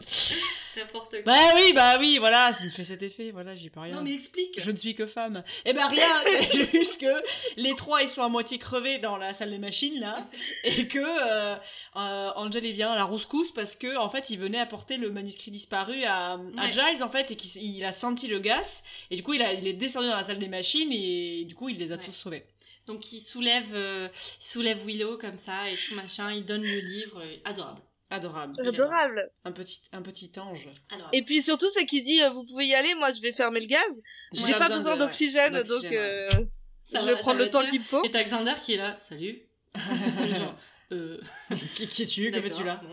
N'importe quoi. Bah oui, bah oui, voilà, ça me fait cet effet, voilà, j'y peux rien. non mais explique. Je ne suis que femme. Eh ben rien, c'est juste que les trois ils sont à moitié crevés dans la salle des machines là, et que euh, euh, Angel il vient à la rouscousse parce que en fait il venait apporter le manuscrit disparu à, à Ouais. Giles en fait et qu'il a senti le gaz et du coup il, a, il est descendu dans la salle des machines et du coup il les a Ouais. tous sauvés. Donc il soulève euh, il soulève Willow comme ça et tout machin, il donne le livre, euh, adorable. Adorable. Adorable. Un petit, un petit ange. Adorable. Et puis surtout, c'est qu'il dit euh, vous pouvez y aller, moi je vais fermer le gaz. J'ai Ouais. pas besoin d'oxygène, ouais, donc euh, Ça je va- vais prendre le temps qu'il me faut. Et t'as Xander qui est là, salut. Genre, euh, qui, qui es-tu Que fais-tu là D'accord,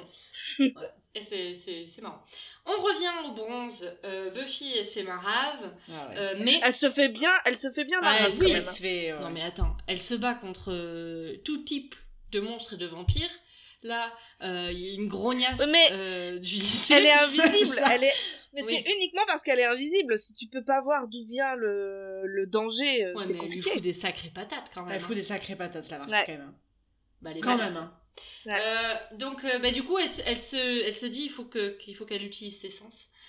bon. Ouais. Et c'est- c'est c'est marrant. On revient au bronze. Euh, Buffy, elle se fait marave. Ah ouais. euh, mais. Elle se fait bien, elle se fait bien Ah, elle, quand elle se fait. euh, Non mais attends, elle se bat contre euh, tout type de monstres et de vampires. Là, euh, il y a une grognasse Ouais, mais euh, du lycée. Elle est invisible, elle est Mais Oui. c'est uniquement parce qu'elle est invisible. Si tu peux pas voir d'où vient le, le danger, euh, Ouais, c'est mais elle lui compliqué. fout des sacrées patates quand même. Elle fout hein. des sacrées patates là, Ouais. quand même. Bah, Quand malade. même, hein. Euh, donc, euh, bah, du coup, elle, se- elle se, elle se dit il faut que- qu'il faut qu'elle utilise ses sens euh,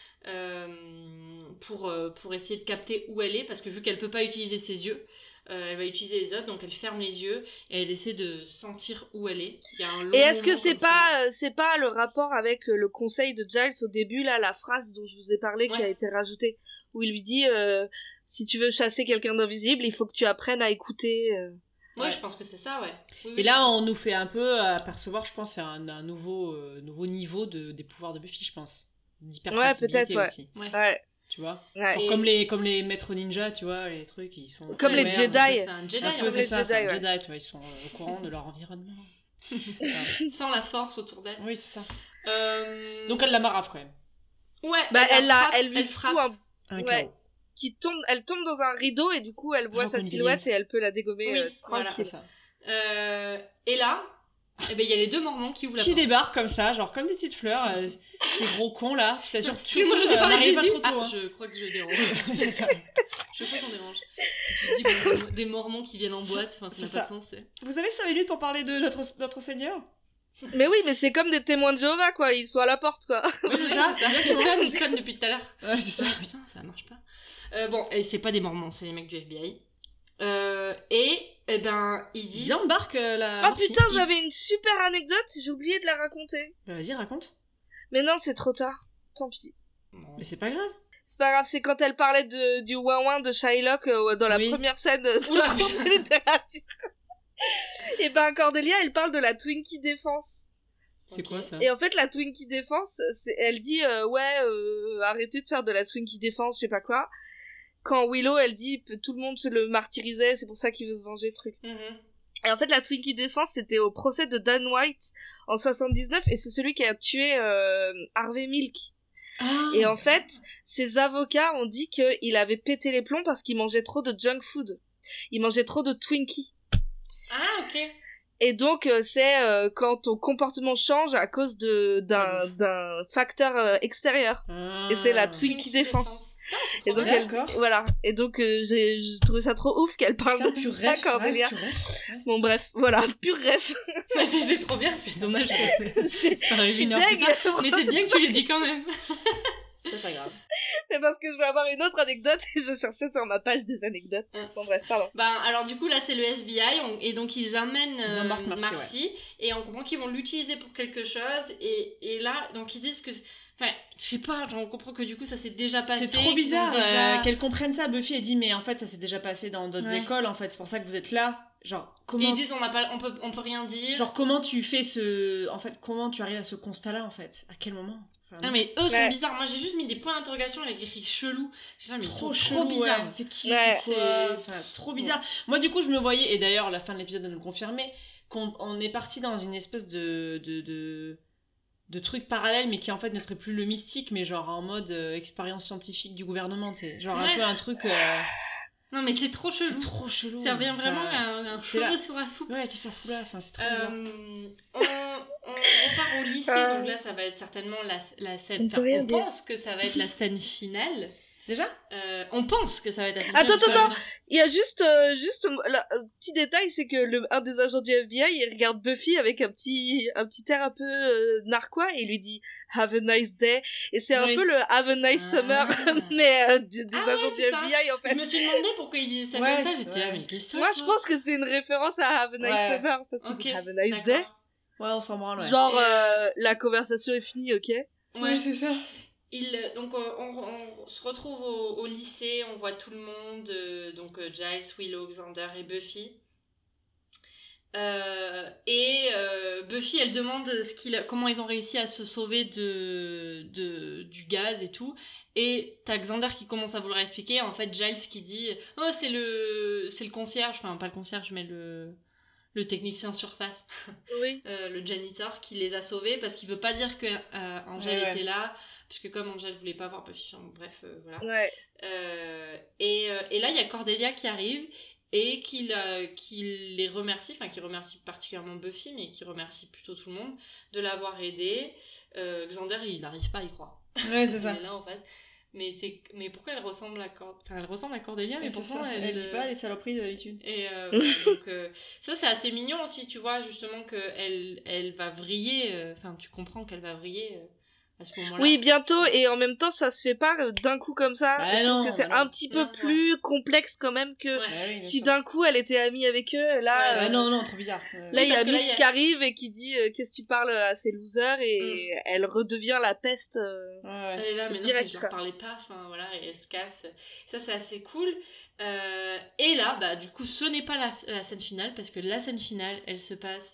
pour, euh, pour essayer de capter où elle est, parce que vu qu'elle peut pas utiliser ses yeux, euh, elle va utiliser les autres, donc elle ferme les yeux et elle essaie de sentir où elle est. Il y a un long Et est-ce que c'est pas, euh, c'est pas le rapport avec euh, le conseil de Giles au début là, la phrase dont je vous ai parlé qui a été rajoutée, où il lui dit euh, si tu veux chasser quelqu'un d'invisible, il faut que tu apprennes à écouter. euh. Ouais, Ouais. je pense que c'est ça, ouais. Oui, Et oui. là, on nous fait un peu apercevoir, je pense, un, un nouveau, euh, nouveau niveau de, des pouvoirs de Buffy, je pense. D'hypersensibilité Ouais, peut-être, ouais. aussi. Ouais. Ouais. Tu vois? Ouais. Genre Et- comme, les, comme les maîtres ninja, tu vois, les trucs, ils sont. Comme les Jedi. C'est un Jedi, Un peu, c'est ça, c'est un Jedi, tu vois, ils sont euh, au courant de leur environnement. sans la force autour d'elle. Oui, c'est ça. Euh, Donc elle la marave quand même. ouais, Bah, elle, la, frappe, elle lui elle fout frappe. un Un Ouais. qui tombe, elle tombe dans un rideau et du coup elle voit sa silhouette et elle peut la dégommer Oui, euh, voilà. C'est tranquille. ça. Euh, et là, eh ben, il y a les deux mormons qui ouvrent la Qui porte. débarquent comme ça, genre comme des petites fleurs, euh, ces gros cons là. Je t'assure, que moi je vous ai euh, parlé de n'arrive pas Jésus. trop tôt, Ah, hein. je crois que je dérange. C'est ça. Je crois qu'on dérange. Tu te dis bon, des- mormons qui viennent en boîte, enfin ça C'est n'a pas ça. de sens. c'est- Vous avez 5 minutes pour parler de notre, notre Seigneur? Mais oui, mais c'est comme des témoins de Jéhovah quoi, ils sont à la porte quoi. Oui, c'est ça. Ils sonnent, ils sonnent depuis tout à l'heure. Ouais, c'est ça. Ah, putain, ça marche pas. Euh, bon, et c'est pas des mormons, c'est les mecs du FBI. Euh, et, eh ben, ils disent... Ils embarquent euh, la. Ah putain, j'avais une super anecdote, j'ai oublié de la raconter. Bah, Vas-y, raconte. Mais non, c'est trop tard. Tant pis. Mais c'est pas grave. C'est pas grave, c'est quand elle parlait de, du ouin de Shylock euh, dans la Oui. première scène de la de littérature. Et ben Cordelia, elle parle de la Twinkie Défense. C'est quoi ça? Et en fait, la Twinkie Défense, elle dit euh, ouais, euh, arrêtez de faire de la Twinkie Défense, je sais pas quoi. Quand Willow, elle dit tout le monde se le martyrisait, c'est pour ça qu'il veut se venger, truc. Mhm. Et en fait, la Twinkie Défense, c'était au procès de Dan White en 79, et c'est celui qui a tué euh, Harvey Milk. Ah. Et en fait, ses avocats ont dit qu'il avait pété les plombs parce qu'il mangeait trop de junk food. Il mangeait trop de Twinkie. Ah, ok. Et donc, euh, c'est euh, quand ton comportement change à cause de d'un facteur extérieur. Ah. Et c'est la Twinkie Défense. Ah, Et donc, elle, voilà. Et donc, euh, j'ai j'ai trouvé ça trop ouf qu'elle parle Putain, de pur ça, rêve, Cordelia. ouais, pur rêve. Bon, bref, voilà, pur rêve. Mais C'était trop bien, c'est dommage que Je suis arrive je suis. Mais c'est bien que tu l'aies dit quand même. C'est pas grave. Mais parce que je vais avoir une autre anecdote et je cherchais sur ma page des anecdotes. Hein. Bon, bref, pardon. Ben, alors du coup, là, c'est le FBI, on- et donc ils amènent Ils euh, embarquent Marcy, Marcy, et on comprend qu'ils vont l'utiliser pour quelque chose, et, et là, donc ils disent que... Enfin, je sais pas, genre, on comprend que du coup, ça s'est déjà passé. C'est trop bizarre déjà- euh, qu'elle comprenne ça. Buffy elle dit mais en fait ça s'est déjà passé dans d'autres Ouais. écoles en fait c'est pour ça que vous êtes là. Genre Et comment ils disent, on, n'a pas, on, peut, on peut rien dire. genre comment tu fais ce en fait comment tu arrives à ce constat là en fait? À quel moment? Enfin, Non mais eux sont Ouais. bizarres. Moi j'ai juste mis des points d'interrogation avec écrit chelou. Dit, mais sont trop trop chelou, bizarres. ouais. C'est qui, Ouais. c'est Enfin, trop bizarre. Moi, du coup, je me voyais, et d'ailleurs, la fin de l'épisode de nous le confirmer, qu'on on est parti dans une espèce de, de, de, de truc parallèle, mais qui en fait ne serait plus le mystique, mais genre en mode euh, expérience scientifique du gouvernement, tu sais. Genre un peu un truc. euh, Non mais c'est trop chelou. c'est trop chelou. Ça revient vraiment à un, cheveu sur la soupe. Ouais, qu'est-ce que ça fout là Enfin, c'est trop. Euh, on, on repart au lycée, Euh. donc là ça va être certainement la, la scène. enfin, on pense que ça va être la scène finale. Déjà Euh, on pense que ça va être Attends, attends, que- Il y a juste, euh, juste là, un petit détail, c'est que le, un des agents du FBI, il regarde Buffy avec un petit, un petit air un peu euh, narquois et il lui dit Have a nice day. Et c'est un peu le Have a nice Ah. summer, mais euh, des, des Ah ouais, agents du. FBI en Je fait. me suis demandé pourquoi il disait ça Ouais, comme ça. J'ai dit, ah, mais qu'est-ce que Moi, je pense que c'est une référence à Have a nice Ouais. summer parce que Have a nice day. Ouais, on s'en branle, ouais. Genre, euh, euh, la conversation est finie, ok Ouais. c'est ça. Il, donc euh, on, se retrouve au, lycée, on voit tout le monde, euh, donc euh, Giles, Willow, Xander et Buffy. Et Buffy, elle demande ce qu'il comment ils ont réussi à se sauver de, de, du gaz et tout. Et t'as Xander qui commence à vouloir expliquer. En fait, Giles qui dit Oh, c'est le, c'est le concierge, enfin, pas le concierge, mais le, le technicien surface Oui. euh, le janitor qui les a sauvés parce qu'il veut pas dire que euh, Angèle Ouais, ouais. était là puisque comme Angèle voulait pas voir Buffy enfin, bref euh, voilà Ouais. Euh, et, et là il y a Cordelia qui arrive et qui, qui les remercie enfin qui remercie particulièrement Buffy mais qui remercie plutôt tout le monde de l'avoir aidé Xander il n'arrive pas à y croire Ouais, c'est ça. Elle est là en face. Mais, c'est... mais pourquoi elle ressemble à Cord... enfin, elle ressemble à Cordelia, mais pourtant elle, Elle dit pas les saloperies d'habitude. Et euh, donc, euh, ça, c'est assez mignon aussi, tu vois, justement, qu'elle elle va vriller. euh, Enfin, tu comprends qu'elle va vriller euh, à ce moment-là. Oui, bientôt, et en même temps, ça se fait pas euh, d'un coup comme ça. Bah je non, trouve que c'est bah non. un petit peu Non, plus complexe quand même que Ouais. Bah si d'un coup elle était amie avec eux. Là, Bah euh, non, non, trop bizarre. Euh, là il y a là, Mitch il y a- qui arrive et qui dit euh, qu'est-ce que tu parles à ces losers et elle redevient la peste. euh. Elle est là, mais non, Direct, mais je leur parlais pas, enfin voilà, et elle se casse. Ça, c'est assez cool. Euh, et là, bah, du coup, ce n'est pas la, la scène finale, parce que la scène finale, elle se passe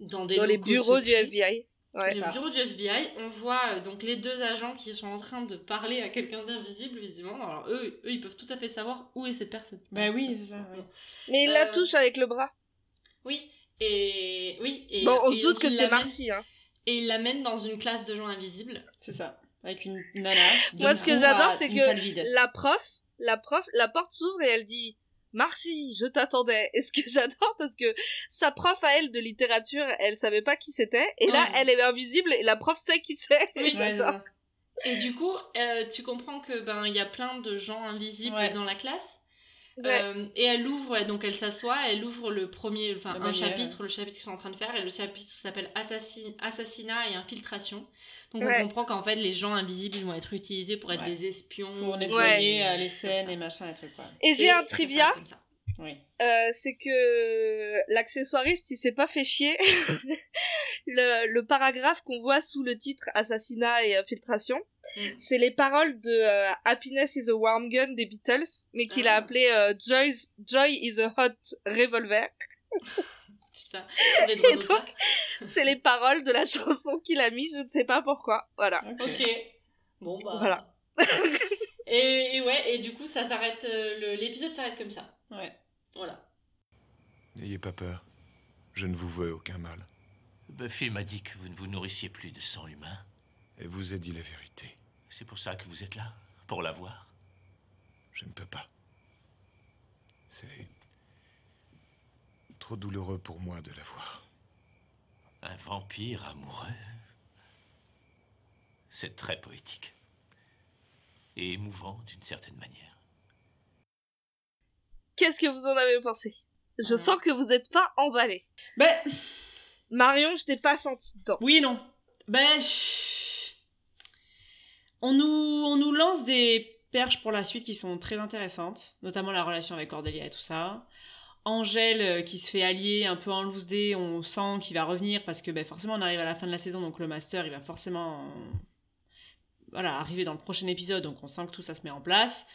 dans des dans les bureaux du. FBI. Ouais. C'est le ça. bureau du FBI, on voit euh, donc les deux agents qui sont en train de parler à quelqu'un d'invisible, visiblement. Alors eux, eux, ils peuvent tout à fait savoir où est cette personne. Bah oui, c'est ça. ouais. Mais il la Euh, touche avec le bras. Oui, et oui. Et, bon, on et se doute que il c'est Marcy. Hein. Et il l'amène dans une classe de gens invisibles. C'est ça. Avec une nana. Moi, ce que j'adore, c'est que la prof, la prof, la porte s'ouvre et elle dit Marcy, je t'attendais. Et ce que j'adore, parce que sa prof à elle de littérature, elle savait pas qui c'était. Et là, Ouais. elle est invisible et la prof sait qui c'est. C'est j'adore. Et du coup, euh, tu comprends que ben il y a plein de gens invisibles Ouais. dans la classe? Ouais. Euh, et elle ouvre, donc elle s'assoit, elle ouvre le premier, enfin Le un chapitre, le chapitre qu'ils sont en train de faire, et le chapitre s'appelle Assassin- Assassinat et infiltration. Donc Ouais. on comprend qu'en fait les gens invisibles ils vont être utilisés pour être Ouais. des espions. Pour nettoyer Ouais. euh, les scènes et machin, les trucs, quoi. Et j'ai un trivia, s'arrête comme ça. Oui. euh, c'est que l'accessoiriste, il s'est pas fait chier. le, le paragraphe qu'on voit sous le titre Assassinat et infiltration, Mm. c'est les paroles de euh, Happiness is a Warm Gun des Beatles, mais qu'il a Ah. appelé euh, Joy's- Joy is a Hot Revolver. Putain. C'est les paroles de la chanson qu'il a mis, je ne sais pas pourquoi. Voilà. Ok. Bon bah. Voilà. et, et ouais, et du coup ça s'arrête, euh, le- l'épisode s'arrête comme ça. Ouais. Voilà. N'ayez pas peur. Je ne vous veux aucun mal. Buffy m'a dit que vous ne vous nourrissiez plus de sang humain. Et vous ai dit la vérité. C'est pour ça que vous êtes là, pour la voir. Je ne peux pas. C'est trop douloureux pour moi de la voir. Un vampire amoureux. C'est très poétique. Et émouvant d'une certaine manière. Qu'est-ce que vous en avez pensé? Je Mhm. sens que vous n'êtes pas emballé. Ben, Marion, je t'ai pas senti dedans. oui et non. Ben, on nous, on nous lance des perches pour la suite qui sont très intéressantes, notamment la relation avec Cordelia et tout ça. Angèle euh, qui se fait allier un peu en loose day, on sent qu'il va revenir parce que ben, forcément on arrive à la fin de la saison, donc le master il va forcément euh, voilà, arriver dans le prochain épisode, donc on sent que tout ça se met en place.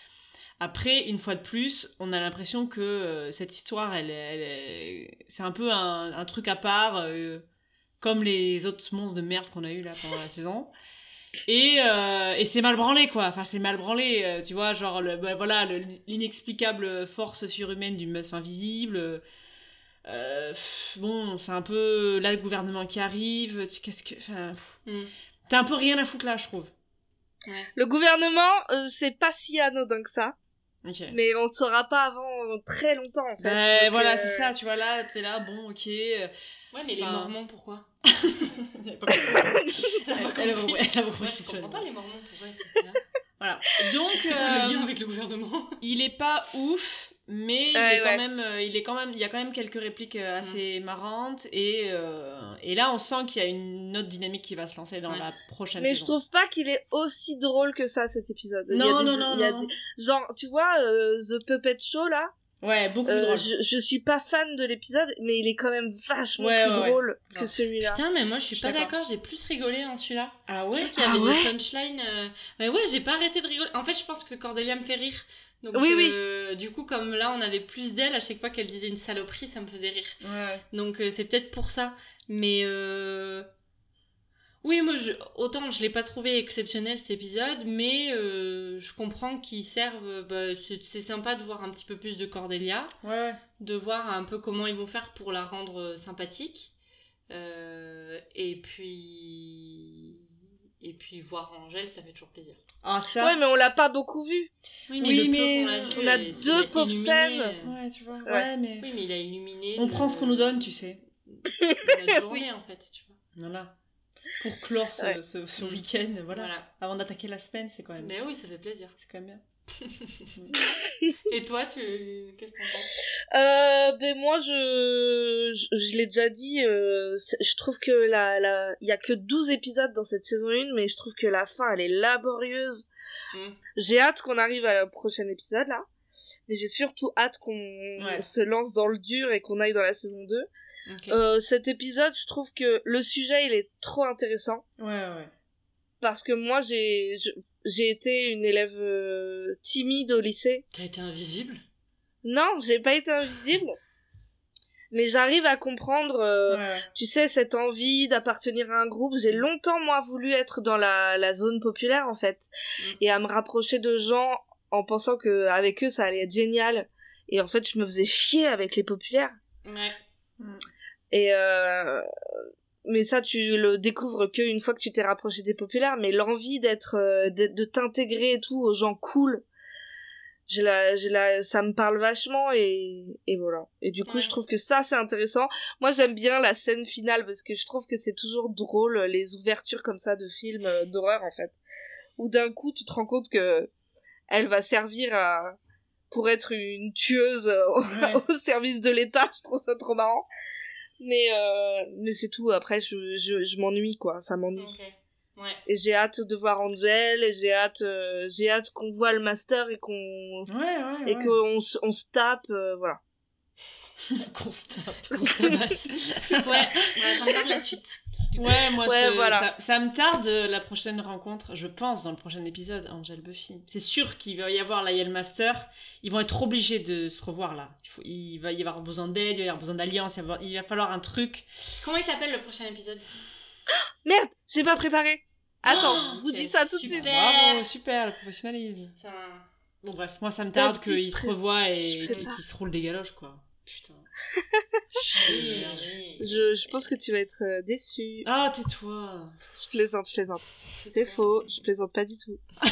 Après, une fois de plus, on a l'impression que euh, cette histoire, elle, elle, est- c'est un peu un, un truc à part, euh, comme les autres monstres de merde qu'on a eu là pendant la saison. Et, euh, et c'est mal branlé, quoi. Enfin, c'est mal branlé, euh, tu vois, genre, le, bah, voilà, le- l'inexplicable force surhumaine d'une meuf invisible. Euh, pff, bon, c'est un peu là le gouvernement qui arrive. tu- Qu'est-ce que. Enfin. Mm. t'as un peu rien à foutre là, je trouve. Le gouvernement, euh, c'est pas si anodin que ça. Mais on ne saura pas avant très longtemps, en fait. Ben Donc, voilà, euh, c'est ça, tu vois, là, t'es là, bon, ok. euh, Ouais, mais les Mormons, pourquoi Elle a pas compris. Elle compris. comprends pas les Mormons, pourquoi ils sont là. Voilà. Donc, C'est quoi le lien euh, avec le gouvernement il est pas ouf, mais il, Ouais, est quand même, euh, il est quand même, il y a quand même quelques répliques euh, assez marrantes et euh, et là on sent qu'il y a une autre dynamique qui va se lancer dans Ouais. la prochaine Mais je trouve pas qu'il est aussi drôle que ça, cet épisode. Il y a Non, des- non, non, il y a non. des- Genre, tu vois, euh, The Puppet Show, là, Ouais, beaucoup euh, drôle. je, je suis pas fan de l'épisode, mais il est quand même vachement Ouais, plus ouais, ouais. drôle que celui-là. Putain, mais moi je suis Je suis pas d'accord. j'ai plus rigolé en celui-là. Ah Je ouais? trouve qu'il y avait Ah ouais? des punchlines. euh, Mais ouais, j'ai pas arrêté de rigoler. En fait, je pense que Cordelia me fait rire. Donc, Oui, oui. euh, du coup, comme là, on avait plus d'elle, à chaque fois qu'elle disait une saloperie, ça me faisait rire. Ouais. Donc, euh, c'est peut-être pour ça. Mais. Euh... Oui, moi, je... autant je l'ai pas trouvé exceptionnel cet épisode, mais je comprends qu'ils servent. bah, c'est sympa de voir un petit peu plus de Cordelia, Ouais, de voir un peu comment ils vont faire pour la rendre sympathique. Et puis. Et puis voir Angèle, ça fait toujours plaisir. Ah ça. Ouais, mais on l'a pas beaucoup vu. Oui, mais, Oui, mais l'a vu, on a il deux a pauvres illuminé, scènes. euh, Ouais, tu vois. Ouais, Ouais. mais Oui, mais il a illuminé. on le- prend ce qu'on nous donne, tu sais. notre journée, en fait, tu vois. Voilà. Pour clore ce, Ouais. ce- ce week-end, voilà. Voilà. Avant d'attaquer la semaine, c'est quand même. Mais oui, ça fait plaisir. C'est quand même bien. Et toi, tu qu'est-ce que t'en penses? Euh, ben moi je je, je l'ai déjà dit euh, je trouve que la la il y a que 12 épisodes dans cette saison 1 mais je trouve que la fin elle est laborieuse. Mm. J'ai hâte qu'on arrive à la prochaine épisode là. Mais j'ai surtout hâte qu'on Ouais. se lance dans le dur et qu'on aille dans la saison 2. Ok. Euh, cet épisode, je trouve que le sujet il est trop intéressant Ouais, ouais. Parce que moi j'ai j'ai été une élève euh, timide au lycée. T'as été invisible? Non, j'ai pas été invisible. Mais j'arrive à comprendre, euh, Ouais, tu sais, cette envie d'appartenir à un groupe. J'ai longtemps, moi, voulu être dans la, la zone populaire, en fait. Mm. Et à me rapprocher de gens en pensant que avec eux, ça allait être génial. Et en fait, je me faisais chier avec les populaires. Ouais. Et euh, mais ça, tu le découvres que une fois que tu t'es rapproché des populaires. Mais l'envie d'être, euh, d'être- de t'intégrer et tout aux gens cool, j'ai la, j'ai la, ça me parle vachement et et voilà. Et du coup, Ouais. je trouve que ça c'est intéressant. Moi, j'aime bien la scène finale parce que je trouve que c'est toujours drôle les ouvertures comme ça de films euh, d'horreur en fait, où d'un coup tu te rends compte que elle va servir à pour être une tueuse euh, au, Ouais. au service de l'État. Je trouve ça trop marrant. Mais euh, mais c'est tout. Après, je je, je m'ennuie quoi. Ça m'ennuie. Ouais. Et j'ai hâte de voir Angel. Et j'ai hâte euh, j'ai hâte qu'on voit le master et qu'on Ouais, ouais. et ouais. qu'on se- on se tape. euh, voilà. Qu'on se tape. Qu'on se tabasse. ouais, on va attendre la suite. Ouais, moi, Ouais, je- voilà. ça, ça me tarde euh, la prochaine rencontre, je pense, dans le prochain épisode, Angel Buffy. C'est sûr qu'il va y avoir la Yale Master. Ils vont être obligés de se revoir là. Il, faut, il va y avoir besoin d'aide, il va y avoir besoin d'alliance, il, va il falloir un truc. Comment il s'appelle le prochain épisode? Merde, j'ai pas préparé. Attends, je vous ok, dis ça tout de suite. super. Bravo, super, le professionnalisme. Putain. Bon, bref, moi, ça me tarde qu'ils se revoient et qu'ils se roulent des galoches, quoi. Putain. Je, je pense que tu vas être euh, déçu. Ah, tais-toi. Je plaisante, je plaisante. C'est faux, je plaisante pas du tout.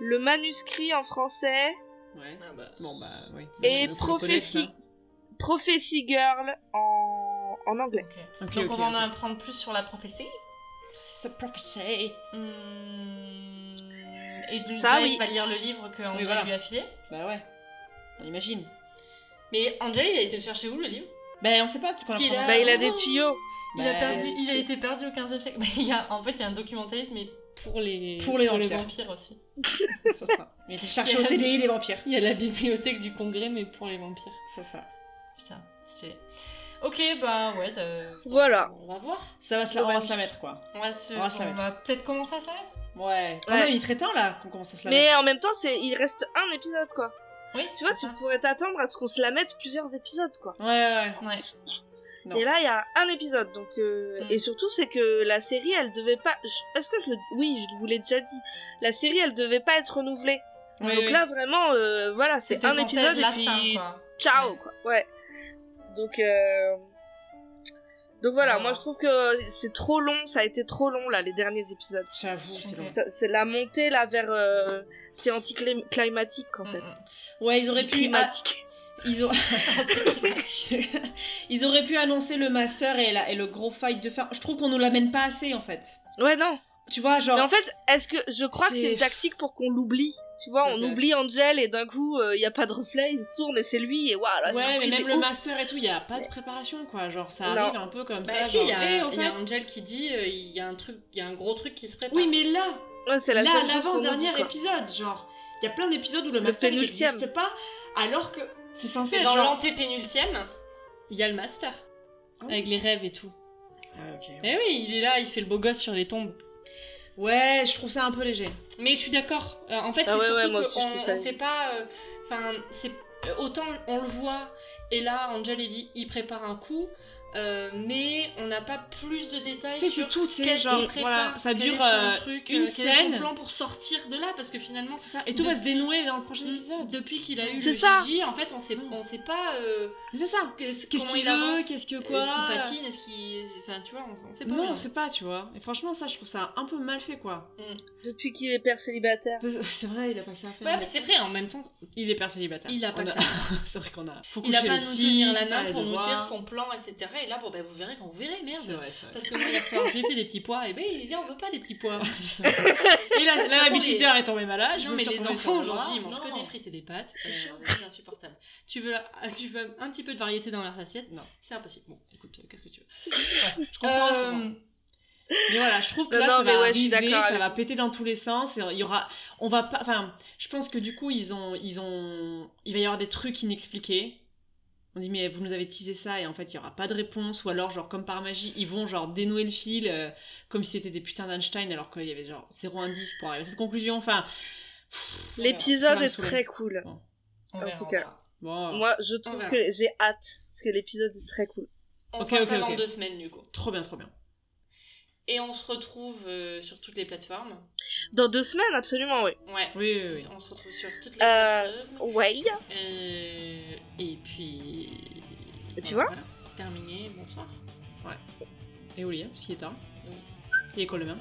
Le manuscrit en français Ouais. Ah bah. Bon, bah, oui. le connais, Prophecy, ça. Girl en, en anglais. Donc on va en apprendre plus sur la prophétie. The Prophecy. Hum, Et donc Ça, oui. va lire le livre que Angel voilà. lui a filé. Bah ouais. On imagine. Mais Angel, il a été le chercher où le livre? Ben, on sait pas. Parce qu'il a- Bah, il a des tuyaux. Il a Bah, perdu, il a été perdu au 15e siècle. Bah, il y a, en fait, il y a un documentariste, mais pour les, Pour les vampires. aussi. C'est ça. Il était cherché au CDI les vampires. Il y a la bibliothèque du congrès, mais pour les vampires. C'est ça. Putain, c'est. Ok, bah ouais. de- Voilà. On va voir. Ça va se la, on va se la mettre quoi. On va, se, On va se la on mettre. va peut-être commencer à se la mettre. Ouais. Quand Ouais. même, il serait temps là qu'on commence à se la Mais mettre. en même temps, c'est il reste un épisode quoi. Oui, Tu vois, tu ça. pourrais t'attendre à ce qu'on se la mette plusieurs épisodes quoi. Ouais, ouais. Ouais. Non. Et là, il y a un épisode, donc euh, Mm. et surtout c'est que la série, elle devait pas. je- Est-ce que je le, oui, je vous l'ai déjà dit. La série, elle devait pas être renouvelée. Oui, donc oui. là, vraiment, euh, voilà, c'est un épisode et puis fin, quoi. ciao quoi. Ouais. Donc euh... donc voilà, Ah. moi je trouve que c'est trop long, ça a été trop long là les derniers épisodes. J'avoue, c'est long. Ça- C'est la montée là vers euh, c'est anticlimatique en fait. Mm, Ouais, ils auraient pu. Climatique. Ils, ont... ils auraient pu annoncer le master et, la... et le gros fight de fin. Je trouve qu'on nous l'amène pas assez en fait. Ouais non. Tu vois, genre. Mais en fait, est-ce que je crois que C'est- une tactique pour qu'on l'oublie Tu vois, on oublie Angel et d'un coup, il y a pas de reflet, il se tourne et c'est lui et waouh, la Ouais, mais même le ouf. master et tout, il y a pas de préparation quoi. Genre, ça Non. arrive un peu comme Bah ça. si, il y, a- Eh, au il y a fait- Angel qui dit euh, il y a un truc, il y a un gros truc qui se prépare. Oui, mais là, Ouais, c'est la là, l'avant-dernier épisode, genre, il y a plein d'épisodes où le master n'existe pas, alors que c'est censé Et être dans genre. l'antépénultième, il y a le master. Ah. Avec les rêves et tout. Ah, ok. Eh oui, il est là, il fait le beau gosse sur les tombes. Ouais, je trouve ça un peu léger. Mais je suis d'accord. Euh, en fait, Ah c'est ouais, surtout ouais, aussi, on sait pas. euh, Enfin, c'est euh, autant on le voit et là, Angel il prépare un coup. Euh, mais on n'a pas plus de détails. Tu sais, c'est sur tout, qu'est-ce genre, prépare, voilà, ça quel dure, est son euh, truc, une euh, quel est scène. son plan pour sortir de là, parce que finalement, C'est ça. Et tout va se Depuis- dénouer dans le prochain Mm. épisode. Depuis qu'il a eu C'est le ça. Gigi, en fait, on sait, on sait pas euh, C'est ça. qu'est-ce Qu'est-ce qu'il il veut. Qu'est-ce que quoi Est-ce qu'il patine Est-ce qu'il. Enfin, tu vois, on, on sait pas. Non, bien. on sait pas, tu vois. Et franchement, ça, je trouve ça un peu mal fait, quoi. Depuis qu'il est père célibataire. C'est vrai, il a pas que ça à faire. Ouais, mais c'est vrai, en même temps, Il est père célibataire. il a pas que a- ça. c'est vrai qu'on a. Faut Il a pas à le nous petit, tenir la main pour nous dire son plan, etc. Et là, bon, ben, vous verrez quand vous verrez, merde. C'est vrai, c'est vrai. Parce que moi, hier soir, j'ai fait des petits pois, et ben, il dit, on veut pas des petits pois. Et là, la babysitter les- est tombée malade. je non, me mais suis les enfants aujourd'hui, ils mangent que des frites et des pâtes. Euh, c'est insupportable. Tu veux, tu veux un petit peu de variété dans leur assiette Non. C'est impossible. Bon, écoute, euh, qu'est-ce que tu veux? Je comprends, je Euh, comprends. Mais voilà, je trouve que Non, là, non, ça va ouais, je arriver, ça va péter dans tous les sens. Et il y aura, on va pas, enfin, je pense que du coup, ils ont, ils ont, il va y avoir des trucs inexpliqués. On dit mais vous nous avez teasé ça et en fait il y aura pas de réponse ou alors genre comme par magie ils vont genre dénouer le fil euh, comme si c'était des putains d'Einstein alors qu'il y avait genre zéro indice pour arriver à cette conclusion. Enfin, L'épisode est très cool. En verra, tout cas. bon, Moi, je trouve que j'ai hâte. Parce que l'épisode est très cool. On Ok, fera ok, ça dans deux semaines, du coup. trop bien, trop bien. Et on se retrouve euh, sur toutes les plateformes. Dans deux semaines, absolument, oui. Ouais. Oui, oui, oui. On se retrouve sur toutes les Euh, plateformes. Ouais. Euh, et puis. Et puis voilà. Terminé, bonsoir. Et au lit, parce qu'il est tard. Oui. Et école demain.